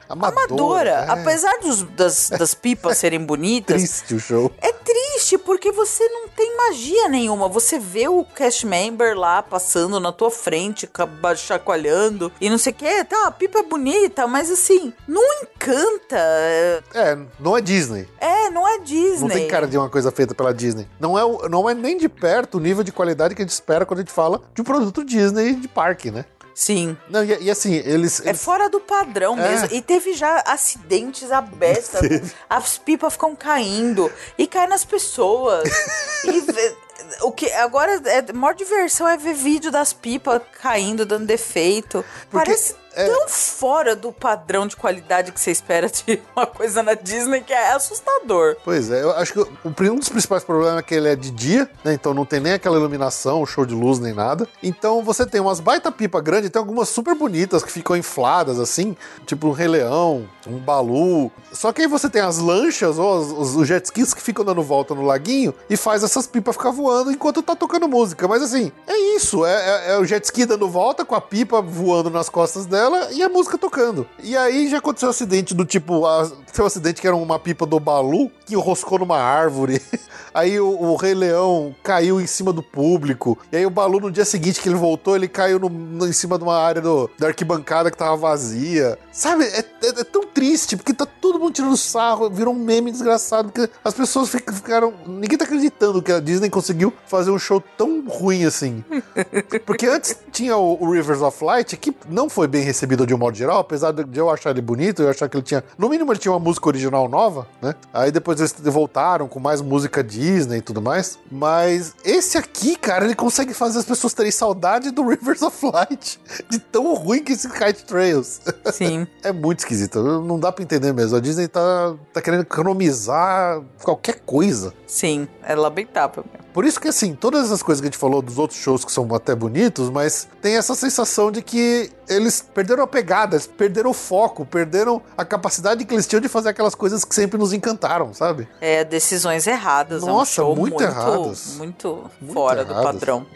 Amadora, amadora. é. Apesar dos- das, das pipas serem bonitas, Triste o show. é triste porque você não tem magia nenhuma. Você vê o cast member lá passando na tua frente, chacoalhando e não sei o que. Tá, a pipa é bonita, mas assim, não encanta. É, não é Disney. É, não é Disney. Não tem cara de uma coisa feita pela Disney. Não é, não é nem de perto o nível de qualidade que a gente espera quando a gente fala de um produto Disney de parque, né? Sim. Não, e, e assim, eles. É eles- fora do padrão É. mesmo. E teve já acidentes abertos. As pipas ficam caindo e cai nas pessoas. e o que agora é a maior diversão é ver vídeo das pipas caindo, dando defeito. Porque, Parece é- tão fora do padrão de qualidade que você espera de uma coisa na Disney que é assustador. Pois é, eu acho que o- um dos principais problemas é que ele é de dia, né? Então não tem nem aquela iluminação, show de luz, nem nada. Então você tem umas baita pipa grande, tem algumas super bonitas que ficam infladas, assim, tipo um Rei Leão, um Balu. Só que aí você tem as lanchas ou os, os- os jet skis que ficam dando volta no laguinho e faz essas pipas ficar voando enquanto tá tocando música. Mas assim, é isso, é, é- é o jet ski dando volta com a pipa voando nas costas dela e a música tocando. E aí já aconteceu um acidente do tipo, a, foi um acidente que era uma pipa do Balu que roscou numa árvore. Aí o, o Rei Leão caiu em cima do público. E aí o Balu, no dia seguinte que ele voltou, ele caiu no- no- em cima de uma área do- da arquibancada que tava vazia. Sabe, é, é- é tão triste, porque tá todo mundo tirando sarro, virou um meme desgraçado, porque as pessoas fic- ficaram... Ninguém tá acreditando que a Disney conseguiu fazer um show tão ruim assim. Porque antes tinha o, o Rivers of Light, que não foi bem recebido de um modo geral, apesar de eu achar ele bonito, eu achar que ele tinha. No mínimo, ele tinha uma música original nova, né? Aí depois eles voltaram com mais música Disney e tudo mais. Mas esse aqui, cara, ele consegue fazer as pessoas terem saudade do Rivers of Light. De tão ruim que esse Kite Trails. Sim. É muito esquisito. Não dá pra entender mesmo. A Disney tá, tá querendo economizar qualquer coisa. Sim. É lamentável mesmo. Por isso que, assim, todas essas coisas que a gente falou dos outros shows que são até bonitos, mas tem essa sensação de que eles perderam a pegada, eles perderam o foco, perderam a capacidade que eles tinham de fazer aquelas coisas que sempre nos encantaram, sabe? É, decisões erradas. é um Nossa, muito muito erradas. Muito, Muito fora do erradas. padrão.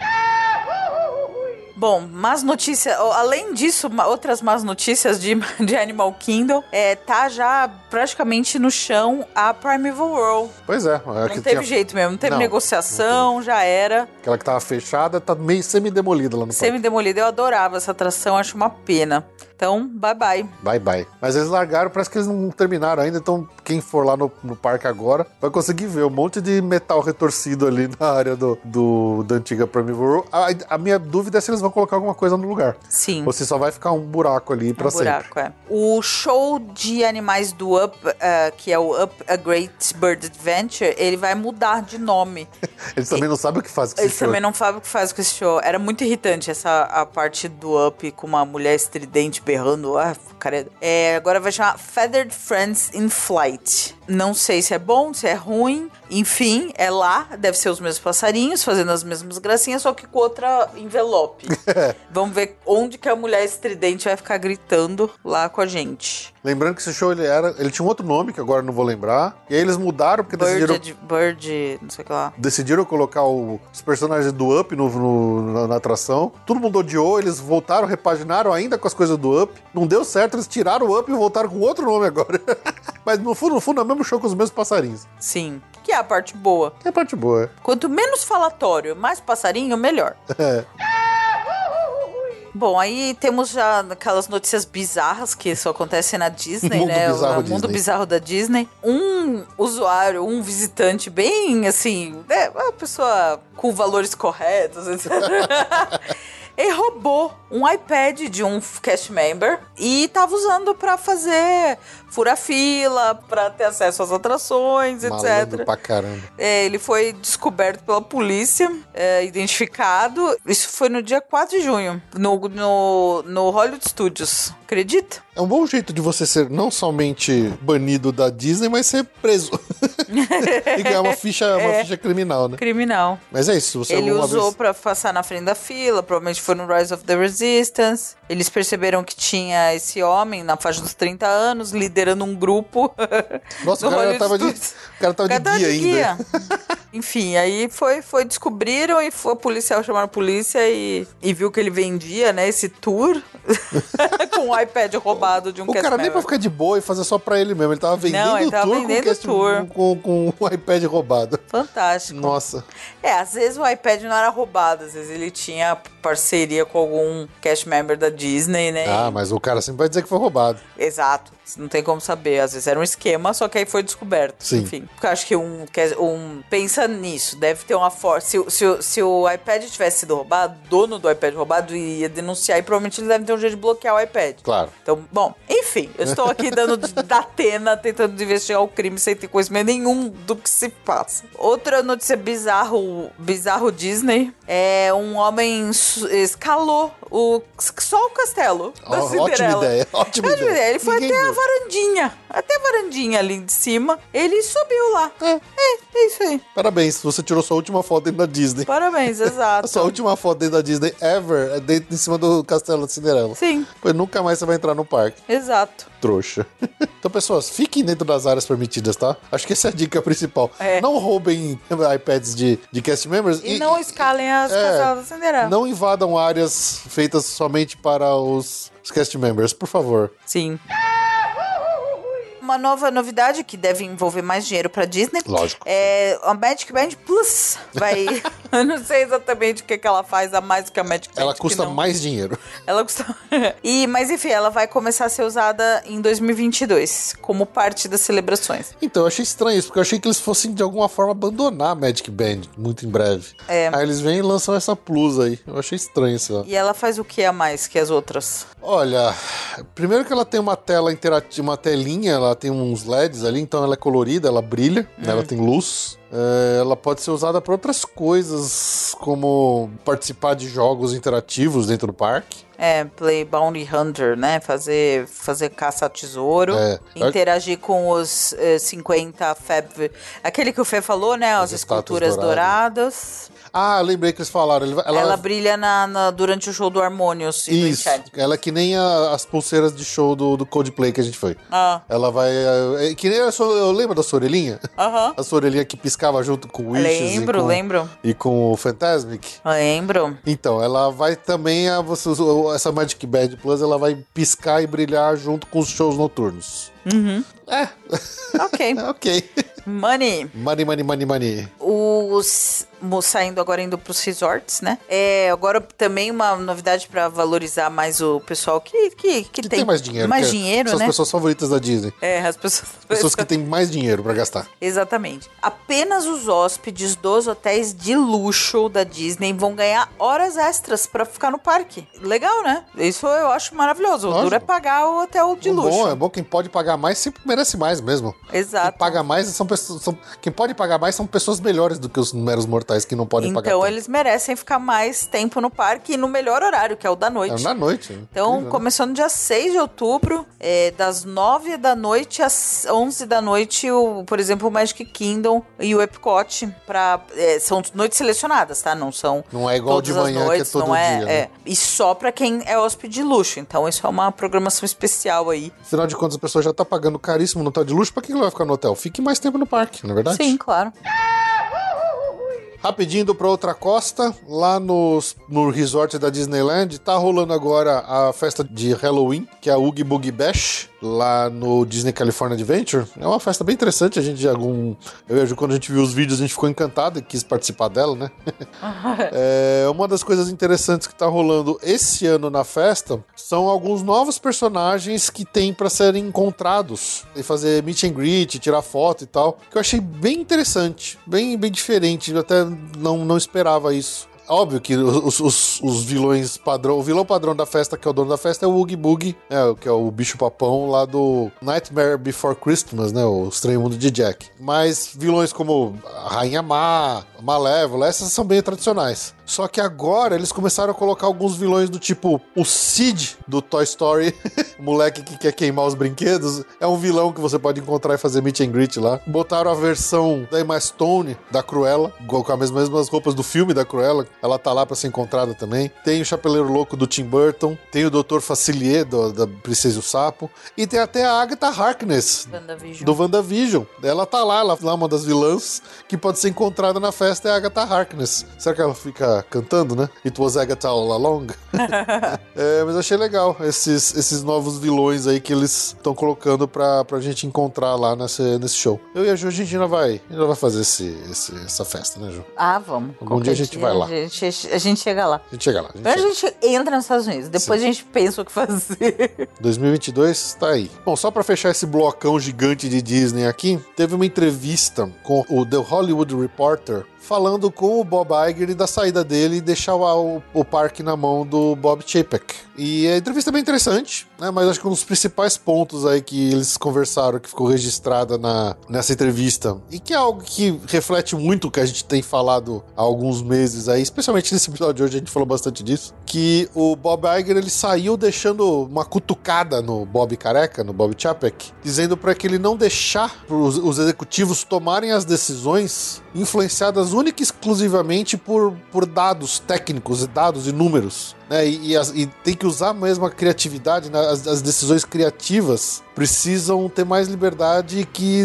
Bom, más notícias. Além disso, outras más notícias de, de Animal Kingdom. É, tá já praticamente no chão a Primeval World. Pois é. é Não teve tinha- jeito mesmo, não teve Não, negociação, já era. Aquela que tava fechada tá meio semi-demolida lá no. Semi-demolida. Eu adorava essa atração, acho uma pena. Então, bye bye. Bye bye. Mas eles largaram, parece que eles não terminaram ainda, então quem for lá no, no parque agora vai conseguir ver um monte de metal retorcido ali na área do, do da antiga Primeval. A, a minha dúvida é se eles vão colocar alguma coisa no lugar. Sim. Ou se só vai ficar um buraco ali pra Um sempre. buraco, é. O show de animais do Up, ah, que é o Up A Great Bird Adventure, ele vai mudar de nome. Eles também não sabem o que faz com Eles esse show. também não sabem o que faz com esse show. Era muito irritante essa a parte do Up com uma mulher estridente berrando. Ah, cara. É, agora vai chamar Feathered Friends in Flight. Não sei se é bom, se é ruim. Enfim, é lá. Deve ser os mesmos passarinhos fazendo as mesmas gracinhas, só que com outra envelope. Vamos ver onde que a mulher estridente vai ficar gritando lá com a gente. Lembrando que esse show ele era. Ele tinha um outro nome, que agora não vou lembrar. E aí eles mudaram porque Bird, decidiram. Bird, não sei o que lá. Decidiram colocar o- os personagens do Up no, no- na, na atração. Todo mundo odiou, eles voltaram, repaginaram ainda com as coisas do Up. Não deu certo, eles tiraram o Up e voltaram com outro nome agora. Mas no fundo, no fundo, é o mesmo show com os mesmos passarinhos. Sim. Que é a parte boa. É a parte boa. Quanto menos falatório, mais passarinho, melhor. É. Bom, aí temos já aquelas notícias bizarras que só acontecem na Disney, Mundo né? bizarro o mundo Disney. bizarro da Disney. Um usuário, um visitante bem assim, né? Uma pessoa com valores corretos, etc. Ele roubou um iPad de um cast member e tava usando pra fazer fura-fila, pra ter acesso às atrações, Malandro etc. pra caramba. É, ele foi descoberto pela polícia, é, identificado. Isso foi no dia 4 de junho, no, no, no Hollywood Studios. Acredita? É um bom jeito de você ser não somente banido da Disney, mas ser preso. e ganhar uma ficha, uma ficha criminal, né? Criminal. Mas é isso, você Ele usou vez... pra passar na frente da fila, provavelmente foi no Rise of the Resistance. Eles perceberam que tinha esse homem na faixa dos 30 anos, liderando um grupo. Nossa, o cara tava de, o cara tava O cara de tava guia de guia. Enfim, aí foi, foi descobriram e foi o policial chamaram a polícia e, e viu que ele vendia, né, esse tour com o iPad roubado de um O cara nem pra member. ficar de boa e fazer só pra ele mesmo. Ele tava vendendo ele o tava tour, vendendo com, o cast- o tour. Com, com o iPad roubado. Fantástico. Nossa. É, às vezes o iPad não era roubado, às vezes ele tinha parceria com algum cast member da Disney, né? Ah, mas o cara sempre vai dizer que foi roubado. Exato. Não tem como saber. Às vezes era um esquema, só que aí foi descoberto. Sim. Enfim. Porque eu acho que um, um. Pensa nisso. Deve ter uma força. Se, o- se, se o iPad tivesse sido roubado, dono do iPad roubado ia denunciar e provavelmente eles devem ter um jeito de bloquear o iPad. Claro. Então, bom, enfim, eu estou aqui dando da Atena, tentando investigar o crime sem ter conhecimento nenhum do que se passa. Outra notícia bizarro, bizarro Disney, é um homem escalou o, só o castelo da ótima Cinderela. ideia, ótima Ótima ideia. Ele foi Ninguém até a viu. varandinha, até a varandinha ali de cima, ele subiu lá. É, é, isso aí. Parabéns, você tirou sua última foto dentro da Disney. Parabéns, A exato. sua última foto dentro da Disney ever é dentro em cima do castelo de Cinderela. Sim, Pois nunca mais você vai entrar no parque. exato. Trouxa. Então, pessoas, fiquem dentro das áreas permitidas, tá? Acho que essa é a dica principal. É. Não roubem iPads de, de cast members E, não escalem as é, castelas da Cinderela. Não invadam áreas feitas somente para os, os cast members, por favor. Sim. Uma nova novidade que deve envolver mais dinheiro pra Disney. Lógico. É a Magic Band Plus. Vai. Eu não sei exatamente o que, que ela faz a mais do que a Magic Band. Ela custa não- mais dinheiro. Ela custa. e, mas enfim, ela vai começar a ser usada em 2022, como parte das celebrações. Então, eu achei estranho isso, porque eu achei que eles fossem de alguma forma abandonar a Magic Band muito em breve. É. Aí eles vêm e lançam essa plus aí. Eu achei estranho isso. E ela faz o que a mais que as outras? Olha, primeiro que ela tem uma tela interativa, uma telinha, ela tem uns LEDs ali, então ela é colorida, ela brilha, né, ela tem luz. É, ela pode ser usada para outras coisas, como participar de jogos interativos dentro do parque. É, Play Bounty Hunter, né? Fazer, fazer caça a tesouro. É. Interagir com os eh, 50 Fab. Aquele que o Fê falou, né? As, As esculturas estátuas douradas. Ah, lembrei que eles falaram. Ela, Ela, brilha na, na- durante o show do Harmonious e do Isso, ela é que nem a- as pulseiras de show do, do Coldplay que a gente foi. Ah, Ela vai. é, é que nem a sua, eu lembro da sua orelhinha? aham. A sua orelhinha que piscava junto com o Wishes Lembro, e com, lembro. E com o Fantasmic. Lembro. Então, ela vai também, a, você, essa Magic Band Plus, ela vai piscar e brilhar junto com os shows noturnos. É, Ok. ok. Money. money, money, money, money. Os saindo agora indo pros resorts, né? É, agora também uma novidade pra valorizar mais o pessoal que, que, que, Que tem, tem mais dinheiro. Mais é- dinheiro, São né? as pessoas favoritas da Disney. É, as pessoas. Pessoas que têm mais dinheiro pra gastar. Exatamente. Apenas os hóspedes dos hotéis de luxo da Disney vão ganhar horas extras pra ficar no parque. Legal, né? Isso eu acho maravilhoso. O duro é pagar o hotel de O luxo. bom, é bom quem pode pagar mais sempre merece mais mesmo. Exato. Quem paga mais são pessoas. São, quem pode pagar mais são pessoas melhores do que os meros mortais que não podem pagar. Então eles merecem ficar mais tempo no parque e no melhor horário, que é o da noite. É na noite. Então, Incrível, né? começando dia 6 de outubro, é, das 9 da noite às 11 da noite, o, por exemplo, o Magic Kingdom e o Epcot, pra, é, são noites selecionadas, tá? Não são Não é igual de manhã, que é noites, todo não é, dia, é. né? E só pra quem é hóspede de luxo. Então, isso é uma programação especial aí. Afinal de contas, a pessoa já tá pagando caríssimo no hotel de luxo, pra que ela vai ficar no hotel? Fique mais tempo no parque, não é verdade? Sim, claro. Rapidinho indo pra outra costa, lá nos, no resort da Disneyland, tá rolando agora a festa de Halloween, que é a Oogie Boogie Bash, lá no Disney California Adventure. É uma festa bem interessante, a gente já algum... Eu e quando a gente viu os vídeos, a gente ficou encantado e quis participar dela, né? é, uma das coisas interessantes que tá rolando esse ano na festa são alguns novos personagens que tem pra serem encontrados e fazer meet and greet, tirar foto e tal, que eu achei bem interessante, bem, bem diferente, eu até não, não esperava isso. Óbvio que os, os, os vilões padrão, o vilão padrão da festa, que é o dono da festa, é o Oogie Boogie, né, que é o bicho papão lá do Nightmare Before Christmas, né, o Estranho Mundo de Jack. Mas vilões como a Rainha Má, Malévola, essas são bem tradicionais. Só que agora eles começaram a colocar alguns vilões do tipo o Sid do Toy Story, o moleque que quer queimar os brinquedos, é um vilão que você pode encontrar e fazer meet and greet lá. Botaram a versão da Emma Stone, da Cruella, igual com as mesmas roupas do filme da Cruella, ela tá lá pra ser encontrada também. Tem o Chapeleiro Louco do Tim Burton, tem o Dr. Facilier do, da Princesa e o Sapo, e tem até a Agatha Harkness WandaVision. do WandaVision. Ela tá lá, ela é uma das vilãs que pode ser encontrada na festa é a Agatha Harkness. Será que ela fica cantando, né? It was Agatha all along? é, mas achei legal esses, esses novos vilões aí que eles estão colocando pra, pra gente encontrar lá nesse, nesse show. Eu e a Ju, a gente ainda vai, ainda vai fazer esse, esse- essa festa, né, Ju? Ah, vamos. Algum Qualquer dia a gente vai lá. A gente, a gente chega lá. A gente chega lá. A gente a gente entra nos Estados Unidos, depois a gente pensa o que fazer. 2022 tá aí. Bom, só pra fechar esse blocão gigante de Disney aqui, teve uma entrevista com o The Hollywood Reporter falando com o Bob Iger da saída dele e deixar o, o parque na mão do Bob Chapek. E a entrevista é bem interessante, né? Mas acho que um dos principais pontos aí que eles conversaram, que ficou registrada na, nessa entrevista, e que é algo que reflete muito o que a gente tem falado há alguns meses aí, especialmente nesse episódio de hoje a gente falou bastante disso, que o Bob Iger ele saiu deixando uma cutucada no Bob Careca, no Bob Chapek, dizendo para que ele não deixar os, os executivos tomarem as decisões influenciadas única e exclusivamente por, por dados técnicos e dados e números. Né? E, e as- e tem que usar mesmo a criatividade, né? as, as decisões criativas precisam ter mais liberdade que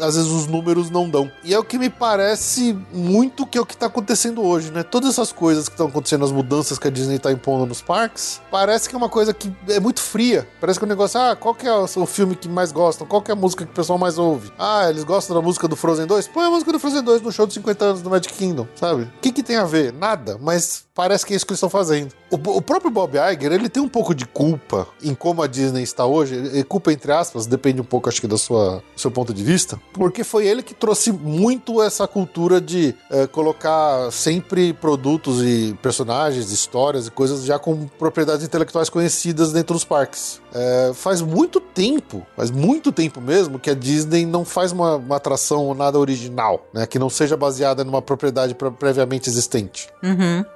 às vezes os números não dão. E é o que me parece muito que é o que está acontecendo hoje, né? Todas essas coisas que estão acontecendo, as mudanças que a Disney está impondo nos parques, parece que é uma coisa que é muito fria. Parece que o negócio, ah, qual que é o o filme que mais gostam? Qual que é a música que o pessoal mais ouve? Ah, eles gostam da música do Frozen 2? Põe a música do Frozen 2 no show de 50 anos do Magic Kingdom, sabe? O que que tem a ver? Nada, mas parece que é isso que eles estão fazendo. O, o próprio Bob Iger, ele tem um pouco de culpa em como a Disney está hoje, e culpa entre aspas, depende um pouco, acho que, do seu ponto de vista, porque foi ele que trouxe muito essa cultura de eh, colocar sempre produtos e personagens, histórias e coisas já com propriedades intelectuais conhecidas dentro dos parques. Eh, faz muito tempo, faz muito tempo mesmo, que a Disney não faz uma, uma atração nada original, né? Que não seja baseada numa propriedade pre- previamente existente.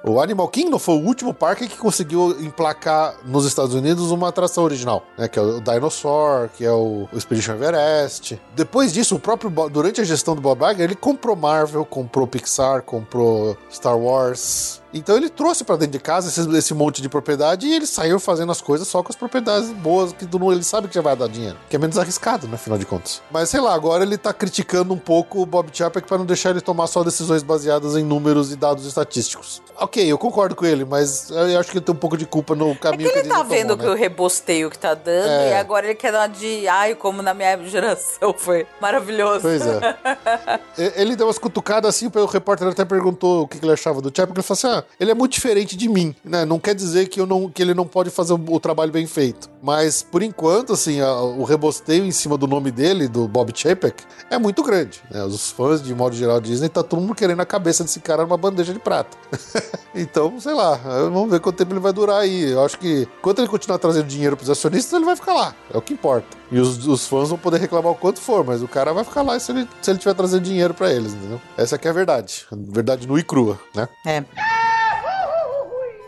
O Animal Kingdom foi o último parque que conseguiu emplacar nos Estados Unidos uma atração original, né? Que é o Dinosaur, que é o, Expedition Everest. Depois disso, o próprio durante a gestão do Bob Iger, ele comprou Marvel, comprou Pixar, comprou Star Wars. Então ele trouxe pra dentro de casa esse, esse monte de propriedade e ele saiu fazendo as coisas só com as propriedades boas que mundo- ele sabe que já vai dar dinheiro, que é menos arriscado, né, afinal de contas. Mas sei lá, agora ele tá criticando um pouco o Bob Chapek para não deixar ele tomar só decisões baseadas em números e dados estatísticos. Ok, eu concordo com ele, mas eu acho que ele tem um pouco de culpa no É caminho que ele a tá Disney vendo tomou, que né? o rebosteio que tá dando É. e agora ele quer dar uma de ai, como na minha geração foi maravilhoso. Pois é. Ele deu umas cutucadas assim, o repórter até perguntou o que que ele achava do Chapek. Ele falou assim: ah, ele é muito diferente de mim, né? Não quer dizer que, eu não, que ele não pode fazer o, trabalho bem feito. Mas, por enquanto, assim, a- o rebosteio em cima do nome dele, do Bob Chapek, é muito grande. né? Os fãs, de modo geral, Disney, tá todo mundo querendo a cabeça desse cara numa bandeja de prata. então, sei lá, vamos ver quanto tempo ele vai durar aí. Eu acho que, enquanto ele continuar trazendo dinheiro pros acionistas, ele vai ficar lá. É o que importa. E os, os fãs vão poder reclamar o quanto for, mas o cara vai ficar lá se ele, se ele tiver trazendo dinheiro pra eles, entendeu? Essa aqui é a verdade. Verdade nua e crua, né? É.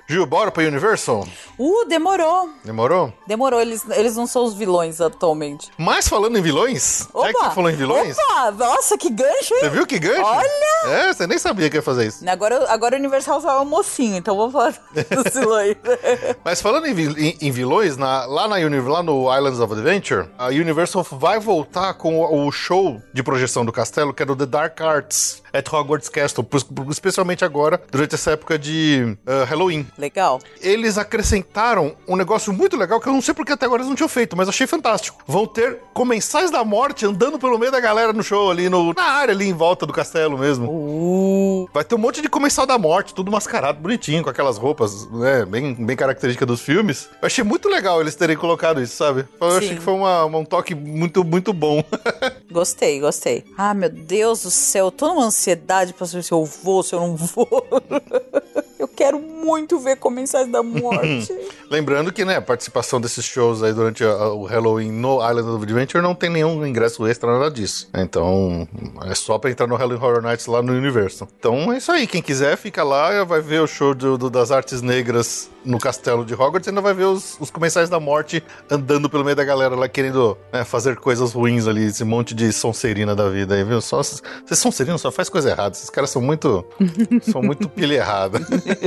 Gil, bora pra Universal? Uh, demorou. Demorou? Demorou, eles, eles não são os vilões atualmente. Mas falando em vilões, Opa! já que você falou em vilões, Opa, nossa, que gancho, você hein? viu que gancho? Olha! É, você nem sabia que ia fazer isso. Agora, agora o Universal só é o mocinho, então vamos falar dos vilões. Mas falando em, em- em vilões, na- lá, na lá no Islands of Adventure, a Universal vai voltar com o, o show de projeção do castelo, que é do The Dark Arts at Hogwarts Castle, especialmente agora, durante essa época de ah, Halloween. Legal. Eles acrescentaram um negócio muito legal que eu não sei porque até agora eles não tinham feito, mas achei fantástico. Vão ter comensais da morte andando pelo meio da galera no show ali, no- na área ali em volta do castelo mesmo. Uh, Vai ter um monte de comensal da morte, tudo mascarado, bonitinho, com aquelas roupas, né, bem, bem características dos filmes. Eu achei muito legal eles terem colocado isso, sabe? Eu Sim. achei que foi uma- um toque muito, muito bom. gostei, gostei. Ah, meu Deus do céu, eu tô numa ansiedade pra saber se eu vou, se eu não vou. quero muito ver Comensais da Morte. Lembrando que, né, a participação desses shows aí durante a- o Halloween no Island of Adventure não tem nenhum ingresso extra, nada disso. Então, é só pra entrar no Halloween Horror Nights lá no Universal. Então é isso aí, quem quiser fica lá, vai ver o show do- do- das artes negras no castelo de Hogwarts e ainda vai ver os, os Comensais da Morte andando pelo meio da galera lá, querendo né, fazer coisas ruins ali, esse monte de Sonserina da vida aí, viu? Só, vocês Sonserina só faz coisa errada, esses caras são muito, são muito pilha errada.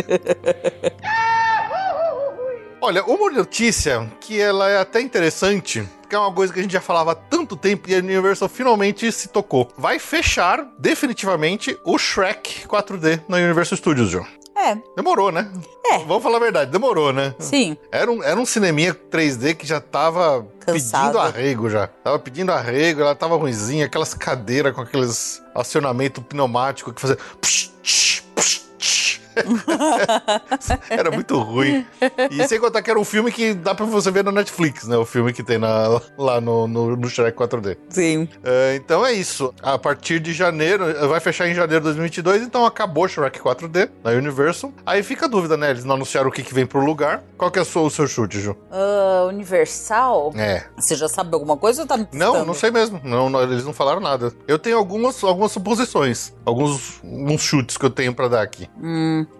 Olha, uma notícia que ela é até interessante, que é uma coisa que a gente já falava há tanto tempo e a Universal finalmente se tocou. Vai fechar definitivamente o Shrek 4D na Universal Studios, João. É, Demorou, né? É. Vamos falar a verdade, demorou, né? sim. Era um, era um cineminha 3D que já tava Cansado. pedindo arrego já. Tava pedindo arrego, ela tava ruimzinha, aquelas cadeiras com aqueles acionamento pneumático que fazia... psh, psh, tsh. era muito ruim. E sem contar que era um filme que dá pra você ver na Netflix, né? O filme que tem na- lá no, no, no Shrek 4D. Sim. É, então é isso. A partir de janeiro, vai fechar em janeiro de 2022, então acabou Shrek 4D na Universal. Aí fica a dúvida, né? Eles não anunciaram o que, que vem pro lugar. Qual que é o seu, chute, Ju? Ah, Universal? É. Você já sabe alguma coisa ou tá me Não, não sei mesmo. Não, não, eles não falaram nada. Eu tenho algumas, algumas suposições. Alguns, alguns chutes que eu tenho pra dar aqui.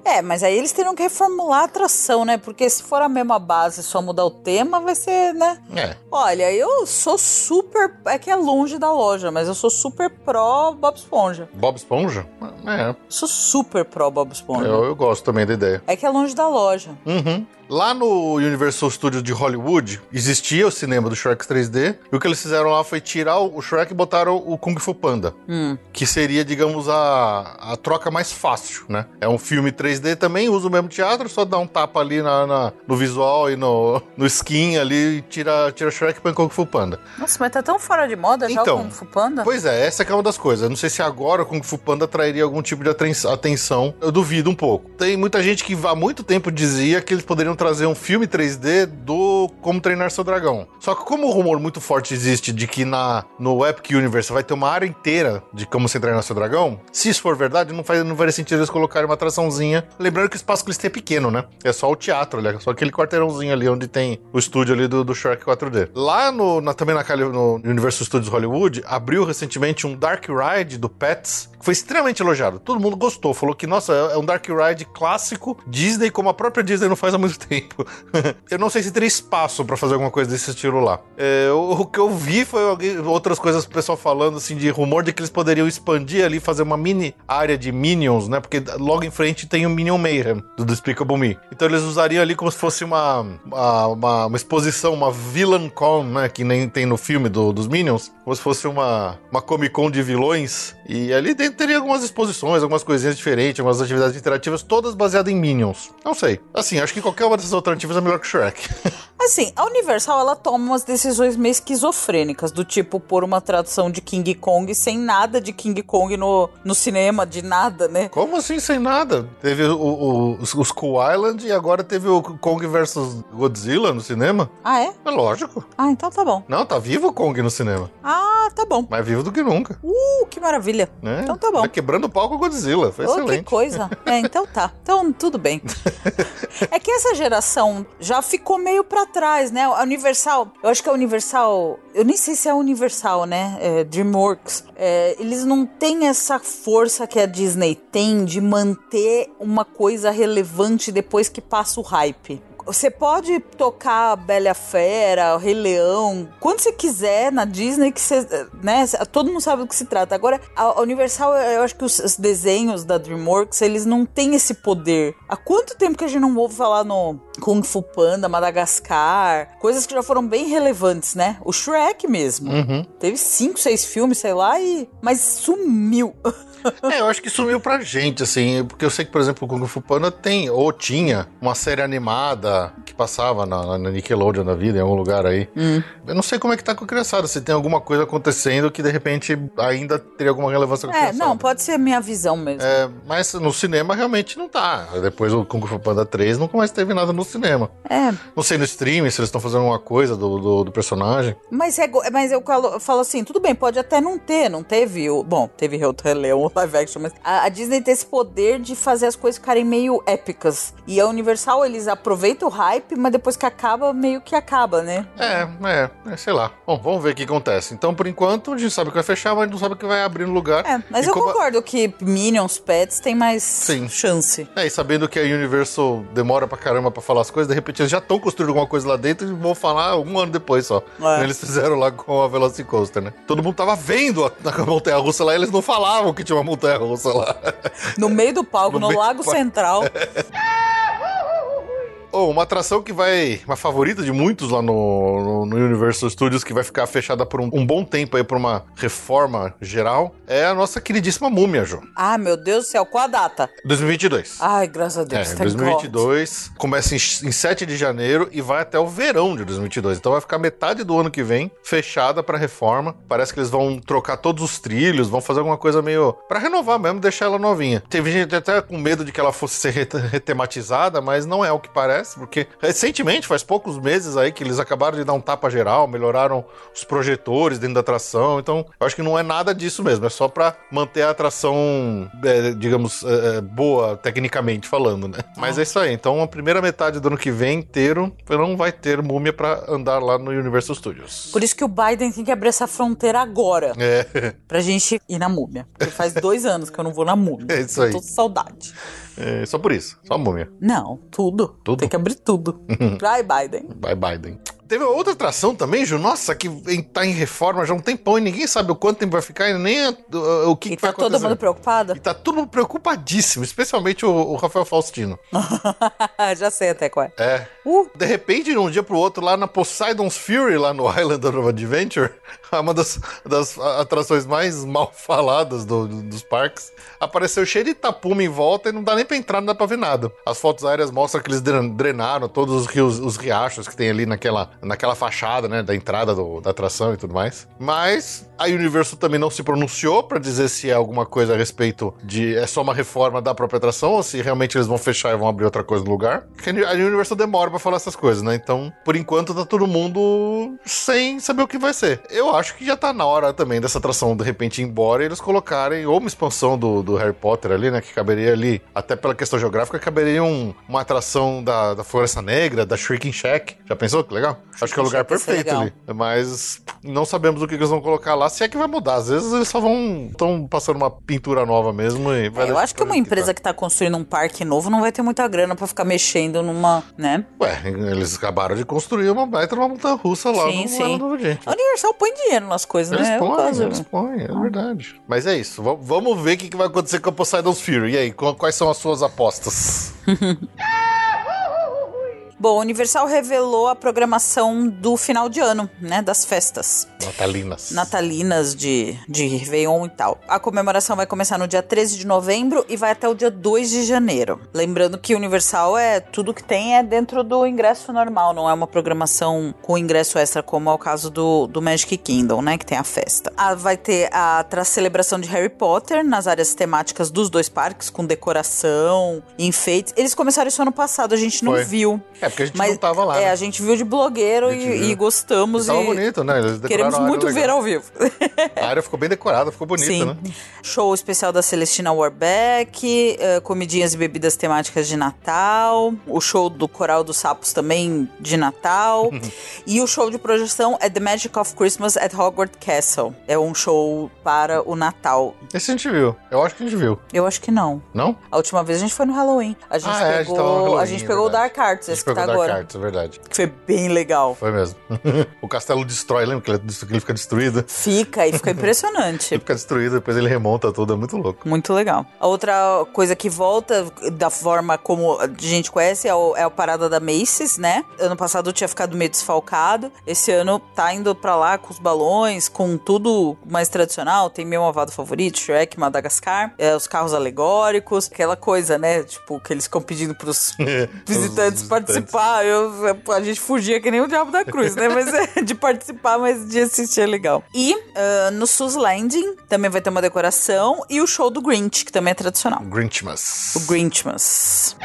É, mas aí eles teriam que reformular a atração, né? Porque se for a mesma base, só mudar o tema, vai ser, né? É. Olha, eu sou super. É que é longe da loja, mas eu sou super pró Bob Esponja. Bob Esponja? É. Sou super pró Bob Esponja. Eu, eu gosto também da ideia. É que é longe da loja. Uhum. Lá no Universal Studios de Hollywood, existia o cinema do Shrek 3D, e o que eles fizeram lá foi tirar o Shrek e botaram o Kung Fu Panda, Hum. que seria, digamos, a, a troca mais fácil, né? É um filme 3D também, usa o mesmo teatro, só dá um tapa ali na, na- no visual e no, no skin ali, e tira, tira Shrek e põe Kung Fu Panda. Nossa, mas tá tão fora de moda já Então, o Kung Fu Panda? Pois é, essa que é uma das coisas. Eu não sei se agora o Kung Fu Panda trairia algum tipo de aten- atenção. Eu duvido um pouco. Tem muita gente que há muito tempo dizia que eles poderiam trazer um filme 3D do Como Treinar Seu Dragão. Só que como o rumor muito forte existe de que na no Epic Universe vai ter uma área inteira de Como Você Treinar Seu Dragão, se isso for verdade, não, faz, não faria sentido eles colocarem uma atraçãozinha. Lembrando que o espaço que eles têm é pequeno, né? É só o teatro ali, é só aquele quarteirãozinho ali onde tem o estúdio ali do, do Shrek 4D. Lá no, na- também na, no Universal Studios Hollywood, abriu recentemente um Dark Ride do Pets, que foi extremamente elogiado. Todo mundo gostou, falou que, nossa, é é um Dark Ride clássico, Disney, como a própria Disney não faz há muito tempo. eu não sei se teria espaço pra fazer alguma coisa desse estilo lá. É, o, o que eu vi foi alguém- outras coisas o pessoal falando, assim, de rumor de que eles poderiam expandir ali, fazer uma mini área de Minions, né? Porque logo em frente tem o Minion Mayhem, do Despicable Me. Então eles usariam ali como se fosse uma, uma, uma- uma exposição, uma Villain Con, né? Que nem tem no filme do- dos Minions. Como se fosse uma, uma Comic Con de vilões. E ali dentro teria algumas exposições, algumas coisinhas diferentes, algumas atividades interativas, todas baseadas em Minions. Não sei. Assim, acho que qualquer uma dessas alternativas é melhor que Shrek. Assim, a Universal ela toma umas decisões meio esquizofrênicas, do tipo pôr uma tradução de King Kong sem nada de King Kong no, no cinema, de nada, né? Como assim, sem nada? Teve o, o, os, os Cool Island e agora teve o Kong vs Godzilla no cinema? Ah, é? É lógico. Ah, então tá bom. Não, tá vivo o Kong no cinema. Ah, tá bom. Mais vivo do que nunca. Uh, que maravilha. Né? Então tá bom. Tá quebrando o palco com o Godzilla. Foi Oh, que excelente. coisa. É, então tá. Então tudo bem. é que essa geração já ficou meio pra trás, né? A Universal, eu acho que a Universal, eu nem sei se é a Universal, né? É, DreamWorks. É, eles não têm essa força que a Disney tem de manter uma coisa relevante depois que passa o hype. Você pode tocar a Bela Fera, o Rei Leão, quando você quiser na Disney, que você, né, todo mundo sabe do que se trata. Agora, a Universal, eu acho que os, os desenhos da DreamWorks, eles não têm esse poder. Há quanto tempo que a gente não ouve falar no Kung Fu Panda, Madagascar, coisas que já foram bem relevantes, né? O Shrek mesmo. Teve cinco, seis filmes, sei lá, e mas sumiu. É, eu acho que sumiu pra gente, assim, porque eu sei que, por exemplo, o Kung Fu Panda tem, ou tinha, uma série animada da que passava na, na Nickelodeon da vida, em algum lugar aí. Hum. Eu não sei como é que tá com a criançada, se tem alguma coisa acontecendo que de repente ainda teria alguma relevância com a É, criançada. não, pode ser a minha visão mesmo. É, mas no cinema realmente não tá. Depois o Kung Fu Panda 3 nunca mais teve nada no cinema. É, Não sei no streaming se eles estão fazendo alguma coisa do, do, do personagem. mas, é, mas eu falo, assim, tudo bem, pode até não ter, não teve o... Bom, teve Rei Leão live action, mas a, a Disney tem esse poder de fazer as coisas ficarem meio épicas. E a Universal, eles aproveitam o hype, mas depois que acaba, meio que acaba, né? É, é, é, sei lá. Bom, vamos ver o que acontece. Então, por enquanto, a gente sabe que vai fechar, mas não sabe o que vai abrir no lugar. É, mas eu como- concordo que Minions, Pets tem mais Sim. chance. É, e sabendo que a Universal demora pra caramba pra falar as coisas, de repente eles já estão construindo alguma coisa lá dentro e vão falar um ano depois só. É. Eles fizeram lá com a Velocicoaster, né? Todo mundo tava vendo a, a montanha-russa lá e eles não falavam que tinha uma montanha-russa lá. No meio do palco, No no, Lago. Central. Oh, uma atração que vai. Uma favorita de muitos lá no, no, no Universal Studios, que vai ficar fechada por um, um bom tempo aí, por uma reforma geral, é a nossa queridíssima múmia, Jô. ah, meu Deus do céu, qual a data? 2022. Ai, graças a Deus. É, thank God. 2022, começa em, em 7 de janeiro e vai até o verão de 2022. Então vai ficar metade do ano que vem fechada pra reforma. Parece que eles vão trocar todos os trilhos, vão fazer alguma coisa meio Pra renovar mesmo, deixar ela novinha. Teve gente até com medo de que ela fosse ser rete- retematizada, mas não é o que parece, porque recentemente, faz poucos meses aí que eles acabaram de dar um tapa geral, melhoraram os projetores dentro da atração. Então, eu acho que não é nada disso mesmo, é só pra manter a atração, é, digamos, é, é, boa tecnicamente falando, né? Mas é isso aí. Então, a primeira metade do ano que vem inteiro não vai ter múmia pra andar lá no Universal Studios. Por isso que o Biden tem que abrir essa fronteira agora. É, Pra gente ir na múmia. Porque faz dois anos que eu não vou na múmia. É isso aí. Eu tô com saudade. É, só por isso, só a múmia. Não, tudo. Tudo? Tem que abrir tudo. Vai, Biden. Vai Biden. Teve outra atração também, Ju, nossa, que tá em reforma já há um tempão e ninguém sabe o quanto tempo vai ficar e nem uh, o que, E que vai tá todo acontecer. mundo preocupado? E tá todo mundo preocupadíssimo, especialmente o, o Rafael Faustino. Já sei até qual é. É. Uh, De repente, de um dia pro outro, lá na Poseidon's Fury, lá no Island of Adventure, uma das, das atrações mais mal faladas do- do- dos parques, apareceu cheio de tapume em volta e não dá nem pra entrar, não dá pra ver nada. As fotos aéreas mostram que eles dren- drenaram todos os rios, os riachos que tem ali naquela, naquela fachada, né, da entrada do- da atração e tudo mais. Mas a Universal também não se pronunciou pra dizer se é alguma coisa a respeito de é só uma reforma da própria atração ou se realmente eles vão fechar e vão abrir outra coisa no lugar. A Universal demora pra falar essas coisas, né? Então, por enquanto, tá todo mundo sem saber o que vai ser. Eu acho que já tá na hora também dessa atração de repente ir embora e eles colocarem ou uma expansão do, do Harry Potter ali, né? Que caberia ali, até pela questão geográfica, caberia um- uma atração da, da Floresta Negra, da Shrieking Shack. Já pensou que legal? acho que é o lugar perfeito ali. Mas não sabemos o que que eles vão colocar lá, se é que vai mudar. Às vezes eles só vão. estão passando uma pintura nova mesmo e vai É, eu acho que uma ver o empresa que tá construindo um parque novo não vai ter muita grana pra ficar mexendo numa, né? Ué, eles acabaram de construir uma baita uma montanha russa lá Sim, no sim. Island of Adventure. A Universal põe dinheiro nas coisas, Eles né? É põem, caso. eles põem, é verdade. Mas é isso, v- vamos ver o que que vai acontecer com a Poseidon's Fury. E aí, qu- quais são as suas apostas? Bom, a Universal revelou a programação do final de ano, né? Das festas. Natalinas. natalinas de, de Réveillon e tal. A comemoração vai começar no dia 13 de novembro e vai até o dia 2 de janeiro. Lembrando que Universal é tudo que tem é dentro do ingresso normal, não é uma programação com ingresso extra, como é o caso do, do Magic Kingdom, né? Que tem a festa. Ah, vai ter a tra- celebração de Harry Potter nas áreas temáticas dos dois parques, com decoração, enfeites. Eles começaram isso ano passado, a gente não Foi. viu. É, porque a gente Mas não tava lá. É, né? a gente viu de blogueiro e, e gostamos. Tava e bonito, né? Eles decoraram Queremos muito ver ao vivo. A área ficou bem decorada, ficou bonita, Sim. né? Show especial da Celestina Warbeck, eh, comidinhas e bebidas temáticas de Natal, o show do Coral dos Sapos também de Natal, e o show de projeção é The Magic of Christmas at Hogwarts Castle. É um show para o Natal. Esse a gente viu. Eu acho que a gente viu. Eu acho que não. Não? A última vez a gente foi no Halloween. A gente ah, é, a gente tava no pegou, Halloween, a gente é pegou o. Dark Arts, esse que tá agora. Arts, é verdade. Que foi bem legal. Foi mesmo. o castelo destrói, lembra que ele, que ele fica destruído? Fica, e fica impressionante. Ele fica destruído, depois ele remonta tudo, é muito louco. Muito legal. A outra coisa que volta da forma como a gente conhece é, o- é a parada da Macy's, né? Ano passado tinha ficado meio desfalcado. Esse ano tá indo pra lá com os balões, com tudo mais tradicional. Tem meu avado favorito, Shrek, Madagascar, é, os carros alegóricos, aquela coisa, né? Tipo, que eles ficam pedindo pros visitantes participarem participar, eu, a gente fugia que nem o Diabo da Cruz, né? Mas é, de participar, mas de assistir é legal. E ah, no Sus Landing também vai ter uma decoração e o show do Grinch, que também é tradicional. Grinchmas. O Grinchmas.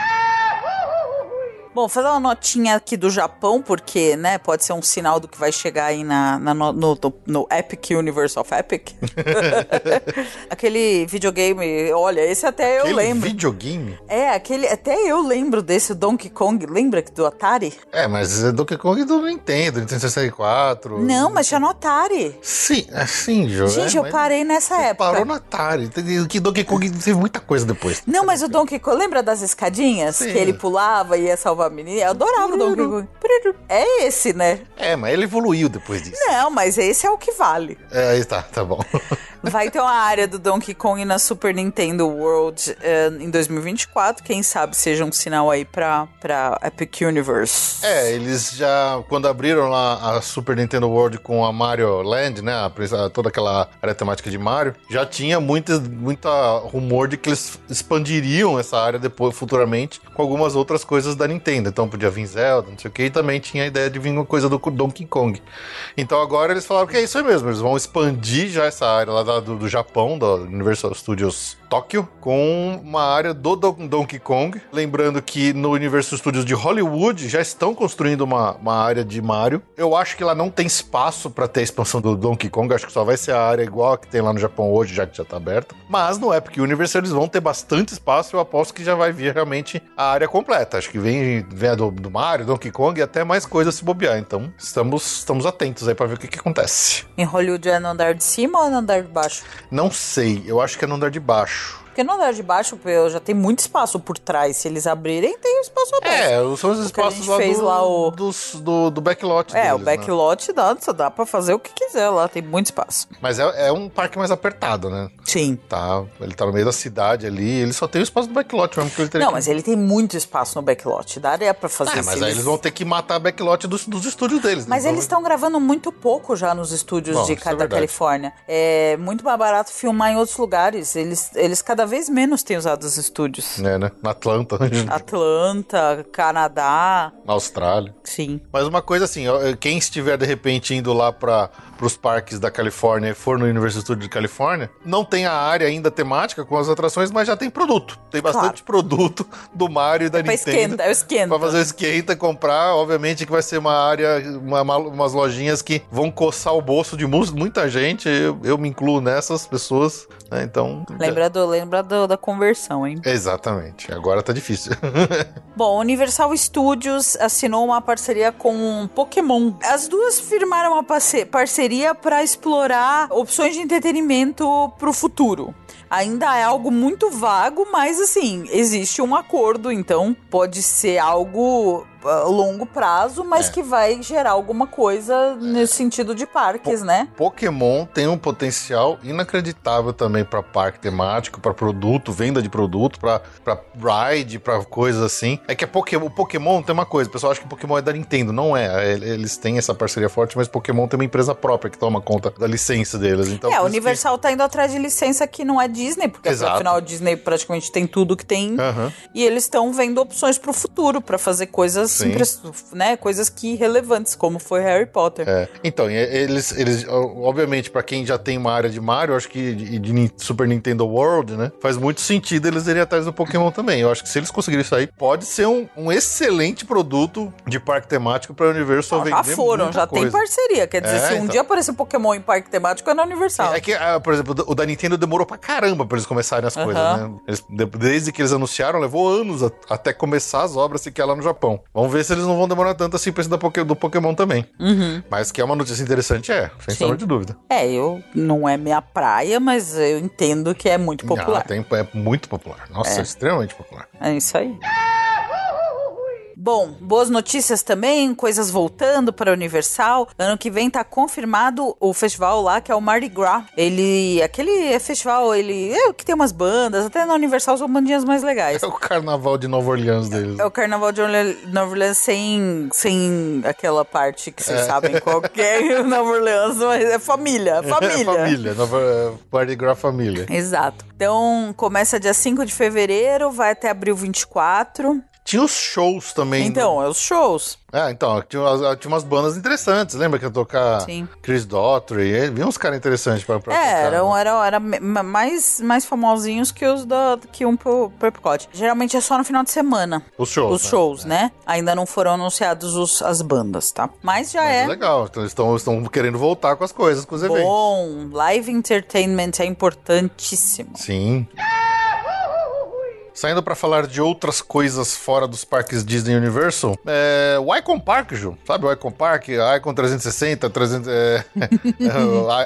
Bom, vou fazer uma notinha aqui do Japão, porque, né, pode ser um sinal do que vai chegar aí na, na- no, no- no Epic Universe of Epic. aquele videogame, olha, esse até eu Aquele lembro. videogame? É, aquele, até eu lembro desse Donkey Kong, lembra do Atari? É, mas é Donkey Kong do Nintendo, Nintendo 64. Não, mas tinha no Atari. Sim, é sim, Jô. Gente, é, eu parei nessa época. Parou no Atari. Que Donkey Kong teve muita coisa depois. Não, mas o Donkey Kong, lembra das escadinhas? Sim. Que ele pulava e ia salvar a menina? Eu adorava o Donkey Kong. É esse, né? É, mas ele evoluiu depois disso. Não, mas esse é o que vale. É, aí tá, tá bom. Vai ter uma área do Donkey Kong na Super Nintendo World eh, em 2024. Quem sabe seja um sinal aí pra, pra Epic Universe. É, eles já, quando abriram lá a Super Nintendo World com a Mario Land, né, a, a- toda aquela área temática de Mario, já tinha muita, muita rumor de que eles expandiriam essa área depois, futuramente, com algumas outras coisas da Nintendo. Então podia vir Zelda, não sei o que, e também tinha a ideia de vir uma coisa do Donkey Kong. Então agora eles falaram que é isso aí mesmo, eles vão expandir já essa área lá do, do Japão, da Universal Studios Tóquio, com uma área do Don- Donkey Kong. Lembrando que no Universal Studios de Hollywood já estão construindo uma, uma área de Mario. Eu acho que lá não tem espaço para ter a expansão do Donkey Kong, acho que só vai ser a área igual a que tem lá no Japão hoje, já que já tá aberta. Mas no Epic Universe eles vão ter bastante espaço, eu aposto que já vai vir realmente a área completa. Acho que vem, vem a do, do Mario, Donkey Kong e até mais coisas se bobear. Então estamos, estamos atentos aí para ver o que, que acontece. Em Hollywood é no andar de cima ou no andar de baixo? Não sei, eu acho que é no andar de baixo. Porque no andar de baixo já tem muito espaço por trás. Se eles abrirem, tem espaço aberto. É, são os O espaços lá, fez do, lá, o- dos- do, do backlot É, o deles, né? backlot dá, só dá pra fazer o que quiser lá, tem muito espaço. Mas é, é um parque mais apertado, né? Sim. Tá, ele tá no meio da cidade ali, ele só tem o espaço do backlot mesmo que ele teria Não, que- mas ele tem muito espaço no backlot. Daria pra fazer É, se mas aí eles vão ter que matar a backlot dos, dos estúdios deles. Mas então- eles estão gravando muito pouco já nos estúdios Bom, de isso é cada verdade. Califórnia. É muito mais barato filmar em outros lugares. Eles, eles cada vez menos têm usado os estúdios. É, né? Na Atlanta, Atlanta, Canadá, na Austrália. sim. Mas uma coisa assim, quem estiver de repente indo lá para os parques da Califórnia e for no Universal Studio de Califórnia, não tem a área ainda temática com as atrações, mas já tem produto. Tem bastante produto do Mario e da Pra Nintendo. esquenta, eu esquento. Pra fazer o esquenta, comprar, obviamente que vai ser uma área, uma- uma- umas lojinhas que vão coçar o bolso de mu- muita gente, eu, eu me incluo nessas pessoas, né? Então... Lembra, do, lembra do- da conversão, hein? Exatamente, agora tá difícil. Bom, Universal Studios assinou uma parceria com Pokémon. As duas firmaram uma parce- parceria para explorar opções de entretenimento para o futuro. Ainda é algo muito vago, mas assim, existe um acordo, então pode ser algo longo prazo, mas É. que vai gerar alguma coisa nesse sentido de parques, né? Pokémon tem um potencial inacreditável também pra parque temático, pra produto, venda de produto, pra pra ride, pra coisas assim. É que a Pokémon, o Pokémon tem uma coisa, o pessoal acha que Pokémon é da Nintendo, não é. Ele- Eles têm essa parceria forte, mas Pokémon tem uma empresa própria que toma conta da licença deles. Então, é, a isso que- Universal tá indo atrás de licença que não é Disney, porque Exato. afinal a Disney praticamente tem tudo que tem. Aham. E eles estão vendo opções pro futuro pra fazer coisas, Impress- né, coisas que relevantes, como foi Harry Potter. É, então, e eles, eles, obviamente, pra quem já tem uma área de Mario, acho que de, de Super Nintendo World, né? Faz muito sentido eles irem atrás do Pokémon também. Eu acho que se eles conseguirem isso aí, pode ser um, um excelente produto de parque temático pra Universal Não, vender já foram, já tem coisa. parceria. Quer dizer, É, se um então. dia aparecer Pokémon em parque temático, é na Universal. É que, ah, por exemplo, o da Nintendo demorou pra caramba pra eles começarem as coisas, né? Eles- de- desde que eles anunciaram, levou anos a- até começar as obras sequer lá no Japão. Vamos ver se eles não vão demorar tanto assim pra esse da Poké- do Pokémon também. Mas que é uma notícia interessante, é, sem Uhum. Sombra de dúvida. É, eu não é minha praia, mas eu entendo que é muito popular. Ah, tem- é muito popular. Nossa, É. extremamente popular. É isso aí. Bom, boas notícias também, coisas voltando para a Universal. Ano que vem tá confirmado o festival lá, que é o Mardi Gras. Ele, aquele festival, ele é que tem umas bandas, até na Universal são bandinhas mais legais. É o carnaval de Nova Orleans deles. É o Carnaval de Nova Orleans sem, sem aquela parte que vocês sabem qual que é Nova Orleans, mas é família, família. família, Nova é, Mardi Gras Família. Exato. Então, começa dia 5 de fevereiro, vai até abril 24. Tinha os shows também. Então, é os shows. É, então, tinha umas, tinha umas bandas interessantes. Lembra que ia tocar Sim. Chris Daughtry? e Vinha uns caras interessantes pra, pra É, tocar, eram, né? eram, eram me- mais, mais famosinhos que os da, que um pro, pro Epcot. Geralmente é só no final de semana. Os shows, Os né? shows, né? Ainda não foram anunciados os- as bandas, tá? Mas já Mas é. legal. Então eles estão estão querendo voltar com as coisas, com os eventos. Bom, live entertainment é importantíssimo. Sim. Saindo pra falar de outras coisas fora dos parques Disney Universal, é, o Icon Park, Ju. Sabe o Icon Park? Icon 360, 300, é,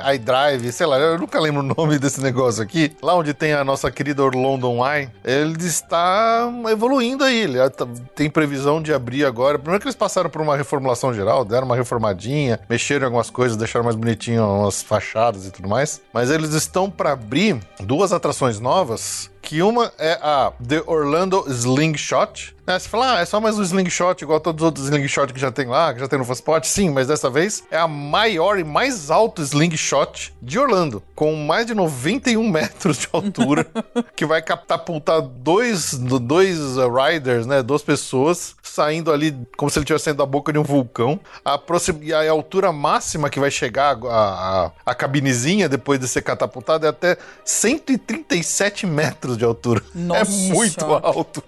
é, iDrive, sei lá, eu nunca lembro o nome desse negócio aqui. Lá onde tem a nossa querida London Eye, ele está evoluindo aí. Ele tá- tem previsão de abrir agora. Primeiro que eles passaram por uma reformulação geral, deram uma reformadinha, mexeram em algumas coisas, deixaram mais bonitinho umas fachadas e tudo mais. Mas eles estão para abrir duas atrações novas que uma é a The Orlando Slingshot. Né? Você fala, ah, é só mais um slingshot, igual todos os outros slingshot que já tem lá, que já tem no Fastpot. Sim, mas dessa vez é a maior e mais alto slingshot de Orlando, com mais de 91 metros de altura, que vai catapultar dois, dois riders, né? Duas pessoas saindo ali como se ele estivesse saindo da boca de um vulcão. A, proxim- e a altura máxima que vai chegar a, a, a cabinezinha depois de ser catapultada é até 137 metros de altura. Nossa é muito Senhora. alto.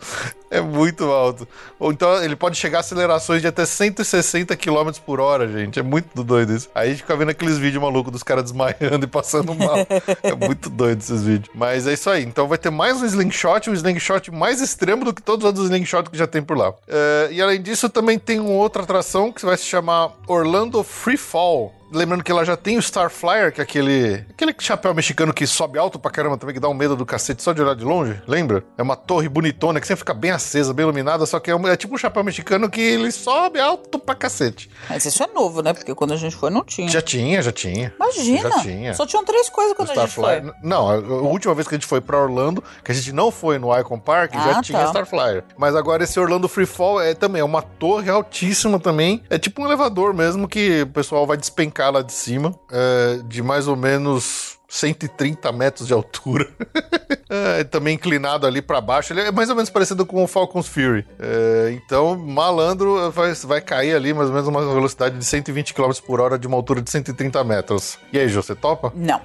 É muito alto. Ou então ele pode chegar a acelerações de até 160 km por hora, gente. É muito doido isso. Aí a gente fica vendo aqueles vídeos malucos dos caras desmaiando e passando mal. é muito doido esses vídeos. Mas é isso aí. Então vai ter mais um slingshot, um slingshot mais extremo do que todos os outros slingshots que já tem por lá. É, e além disso, também tem uma outra atração que vai se chamar Orlando Free Fall. Lembrando que ela já tem o Star Flyer, que é aquele, aquele chapéu mexicano que sobe alto pra caramba também, que dá um medo do cacete só de olhar de longe. Lembra? É uma torre bonitona que sempre fica bem acesa, bem iluminada, só que é, um- é tipo um chapéu mexicano que ele sobe alto pra cacete. Mas isso é novo, né? Porque quando a gente foi, não tinha. Já tinha, já tinha. Imagina! Já tinha. Só tinham três coisas quando a gente foi. Não, a última vez que a gente foi pra Orlando, que a gente não foi no Icon Park, já Ah, tinha tá. Star Flyer. Mas agora esse Orlando Free Fall é também é uma torre altíssima também. É tipo um elevador mesmo que o pessoal vai despencar lá de cima, é, de mais ou menos 130 metros de altura. É, também inclinado ali pra baixo. Ele é mais ou menos parecido com o Falcon's Fury. É, então, malandro vai, vai cair ali mais ou menos uma velocidade de 120 km por hora de uma altura de 130 metros. E aí, Jô, você topa? Não.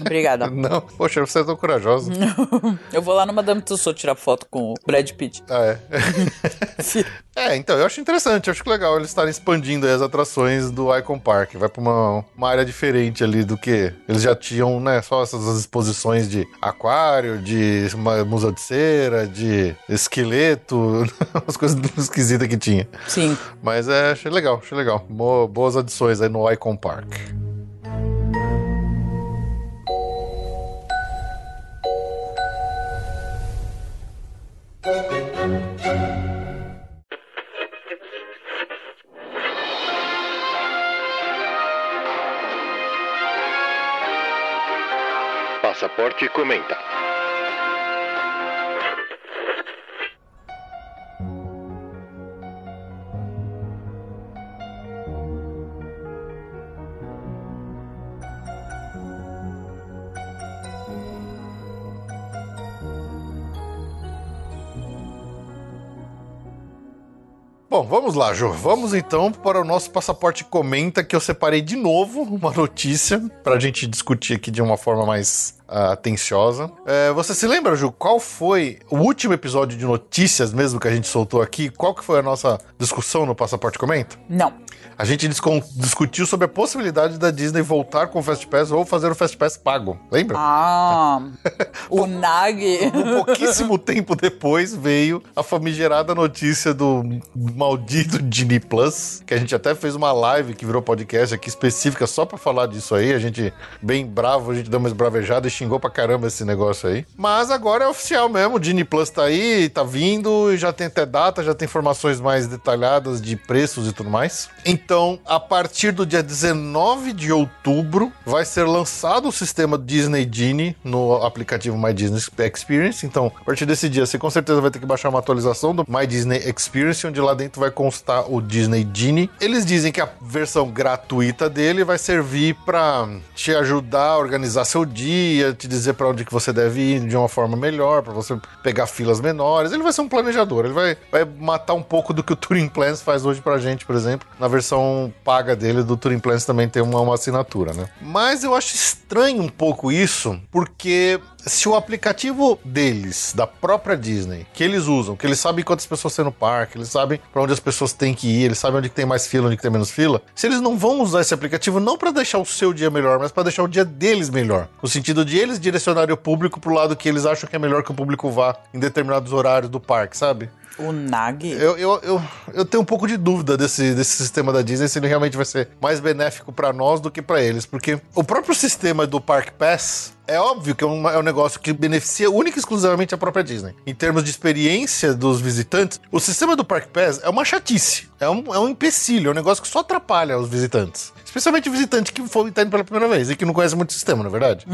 Obrigada. Não, poxa, você é tão corajosa. Eu vou lá no Madame Tussauds tirar foto com o Brad Pitt. Ah, é. é, então, eu acho interessante, eu acho que legal eles estarem expandindo as atrações do Icon Park. Vai pra uma, uma área diferente ali do que eles já tinham, né? Só essas exposições de aquário, de uma- museu de cera, de esqueleto, umas coisas esquisitas que tinha. Sim. Mas é, achei legal, achei legal. Bo- boas adições aí no Icon Park. Passaporte comenta. Bom, vamos lá, Jô. Vamos então para o nosso passaporte comenta que eu separei de novo uma notícia para a gente discutir aqui de uma forma mais ah, atenciosa. É, você se lembra, Ju, qual foi o último episódio de notícias mesmo que a gente soltou aqui? Qual que foi a nossa discussão no passaporte comenta? Não. A gente discutiu sobre a possibilidade da Disney voltar com o Fast Pass ou fazer o Fast Pass pago. Lembra? Ah, o Nag. Um pouquíssimo tempo depois veio a famigerada notícia do maldito Disney Plus, que a gente até fez uma live que virou podcast aqui específica só pra falar disso aí. A gente, bem bravo, a gente deu uma esbravejada e xingou pra caramba esse negócio aí. Mas agora é oficial mesmo, o Disney Plus tá aí, tá vindo, e já tem até data, já tem informações mais detalhadas de preços e tudo mais. Em Então, a partir do dia 19 de outubro, vai ser lançado o sistema Disney Genie no aplicativo My Disney Experience. Então, a partir desse dia, você com certeza vai ter que baixar uma atualização do My Disney Experience, onde lá dentro vai constar o Disney Genie. Eles dizem que a versão gratuita dele vai servir para te ajudar a organizar seu dia, te dizer para onde que você deve ir de uma forma melhor, para você pegar filas menores. Ele vai ser um planejador, ele vai, vai matar um pouco do que o Touring Plans faz hoje pra gente, por exemplo. Na versão paga dele, do Touring Plans também tem uma, uma assinatura, né? Mas eu acho estranho um pouco isso, porque se o aplicativo deles, da própria Disney, que eles usam, que eles sabem quantas pessoas tem no parque, eles sabem pra onde as pessoas têm que ir, eles sabem onde tem mais fila, onde tem menos fila, se eles não vão usar esse aplicativo não pra deixar o seu dia melhor, mas pra deixar o dia deles melhor, no sentido de eles direcionarem o público pro lado que eles acham que é melhor que o público vá em determinados horários do parque, sabe? O Nag. Eu, eu, eu, eu tenho um pouco de dúvida desse, desse sistema da Disney, se ele realmente vai ser mais benéfico pra nós do que pra eles, porque o próprio sistema do Park Pass é óbvio que é um, é um negócio que beneficia única e exclusivamente a própria Disney. Em termos de experiência dos visitantes, o sistema do Park Pass é uma chatice, é um, é um empecilho, é um negócio que só atrapalha os visitantes. Especialmente o visitante que for tá indo pela primeira vez e que não conhece muito o sistema, não é verdade?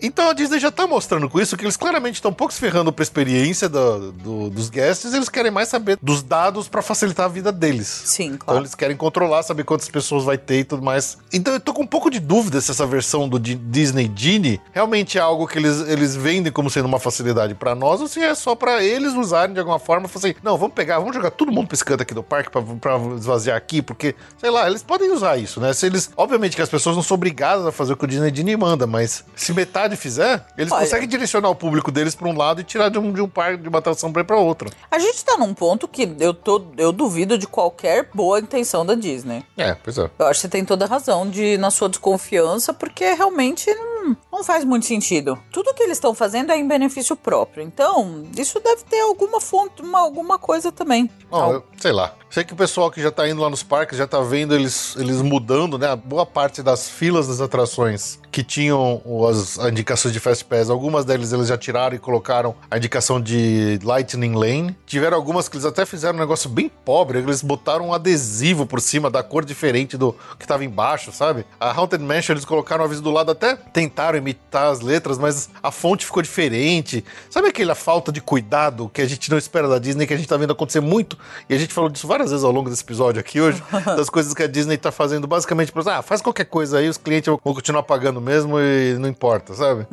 Então a Disney já tá mostrando com isso que eles claramente estão um pouco se ferrando pra experiência do- do- dos guests, eles querem mais saber dos dados pra facilitar a vida deles. Sim, Então claro. eles querem controlar, saber quantas pessoas vai ter e tudo mais. Então eu tô com um pouco de dúvida se essa versão do Di- Disney Genie realmente é algo que eles, eles vendem como sendo uma facilidade pra nós ou se é só pra eles usarem de alguma forma. Falar assim, não, vamos pegar, vamos jogar todo mundo canto aqui do parque pra, pra esvaziar aqui, porque, sei lá, eles podem usar isso, né? Se eles, obviamente que as pessoas não são obrigadas a fazer o que o Disney Genie manda, mas se metade fizer, eles Olha. conseguem direcionar o público deles pra um lado e tirar de um, de um parque, de uma atração pra ir pra outra. A gente tá num ponto que eu, tô, eu duvido de qualquer boa intenção da Disney. É, pois é. Eu acho que você tem toda a razão de na sua desconfiança, porque realmente não, não faz muito sentido. Tudo que eles estão fazendo é em benefício próprio. Então, isso deve ter alguma fonte, uma, alguma coisa também. Eu- sei lá. Sei que o pessoal que já tá indo lá nos parques já tá vendo eles, eles mudando, né? A boa parte das filas das atrações que tinham as indicações de Fast Pass, algumas deles eles já tiraram e colocaram a indicação de Lightning Lane. Tiveram algumas que eles até fizeram um negócio bem pobre, eles botaram um adesivo por cima da cor diferente do que tava embaixo, sabe? A Haunted Mansion eles colocaram o aviso do lado, até tentaram imitar as letras, mas a fonte ficou diferente. Sabe aquela falta de cuidado que a gente não espera da Disney, que a gente tá vendo acontecer muito? E a gente falou disso várias vezes ao longo desse episódio aqui hoje, das coisas que a Disney tá fazendo basicamente para ah, faz qualquer coisa aí, os clientes vão continuar pagando mesmo e não importa, sabe?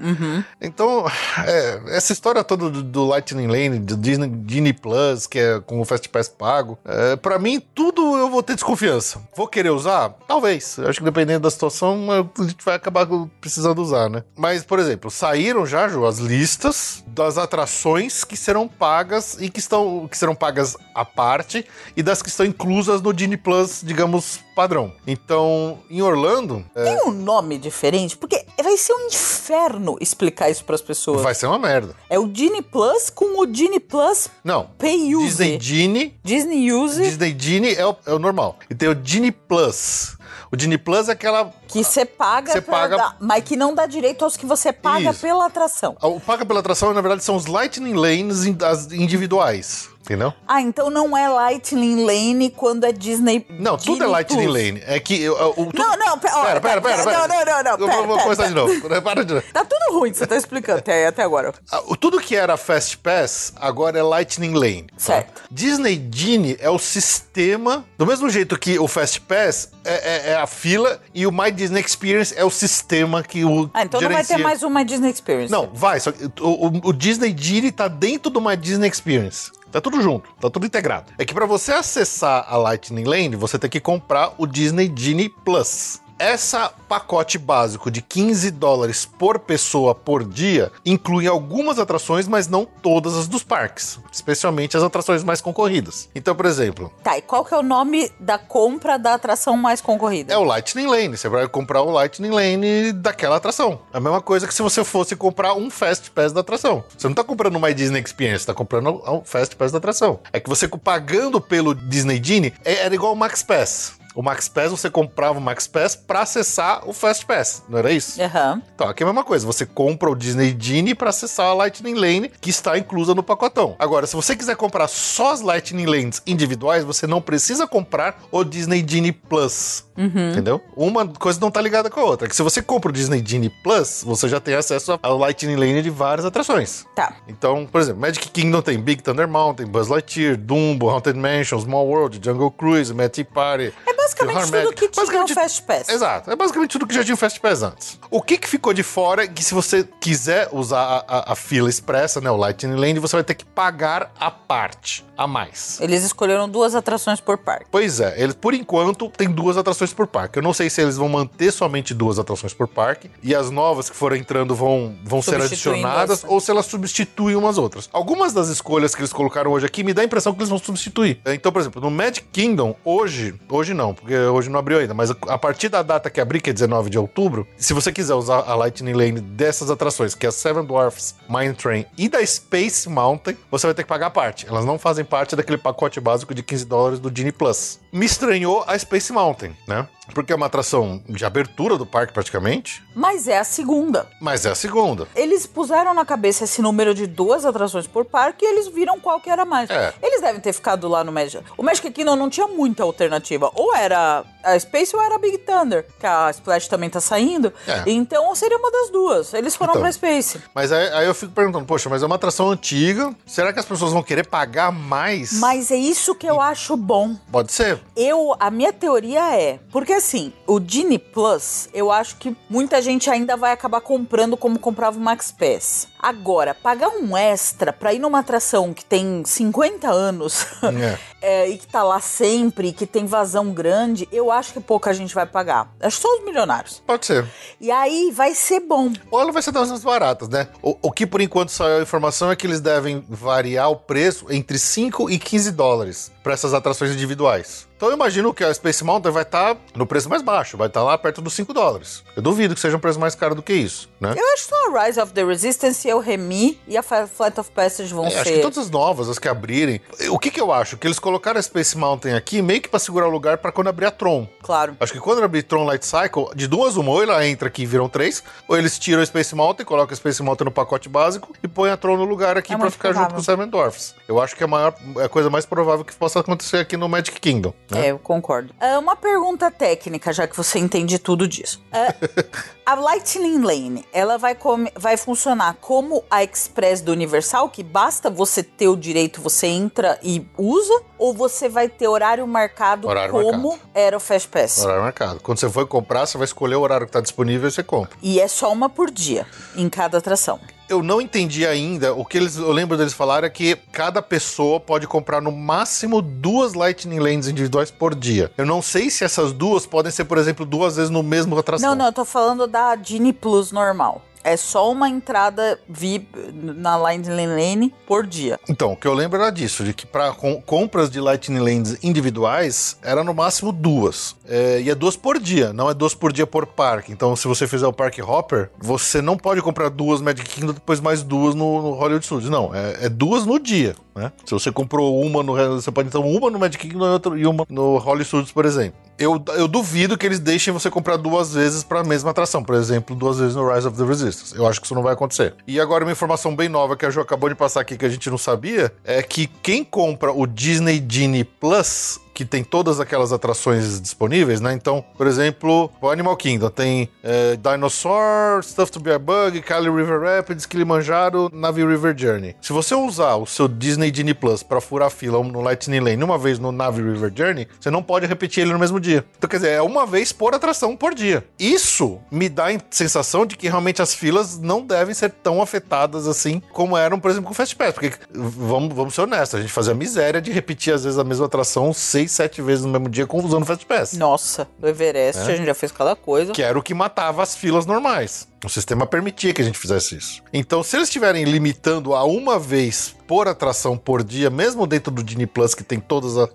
Então, é, essa história toda do, do Lightning Lane, do Disney Genie Plus, que é com o Fast Pass pago, é, para mim, tudo eu vou ter desconfiança. Vou querer usar? Talvez. Eu acho que dependendo da situação, a gente vai acabar precisando usar, né? Mas, por exemplo, saíram já, Ju, as listas das atrações que serão pagas e que estão que serão pagas à parte e das que estão inclusas no Genie Plus, digamos, padrão. Então, em Orlando, é, Tem um nome diferente? Porque vai ser um inferno explicar isso pras pessoas. vai ser uma merda. É o Genie Plus com o Genie Plus Não. Pay Use. Disney Genie Disney Use, Disney Genie é o, é o normal. E tem o Genie Plus. O Genie Plus é aquela. que você paga, pra paga- dar- mas que não dá direito aos que você paga Isso. pela atração. O paga pela atração, na verdade, são os Lightning Lanes in- as individuais. Entendeu? Ah, então não é Lightning Lane quando é Disney. Não, tudo é Lightning Plus. Lane. É que. eu- eu- o- tudo- Não, não, pera, Pera, pera, pera. pera. Não, não, não, não. Eu vou, pera, vou pera, começar pera. de novo. Para de novo. Tá tudo ruim que você tá explicando até, até agora. Ah, Tudo que era Fast Pass agora é Lightning Lane. tá? Certo. Disney Genie é o sistema. Do mesmo jeito que o Fast Pass é, é- é a fila e o My Disney Experience é o sistema que o. Ah, então não vai ter gerencia. mais uma Disney Experience. Não, vai. Só o, o- o Disney Genie tá dentro do My Disney Experience. Tá tudo junto, tá tudo integrado. É que pra você acessar a Lightning Lane, você tem que comprar o Disney Genie Plus. Essa pacote básico de 15 dólares por pessoa por dia inclui algumas atrações, mas não todas as dos parques, especialmente as atrações mais concorridas. Então, por exemplo, Tá, e qual que é o nome da compra da atração mais concorrida? é o Lightning Lane. Você vai comprar o Lightning Lane daquela atração. É a mesma coisa que se você fosse comprar um Fast Pass da atração. Você não tá comprando uma Disney Experience, tá comprando um Fast Pass da atração. É que você pagando pelo Disney Genie é- era igual o Max Pass. O Max Pass, você comprava o Max Pass pra acessar o Fast Pass, não era isso? Aham. Então, aqui é a mesma coisa. Você compra o Disney Genie pra acessar a Lightning Lane, que está inclusa no pacotão. Agora, se você quiser comprar só as Lightning Lanes individuais, você não precisa comprar o Disney Genie Plus. Entendeu? Uma coisa não tá ligada com a outra. Que se você compra o Disney Genie Plus, você já tem acesso ao Lightning Lane de várias atrações. Tá. Então, por exemplo, Magic Kingdom tem Big Thunder Mountain, Buzz Lightyear, Dumbo, Haunted Mansion, Small World, Jungle Cruise, Magic Party. É basicamente tudo que tinha Basicamente- Fast Pass. Exato. É basicamente tudo que já tinha o Fast Pass antes. O que, que ficou de fora é que se você quiser usar a, a- a fila expressa, né, o Lightning Lane, você vai ter que pagar a parte, a mais. Eles escolheram duas atrações por parque. Pois é, eles por enquanto tem duas atrações por parque. Eu não sei se eles vão manter somente duas atrações por parque e as novas que forem entrando vão, vão ser adicionadas ou se elas substituem umas outras. Algumas das escolhas que eles colocaram hoje aqui me dá a impressão que eles vão substituir. Então, por exemplo, no Magic Kingdom, hoje, hoje não, porque hoje não abriu ainda, mas a partir da data que abrir, que é 19 de outubro, se você quiser usar a Lightning Lane dessas atrações, que é a Seven Dwarfs Mine Train e da Space Mountain, você vai ter que pagar a parte. Elas não fazem parte daquele pacote básico de 15 dólares do Genie Plus. Me estranhou a Space Mountain, né? Porque é uma atração de abertura do parque praticamente, Mas é a segunda. mas é a segunda. Eles puseram na cabeça esse número de duas atrações por parque e eles viram qual que era mais. É. Eles devem ter ficado lá no Magic. O Magic Kingdom não tinha muita alternativa. Ou era a Space ou era a Big Thunder, que a Splash também tá saindo. É. Então seria uma das duas. Eles foram Então. pra Space. Mas aí, aí eu fico perguntando, poxa, mas é uma atração antiga, será que as pessoas vão querer pagar mais? Mas é isso que eu acho bom. Pode ser. Eu, a minha teoria é, porque assim, o Genie Plus, eu acho que muita gente ainda vai acabar comprando como comprava o Max Pass. Agora, pagar um extra pra ir numa atração que tem 50 anos é, e que tá lá sempre, que tem vazão grande, eu acho que pouca gente vai pagar. Acho que só os milionários. Pode ser. E aí vai ser bom. Ou ela vai ser das mais baratas, né? O, o que por enquanto saiu a informação é que eles devem variar o preço entre 5 e 15 dólares para essas atrações individuais. Então eu imagino que a Space Mountain vai estar no preço mais baixo, vai estar lá perto dos 5 dólares. Eu duvido que seja um preço mais caro do que isso, né? Eu acho que a Rise of the Resistance o Remy e a Flight of Passage vão É, ser. acho que todas as novas, as que abrirem. O que que eu acho? Que eles colocaram a Space Mountain aqui meio que para segurar o lugar para quando abrir a Tron. Claro. Acho que quando abrir Tron Light Cycle, de duas uma, ou ela entra aqui e viram três, ou eles tiram a Space Mountain, colocam a Space Mountain no pacote básico e põem a Tron no lugar aqui É pra ficar junto com o Seven Dwarfs. Eu acho que é a, maior, é a coisa mais provável que possa acontecer aqui no Magic Kingdom. Né? É, eu concordo. Ah, uma pergunta técnica, já que você entende tudo disso. Ah, a Lightning Lane, ela vai, vai funcionar como a Express do Universal, que basta você ter o direito, você entra e usa? Ou você vai ter horário marcado Horário como marcado. era o Fast Pass? Horário marcado. Quando você for comprar, você vai escolher o horário que está disponível e você compra. E é só uma por dia, em cada atração. Eu não entendi ainda. O que eles, eu lembro deles falar é que cada pessoa pode comprar no máximo duas Lightning Lanes individuais por dia. Eu não sei se essas duas podem ser, por exemplo, duas vezes no mesmo atração. Não, não, eu tô falando da Genie Plus normal. É só uma entrada VIP na Lightning Lane por dia. Então, o que eu lembro era disso, de que para compras de Lightning Lanes individuais, era no máximo duas. É, e é duas por dia, não é duas por dia por parque. Então, se você fizer o Park Hopper, você não pode comprar duas Magic Kingdom, depois mais duas no, no Hollywood Studios. Não, é, é duas no dia, né? Se você comprou uma no... Você pode então uma no Magic Kingdom e, outra, e uma no Hollywood Studios, por exemplo. Eu, eu duvido que eles deixem você comprar duas vezes para a mesma atração. Por exemplo, duas vezes no Rise of the Resistance. Eu acho que isso não vai acontecer. E agora, uma informação bem nova que a Jo acabou de passar aqui que a gente não sabia é que quem compra o Disney Genie Plus que tem todas aquelas atrações disponíveis, né? Então, por exemplo, o Animal Kingdom tem é, Dinosaur, Stuff to Be a Bug, Kali River Rapids, Kilimanjaro, Navi River Journey. Se você usar o seu Disney Genie Plus para furar fila no Lightning Lane uma vez no Navi River Journey, você não pode repetir ele no mesmo dia. Então, quer dizer, é uma vez por atração por dia. Isso me dá a sensação de que realmente as filas não devem ser tão afetadas assim como eram, por exemplo, com o Fast Pass. Porque, vamos, vamos ser honestos, a gente fazia miséria de repetir às vezes a mesma atração seis, sete vezes no mesmo dia com usando o Fast Pass. Nossa, do Everest a gente já fez cada coisa. Que era o que matava as filas normais. O sistema permitia que a gente fizesse isso. Então, se eles estiverem limitando a uma vez por atração por dia, mesmo dentro do Disney Plus, que tem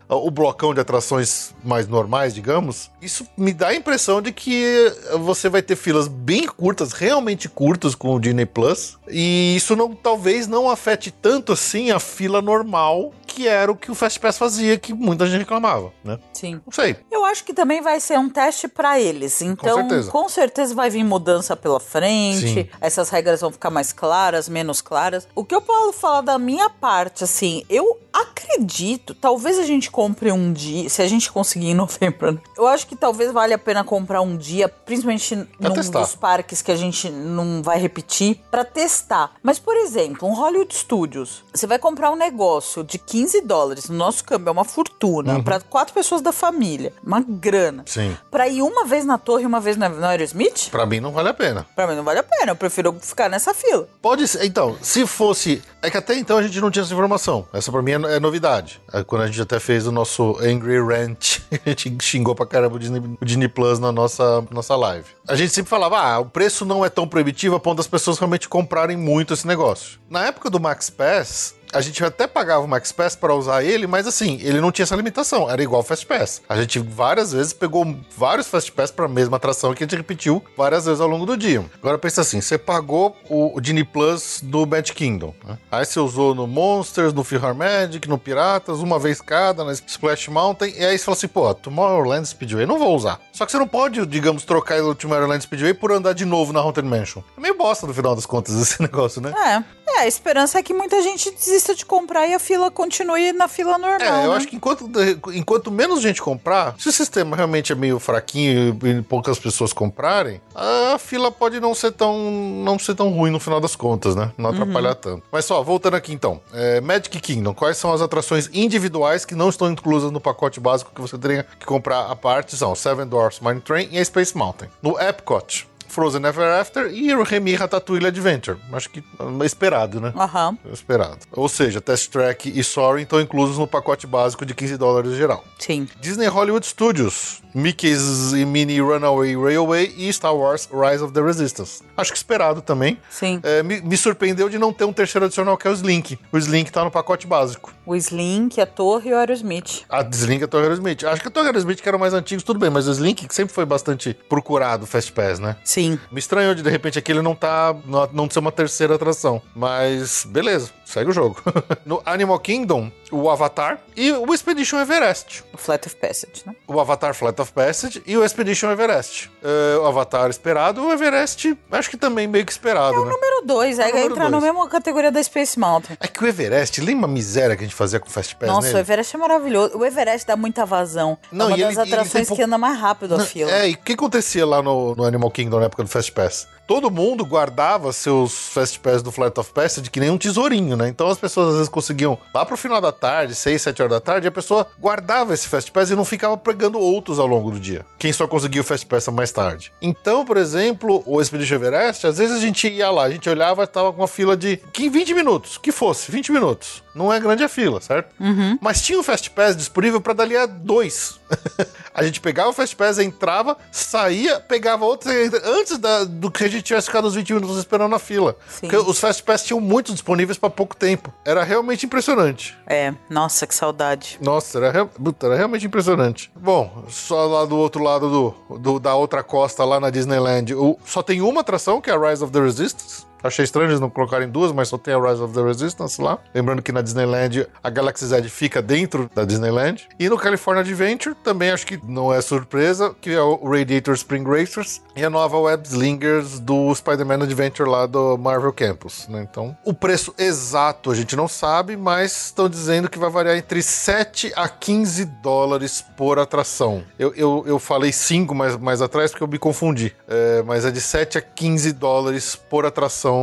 a- o blocão de atrações mais normais, digamos, isso me dá a impressão de que você vai ter filas bem curtas, realmente curtas com o Disney Plus, e isso não, talvez não afete tanto assim a fila normal, que era o que o Fast Pass fazia, que muita gente reclamava, né? Sim. Não sei. Eu acho que também vai ser um teste pra eles. Então, certeza. com certeza vai vir mudança pela frente. Sim. Essas regras vão ficar mais claras, menos claras. O que eu posso falar da minha parte, assim, eu acredito, talvez a gente compre um dia, se a gente conseguir em novembro. né? Eu acho que talvez valha a pena comprar um dia, principalmente num testar. dos parques que a gente não vai repetir, pra testar. Mas, por exemplo, um Hollywood Studios, você vai comprar um negócio de 15 dólares, no nosso câmbio é uma fortuna, pra quatro pessoas da família, uma grana. Sim. Pra ir uma vez na torre e uma vez na, no Aerosmith? Pra mim não vale a pena. Pra mim não vale a pena, eu prefiro ficar nessa fila. Pode ser. Então, se fosse. É que até então a gente não tinha essa informação. Essa pra mim é, é novidade. É quando a gente até fez o nosso Angry Rant, a gente xingou pra caramba o Disney, o Disney Plus na nossa, nossa live. A gente sempre falava, ah, o preço não é tão proibitivo a ponto das pessoas realmente comprarem muito esse negócio. Na época do Max Pass, a gente até pagava o Max Pass para usar ele, mas assim, ele não tinha essa limitação, era igual o Fast Pass. A gente várias vezes pegou vários Fast Pass para a mesma atração que a gente repetiu várias vezes ao longo do dia. Agora pensa assim, você pagou o, Disney Plus do Bad Kingdom, né? aí você usou no Monsters, no Philharmonic, no Piratas, uma vez cada, na Splash Mountain, e aí você fala assim, pô, Tomorrowland Speedway, não vou usar. Só que você não pode, digamos, trocar o Tomorrowland Speedway por andar de novo na Haunted Mansion. É meio bosta no final das contas esse negócio, né? É, é, a esperança é que muita gente desista de comprar e a fila continue na fila normal. É, eu né? acho que enquanto, enquanto menos gente comprar, se o sistema realmente é meio fraquinho e poucas pessoas comprarem, a fila pode não ser tão, não ser tão ruim no final das contas, né? Não atrapalhar tanto. Mas só, voltando aqui então. É, Magic Kingdom, quais são as atrações individuais que não estão inclusas no pacote básico que você teria que comprar à parte? São Seven Dwarfs Mine Train e a Space Mountain. No Epcot, Frozen Ever After e o Remy Ratatouille Adventure. Acho que é esperado, né? Aham, Esperado. Ou seja, Test Track e Soaring estão inclusos no pacote básico de 15 dólares geral. sim. Disney Hollywood Studios, Mickey's e Minnie Runaway Railway e Star Wars Rise of the Resistance. Acho que esperado também. Sim. É, me, me surpreendeu de não ter um terceiro adicional que é o Slink. O Slink tá no pacote básico. O Slink, a torre e o Aerosmith. A Slink é a Torre Aerosmith. Acho que a Torre Aerosmith que eram mais antigos, tudo bem, mas o Slink que sempre foi bastante procurado, Fast Pass, né? Sim. Me estranhou de de repente aquele não tá. Não, não ser uma terceira atração. Mas beleza, segue o jogo. no Animal Kingdom, o Avatar e o Expedition Everest. O Flat of Passage, né? O Avatar Flight of Passage e o Expedition Everest. É, o Avatar esperado, o Everest, acho que também meio que esperado, né? Número 2, é, É o número entra na dois. mesma categoria da Space Mountain. É que o Everest, lembra a miséria que a gente fazia com o Fast Pass Nossa, o nele? Everest é maravilhoso. O Everest dá muita vazão. Não, é uma das ele- ele tem atrações pou- que anda mais rápido a fila. É, e o que acontecia lá no, no Animal Kingdom na época do Fast Pass? Todo mundo guardava seus Fast Pass do Flight of Passage que nem um tesourinho, né? Então as pessoas às vezes conseguiam, lá pro final da tarde, 6, 7 horas da tarde, a pessoa guardava esse Fast Pass e não ficava pegando outros ao longo do dia. Quem só conseguia o Fast Pass mais tarde. Então, por exemplo, o Expedition Everest, às vezes a gente ia lá, a gente olhava, tava com uma fila de 15, 20 minutos, que fosse, 20 minutos. Não é grande a fila, certo? Mas tinha um Fast Pass disponível para dali a dois. a gente pegava o Fast Pass, entrava, saía, pegava outro, antes da- do que a gente tivesse ficado os 20 minutos esperando na fila. Sim. Porque os Fast Pass tinham muitos disponíveis para pouco tempo. Era realmente impressionante. É, nossa, que saudade. Nossa, era, real- puta, era realmente impressionante. Bom, só lá do outro lado do, do- da outra costa, lá na Disneyland, o- só tem uma atração, que é a Rise of the Resistance. Achei estranho eles não colocarem duas, mas só tem a Rise of the Resistance lá. Lembrando que na Disneyland a Galaxy Z fica dentro da Disneyland. E no California Adventure, também acho que não é surpresa, que é o Radiator Spring Racers e a nova Web Slingers do Spider-Man Adventure lá do Marvel Campus. Né? Então, o preço exato a gente não sabe, mas estão dizendo que vai variar entre 7 a 15 dólares por atração. Eu, eu, eu falei 5 mais, mais atrás porque eu me confundi. É, mas é de 7 a 15 dólares por atração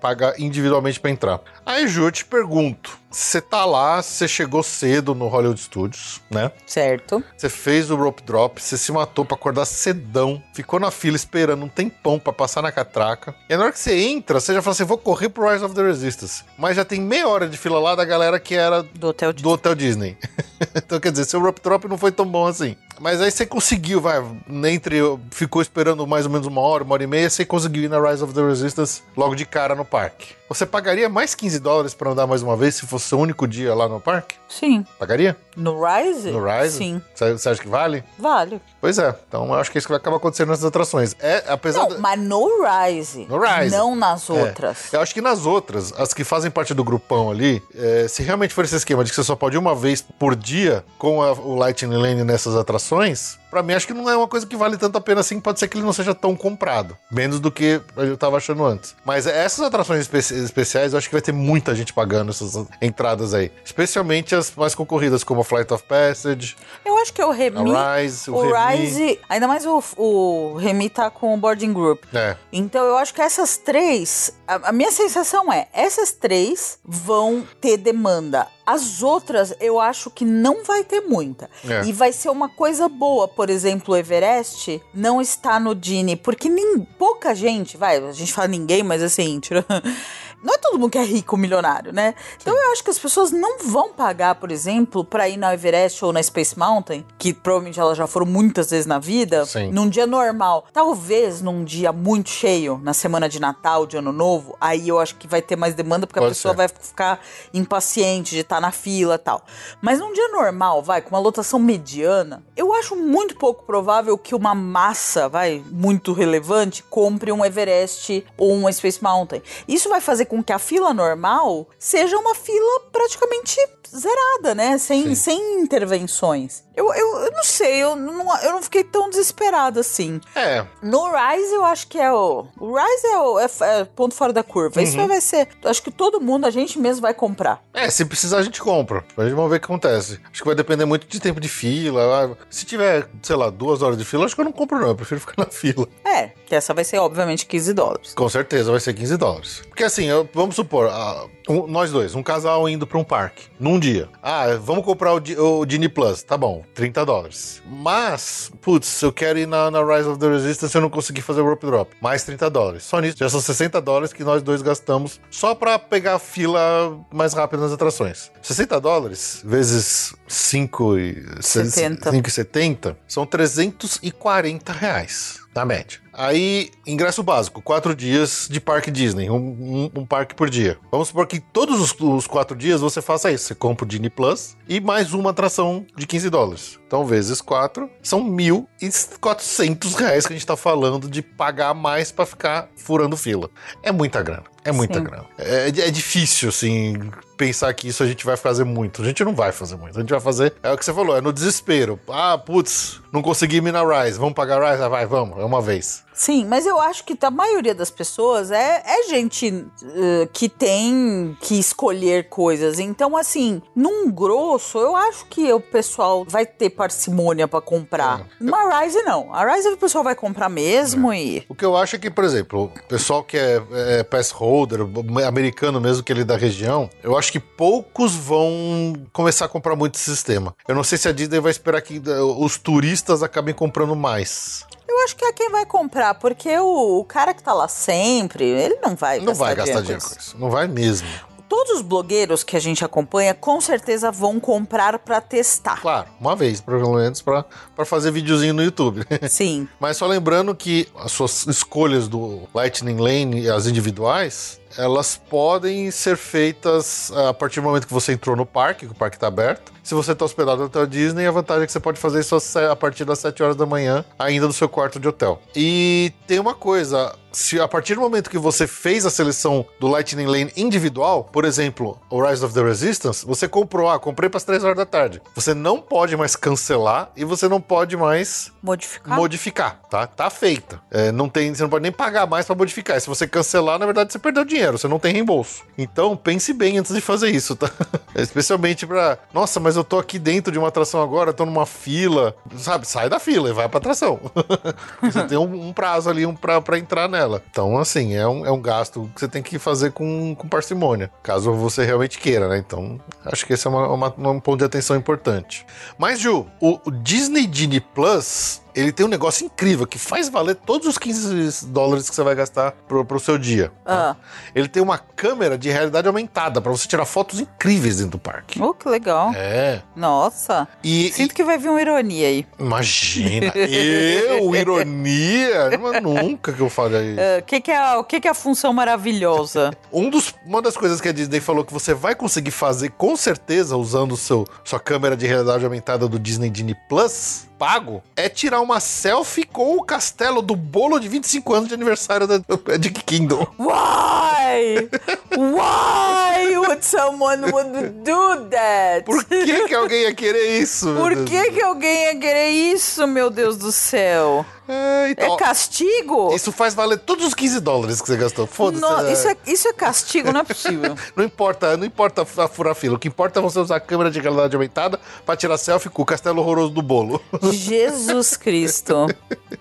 paga individualmente para entrar. Aí, Ju, eu te pergunto. Você tá lá, você chegou cedo no Hollywood Studios, né? Certo. Você fez o rope drop, você se matou pra acordar cedão, ficou na fila esperando um tempão pra passar na catraca. E na hora que você entra, você já fala assim: vou correr pro Rise of the Resistance. Mas já tem meia hora de fila lá da galera que era Do hotel de... do Hotel Disney. então, quer dizer, seu rope drop não foi tão bom assim. Mas aí você conseguiu, vai, entre. Ficou esperando mais ou menos uma hora, uma hora e meia, você conseguiu ir na Rise of the Resistance logo de cara no parque. Você pagaria mais 15 dólares pra andar mais uma vez se fosse o único dia lá no parque? Sim. Pagaria? No Rise? No Rise? Sim. Você acha que vale? Vale. Pois é. Então eu acho que é isso que vai acabar acontecendo nessas atrações. É, apesar Não, da- mas no Rise. No Rise. Não nas É. outras. Eu acho que nas outras, as que fazem parte do grupão ali, é, se realmente for esse esquema de que você só pode ir uma vez por dia com a- o Lightning Lane nessas atrações, pra mim acho que não é uma coisa que vale tanto a pena assim. Pode ser que ele não seja tão comprado. Menos do que eu tava achando antes. Mas essas atrações espe- especiais, eu acho que vai ter muita gente pagando essas entradas aí. Especialmente as mais concorridas, como a Flight of Passage, Eu acho que é o Remy. Rise, o, O Remy. Rise, ainda mais o, o Remy tá com o boarding group. É. Então eu acho que essas três, a, a minha sensação é, essas três vão ter demanda. As outras eu acho que não vai ter muita. É. E vai ser uma coisa boa, por exemplo, o Everest não está no Dini, porque nem, pouca gente, vai, a gente fala ninguém, mas assim, tira- não é todo mundo que é rico, milionário, né? Então eu acho que as pessoas não vão pagar, por exemplo, pra ir na Everest ou na Space Mountain, que provavelmente elas já foram muitas vezes na vida, Sim. num dia normal. Talvez num dia muito cheio, na semana de Natal, de Ano Novo, aí eu acho que vai ter mais demanda, porque a Pode pessoa ser. vai ficar impaciente de estar na fila e tal. Mas num dia normal, vai, com uma lotação mediana, eu acho muito pouco provável que uma massa, vai, muito relevante, compre um Everest ou um Space Mountain. Isso vai fazer com que a fila normal seja uma fila praticamente zerada, né? Sem, Sim. sem intervenções. Eu, eu, eu não sei, eu não, eu não fiquei tão desesperado assim. É, No Rise, eu acho que é o. O Rise é o é, é ponto fora da curva. Uhum. Isso vai ser. Acho que todo mundo, a gente mesmo vai comprar. É, se precisar a gente compra. A gente vai ver o que acontece. Acho que vai depender muito de tempo de fila. Ah, Se tiver, sei lá, duas horas de fila, acho que eu não compro não. Eu prefiro ficar na fila. É, que essa vai ser, obviamente, 15 dólares. Com certeza vai ser 15 dólares. Porque assim, eu- vamos supor, ah, um- nós dois, um casal indo pra um parque, num dia. Ah, vamos comprar o, o Disney Plus. Tá bom, 30 dólares. Mas, putz, eu quero ir na, na Rise of the Resistance e eu não consegui fazer o Rope Drop. Mais 30 dólares. Só nisso, já são 60 dólares que nós dois gastamos só pra pegar a fila mais rápida nas atrações. 60 dólares vezes 5 e 70. 5,70 são 340 reais, na média. Aí, ingresso básico, quatro dias de parque Disney, um, um- um parque por dia. Vamos supor que todos os, os quatro dias você faça isso. Você compra o Disney Plus e mais uma atração de 15 dólares. Então, vezes quatro, são 1.400 reais que a gente tá falando de pagar mais pra ficar furando fila. É muita grana. É muita Sim. grana. É, é difícil, assim, pensar que isso a gente vai fazer muito. A gente não vai fazer muito. A gente vai fazer. É o que você falou, é no desespero. Ah, putz, não consegui ir na Rise. Vamos pagar a Rise? Ah, vai, vamos. É uma vez. Sim, mas eu acho que a maioria das pessoas é, é gente eh, que tem que escolher coisas. Então, assim, num grosso, eu acho que o pessoal vai ter parcimônia pra comprar. É. Na Rise, não. A Rise o pessoal vai comprar mesmo e. O que eu acho é que, por exemplo, o pessoal que é, é pass holder, americano mesmo, que ele é da região, eu acho que poucos vão começar a comprar muito esse sistema. Eu não sei se a Disney vai esperar que eh, os turistas acabem comprando mais. Eu acho que é quem vai comprar, porque o, o cara que tá lá sempre, ele não vai Não gastar vai gastar dinheiro com isso. isso. Não vai mesmo. Todos os blogueiros que a gente acompanha, com certeza vão comprar pra testar. Claro, uma vez, pelo menos, pra, pra fazer videozinho no YouTube. Sim. Mas só lembrando que as suas escolhas do Lightning Lane, as individuais, elas podem ser feitas a partir do momento que você entrou no parque, que o parque está aberto. Se você está hospedado no hotel Disney, a vantagem é que você pode fazer isso a partir das 7 horas da manhã, ainda no seu quarto de hotel. E tem uma coisa, se a partir do momento que você fez a seleção do Lightning Lane individual, por exemplo, o Rise of the Resistance, você comprou, ah, comprei para as 3 horas da tarde. Você não pode mais cancelar e você não pode mais Modificar? modificar, tá? Tá feita. É, não tem, você não pode nem pagar mais pra modificar. E se você cancelar, na verdade, você perdeu dinheiro, você não tem reembolso. Então, pense bem antes de fazer isso, tá? Especialmente pra, nossa, mas eu tô aqui dentro de uma atração agora, tô numa fila, sabe? Sai da fila e vai pra atração. você tem um, um prazo ali um pra, pra entrar nela. Então, assim, é um, é um gasto que você tem que fazer com, com parcimônia, caso você realmente queira, né? Então, acho que esse é uma, uma- um ponto de atenção importante. Mas, Ju, o, o Disney Genie Plus, ele tem um negócio incrível que faz valer todos os 15 dólares que você vai gastar pro, pro seu dia. Ah. Ele tem uma câmera de realidade aumentada pra você tirar fotos incríveis dentro do parque. Oh, que legal. É. Nossa. E, Sinto que vai vir uma ironia aí. e- imagina, eu, ironia, mas nunca que eu falei isso. O que, que, é, a- o que, que é a função maravilhosa? Um dos, uma das coisas que a Disney falou que você vai conseguir fazer com certeza usando seu, sua câmera de realidade aumentada do Disney Genie Plus pago é tirar uma selfie com o castelo do bolo de 25 anos de aniversário da Magic Kingdom. Why? Why would someone would do that? Por que, que alguém ia querer isso? Por que, que alguém ia querer isso, meu Deus do céu? É, então, É castigo? Isso faz valer todos os 15 dólares que você gastou. Foda-se. Não, né? isso, é, isso é castigo, não é possível. Não importa, não importa a furar fila. O que importa é você usar a câmera de realidade aumentada pra tirar selfie com o castelo horroroso do bolo. Jesus Cristo.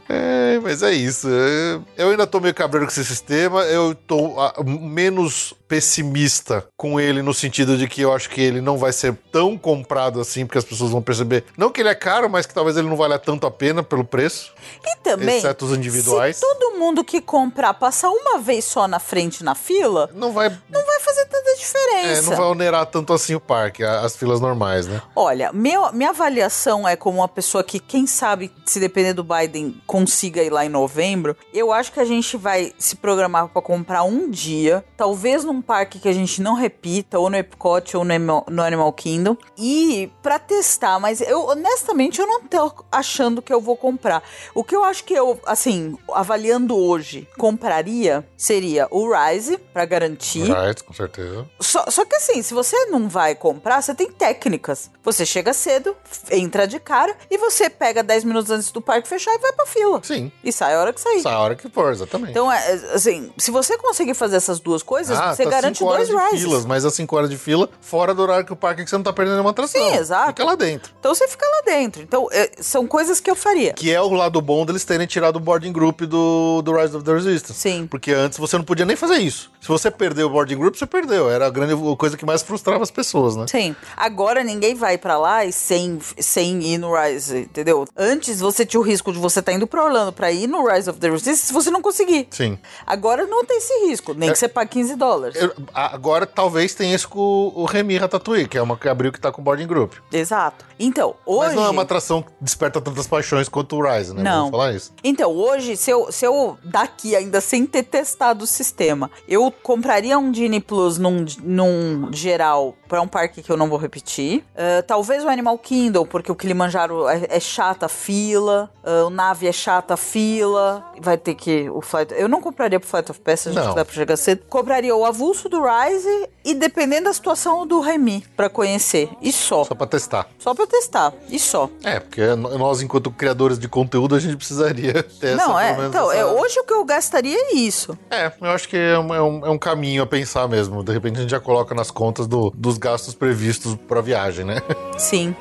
É, mas é isso. É, Eu ainda tô meio cabreiro com esse sistema. Eu tô menos pessimista com ele no sentido de que eu acho que ele não vai ser tão comprado assim, porque as pessoas vão perceber. Não que ele é caro, mas que talvez ele não valha tanto a pena pelo preço. E também, Exceto os individuais. se todo mundo que comprar passar uma vez só na frente na fila, Não vai. não vai fazer tanta É, diferença. não vai onerar tanto assim o parque, as filas normais, né? Olha, meu, minha avaliação é como uma pessoa que, quem sabe, se depender do Biden, consiga ir lá em novembro. Eu acho que a gente vai se programar pra comprar um dia, talvez num parque que a gente não repita, ou no Epcot ou no Animal, no Animal Kingdom, e pra testar. Mas eu, honestamente, eu não tô achando que eu vou comprar. O que eu acho que eu, assim, avaliando hoje, compraria seria o Rise, pra garantir. Right, com certeza. Só, só que assim, se você não vai comprar, você tem técnicas. Você chega cedo, entra de cara e você pega 10 minutos antes do parque fechar e vai pra fila. Sim. E sai a hora que sair. Essa hora que for, exatamente. Então, é, é, assim, se você conseguir fazer essas duas coisas, você tá garante cinco horas dois de rises. filas, mas as 5 horas de fila fora do horário que o parque que você não tá perdendo nenhuma atração. Sim, exato. Fica lá dentro. Então você fica lá dentro. Então, é, são coisas que eu faria. Que é o lado bom deles terem tirado o boarding group do, do Rise of the Resistance. Sim. Porque antes você não podia nem fazer isso. Se você perdeu o boarding group, você perdeu. Era a grande coisa que mais frustrava as pessoas, né? Sim. Agora ninguém vai pra lá e sem, sem ir no Rise, entendeu? Antes você tinha o risco de você estar indo pra Orlando pra ir no Rise of the Resistance se você não conseguir. Sim. Agora não tem esse risco, nem que você pague 15 dólares. Eu- agora talvez tenha isso com o Remy Ratatouille, que é uma que abriu que tá com boarding group. Exato. Então, hoje. Mas não é uma atração que desperta tantas paixões quanto o Rise, né? Não. Isso. Então, hoje, se eu, se eu daqui ainda sem ter testado o sistema, eu compraria um Genie Plus num, num geral pra um parque que eu não vou repetir. Ah, talvez o Animal Kingdom, porque o Kilimanjaro é, é chata fila, ah, o Nave é chata a fila, vai ter que o Flight... Eu não compraria pro Flight of Passage, acho que dá pra chegar cedo. Compraria o avulso do Rise e dependendo da situação do Remy, pra conhecer. E só. Só pra testar. Só pra testar. E só. É, porque nós, enquanto criadores de conteúdo, a gente precisaria ter essa Não, é. pelo menos Então, essa- é, hoje o que eu gastaria é isso. É, eu acho que é um, é um- é um caminho a pensar mesmo. De repente a gente já coloca nas contas do- dos gastos previstos pra viagem, né? Sim.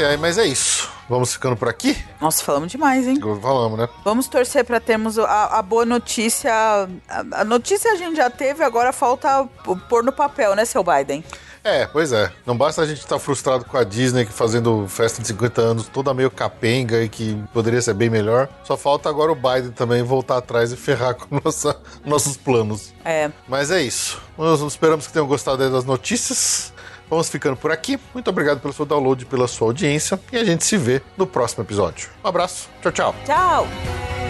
Ai, ai, mas é isso. Vamos ficando por aqui? Nossa, falamos demais, hein? Falamos, né? Vamos torcer pra termos a, a boa notícia. A, a notícia a gente já teve, agora falta pôr no papel, né, seu Biden? É, pois é. Não basta a gente estar frustrado com a Disney que fazendo festa de 50 anos toda meio capenga e que poderia ser bem melhor. Só falta agora o Biden também voltar atrás e ferrar com nossa, nossos planos. É. Mas é isso. Nós esperamos que tenham gostado das notícias. Vamos ficando por aqui. Muito obrigado pelo seu download pela sua audiência. E a gente se vê no próximo episódio. Um abraço. Tchau, tchau. Tchau!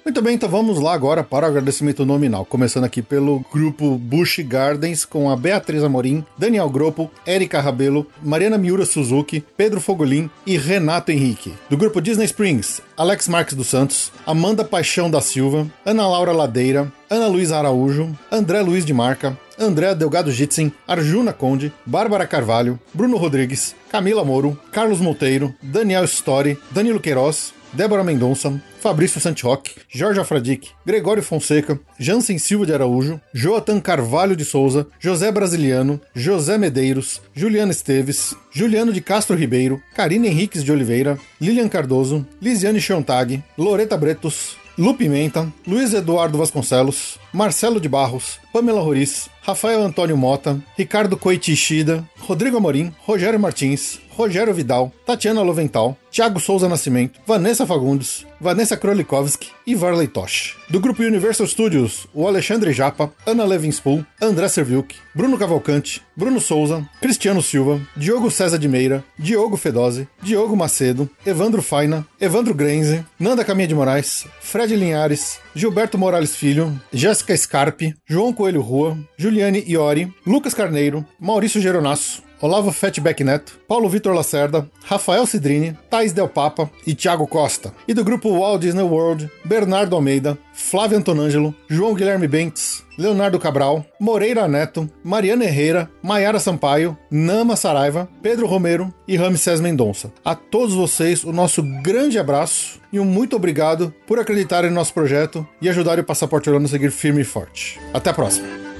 Muito bem, então vamos lá agora para o agradecimento nominal. Começando aqui pelo grupo Bush Gardens, com a Beatriz Amorim, Daniel Gropo, Erika Rabelo, Mariana Miura Suzuki, Pedro Fogolin e Renato Henrique. Do grupo Disney Springs, Alex Marques dos Santos, Amanda Paixão da Silva, Ana Laura Ladeira, Ana Luísa Araújo, André Luiz de Marca, André Delgado Jitsen, Arjuna Conde, Bárbara Carvalho, Bruno Rodrigues, Camila Moro, Carlos Monteiro, Daniel Story, Danilo Queiroz, Débora Mendonça, Fabrício Santiroque, Jorge Afradic, Gregório Fonseca, Jansen Silva de Araújo, Joatan Carvalho de Souza, José Brasiliano, José Medeiros, Juliana Esteves, Juliano de Castro Ribeiro, Karine Henriques de Oliveira, Lilian Cardoso, Lisiane Chontag, Loreta Bretos, Lu Pimenta, Luiz Eduardo Vasconcelos, Marcelo de Barros, Pamela Roriz, Rafael Antônio Mota, Ricardo Coitishida, Rodrigo Amorim, Rogério Martins, Rogério Vidal, Tatiana Lovental, Thiago Souza Nascimento, Vanessa Fagundes, Vanessa Krolikovski e Varley Tosh. Do grupo Universal Studios, o Alexandre Japa, Ana Levinspool, André Serviuk, Bruno Cavalcante, Bruno Souza, Cristiano Silva, Diogo César de Meira, Diogo Fedose, Diogo Macedo, Evandro Faina, Evandro Grenze, Nanda Caminha de Moraes, Fred Linhares, Gilberto Morales Filho, Jéssica Scarpe, João Coelho Rua, Juliane Iori, Lucas Carneiro, Maurício Geronasso, Olavo Fatback Neto, Paulo Vitor Lacerda, Rafael Cidrini, Thais Del Papa e Thiago Costa. E do grupo Walt Disney World, Bernardo Almeida, Flávio Antonângelo, João Guilherme Bentes, Leonardo Cabral, Moreira Neto, Mariana Herrera, Maiara Sampaio, Nama Saraiva, Pedro Romero e Ramsés Mendonça. A todos vocês, o nosso grande abraço e um muito obrigado por acreditarem no nosso projeto e ajudarem o Passaporte Orlando a seguir firme e forte. Até a próxima!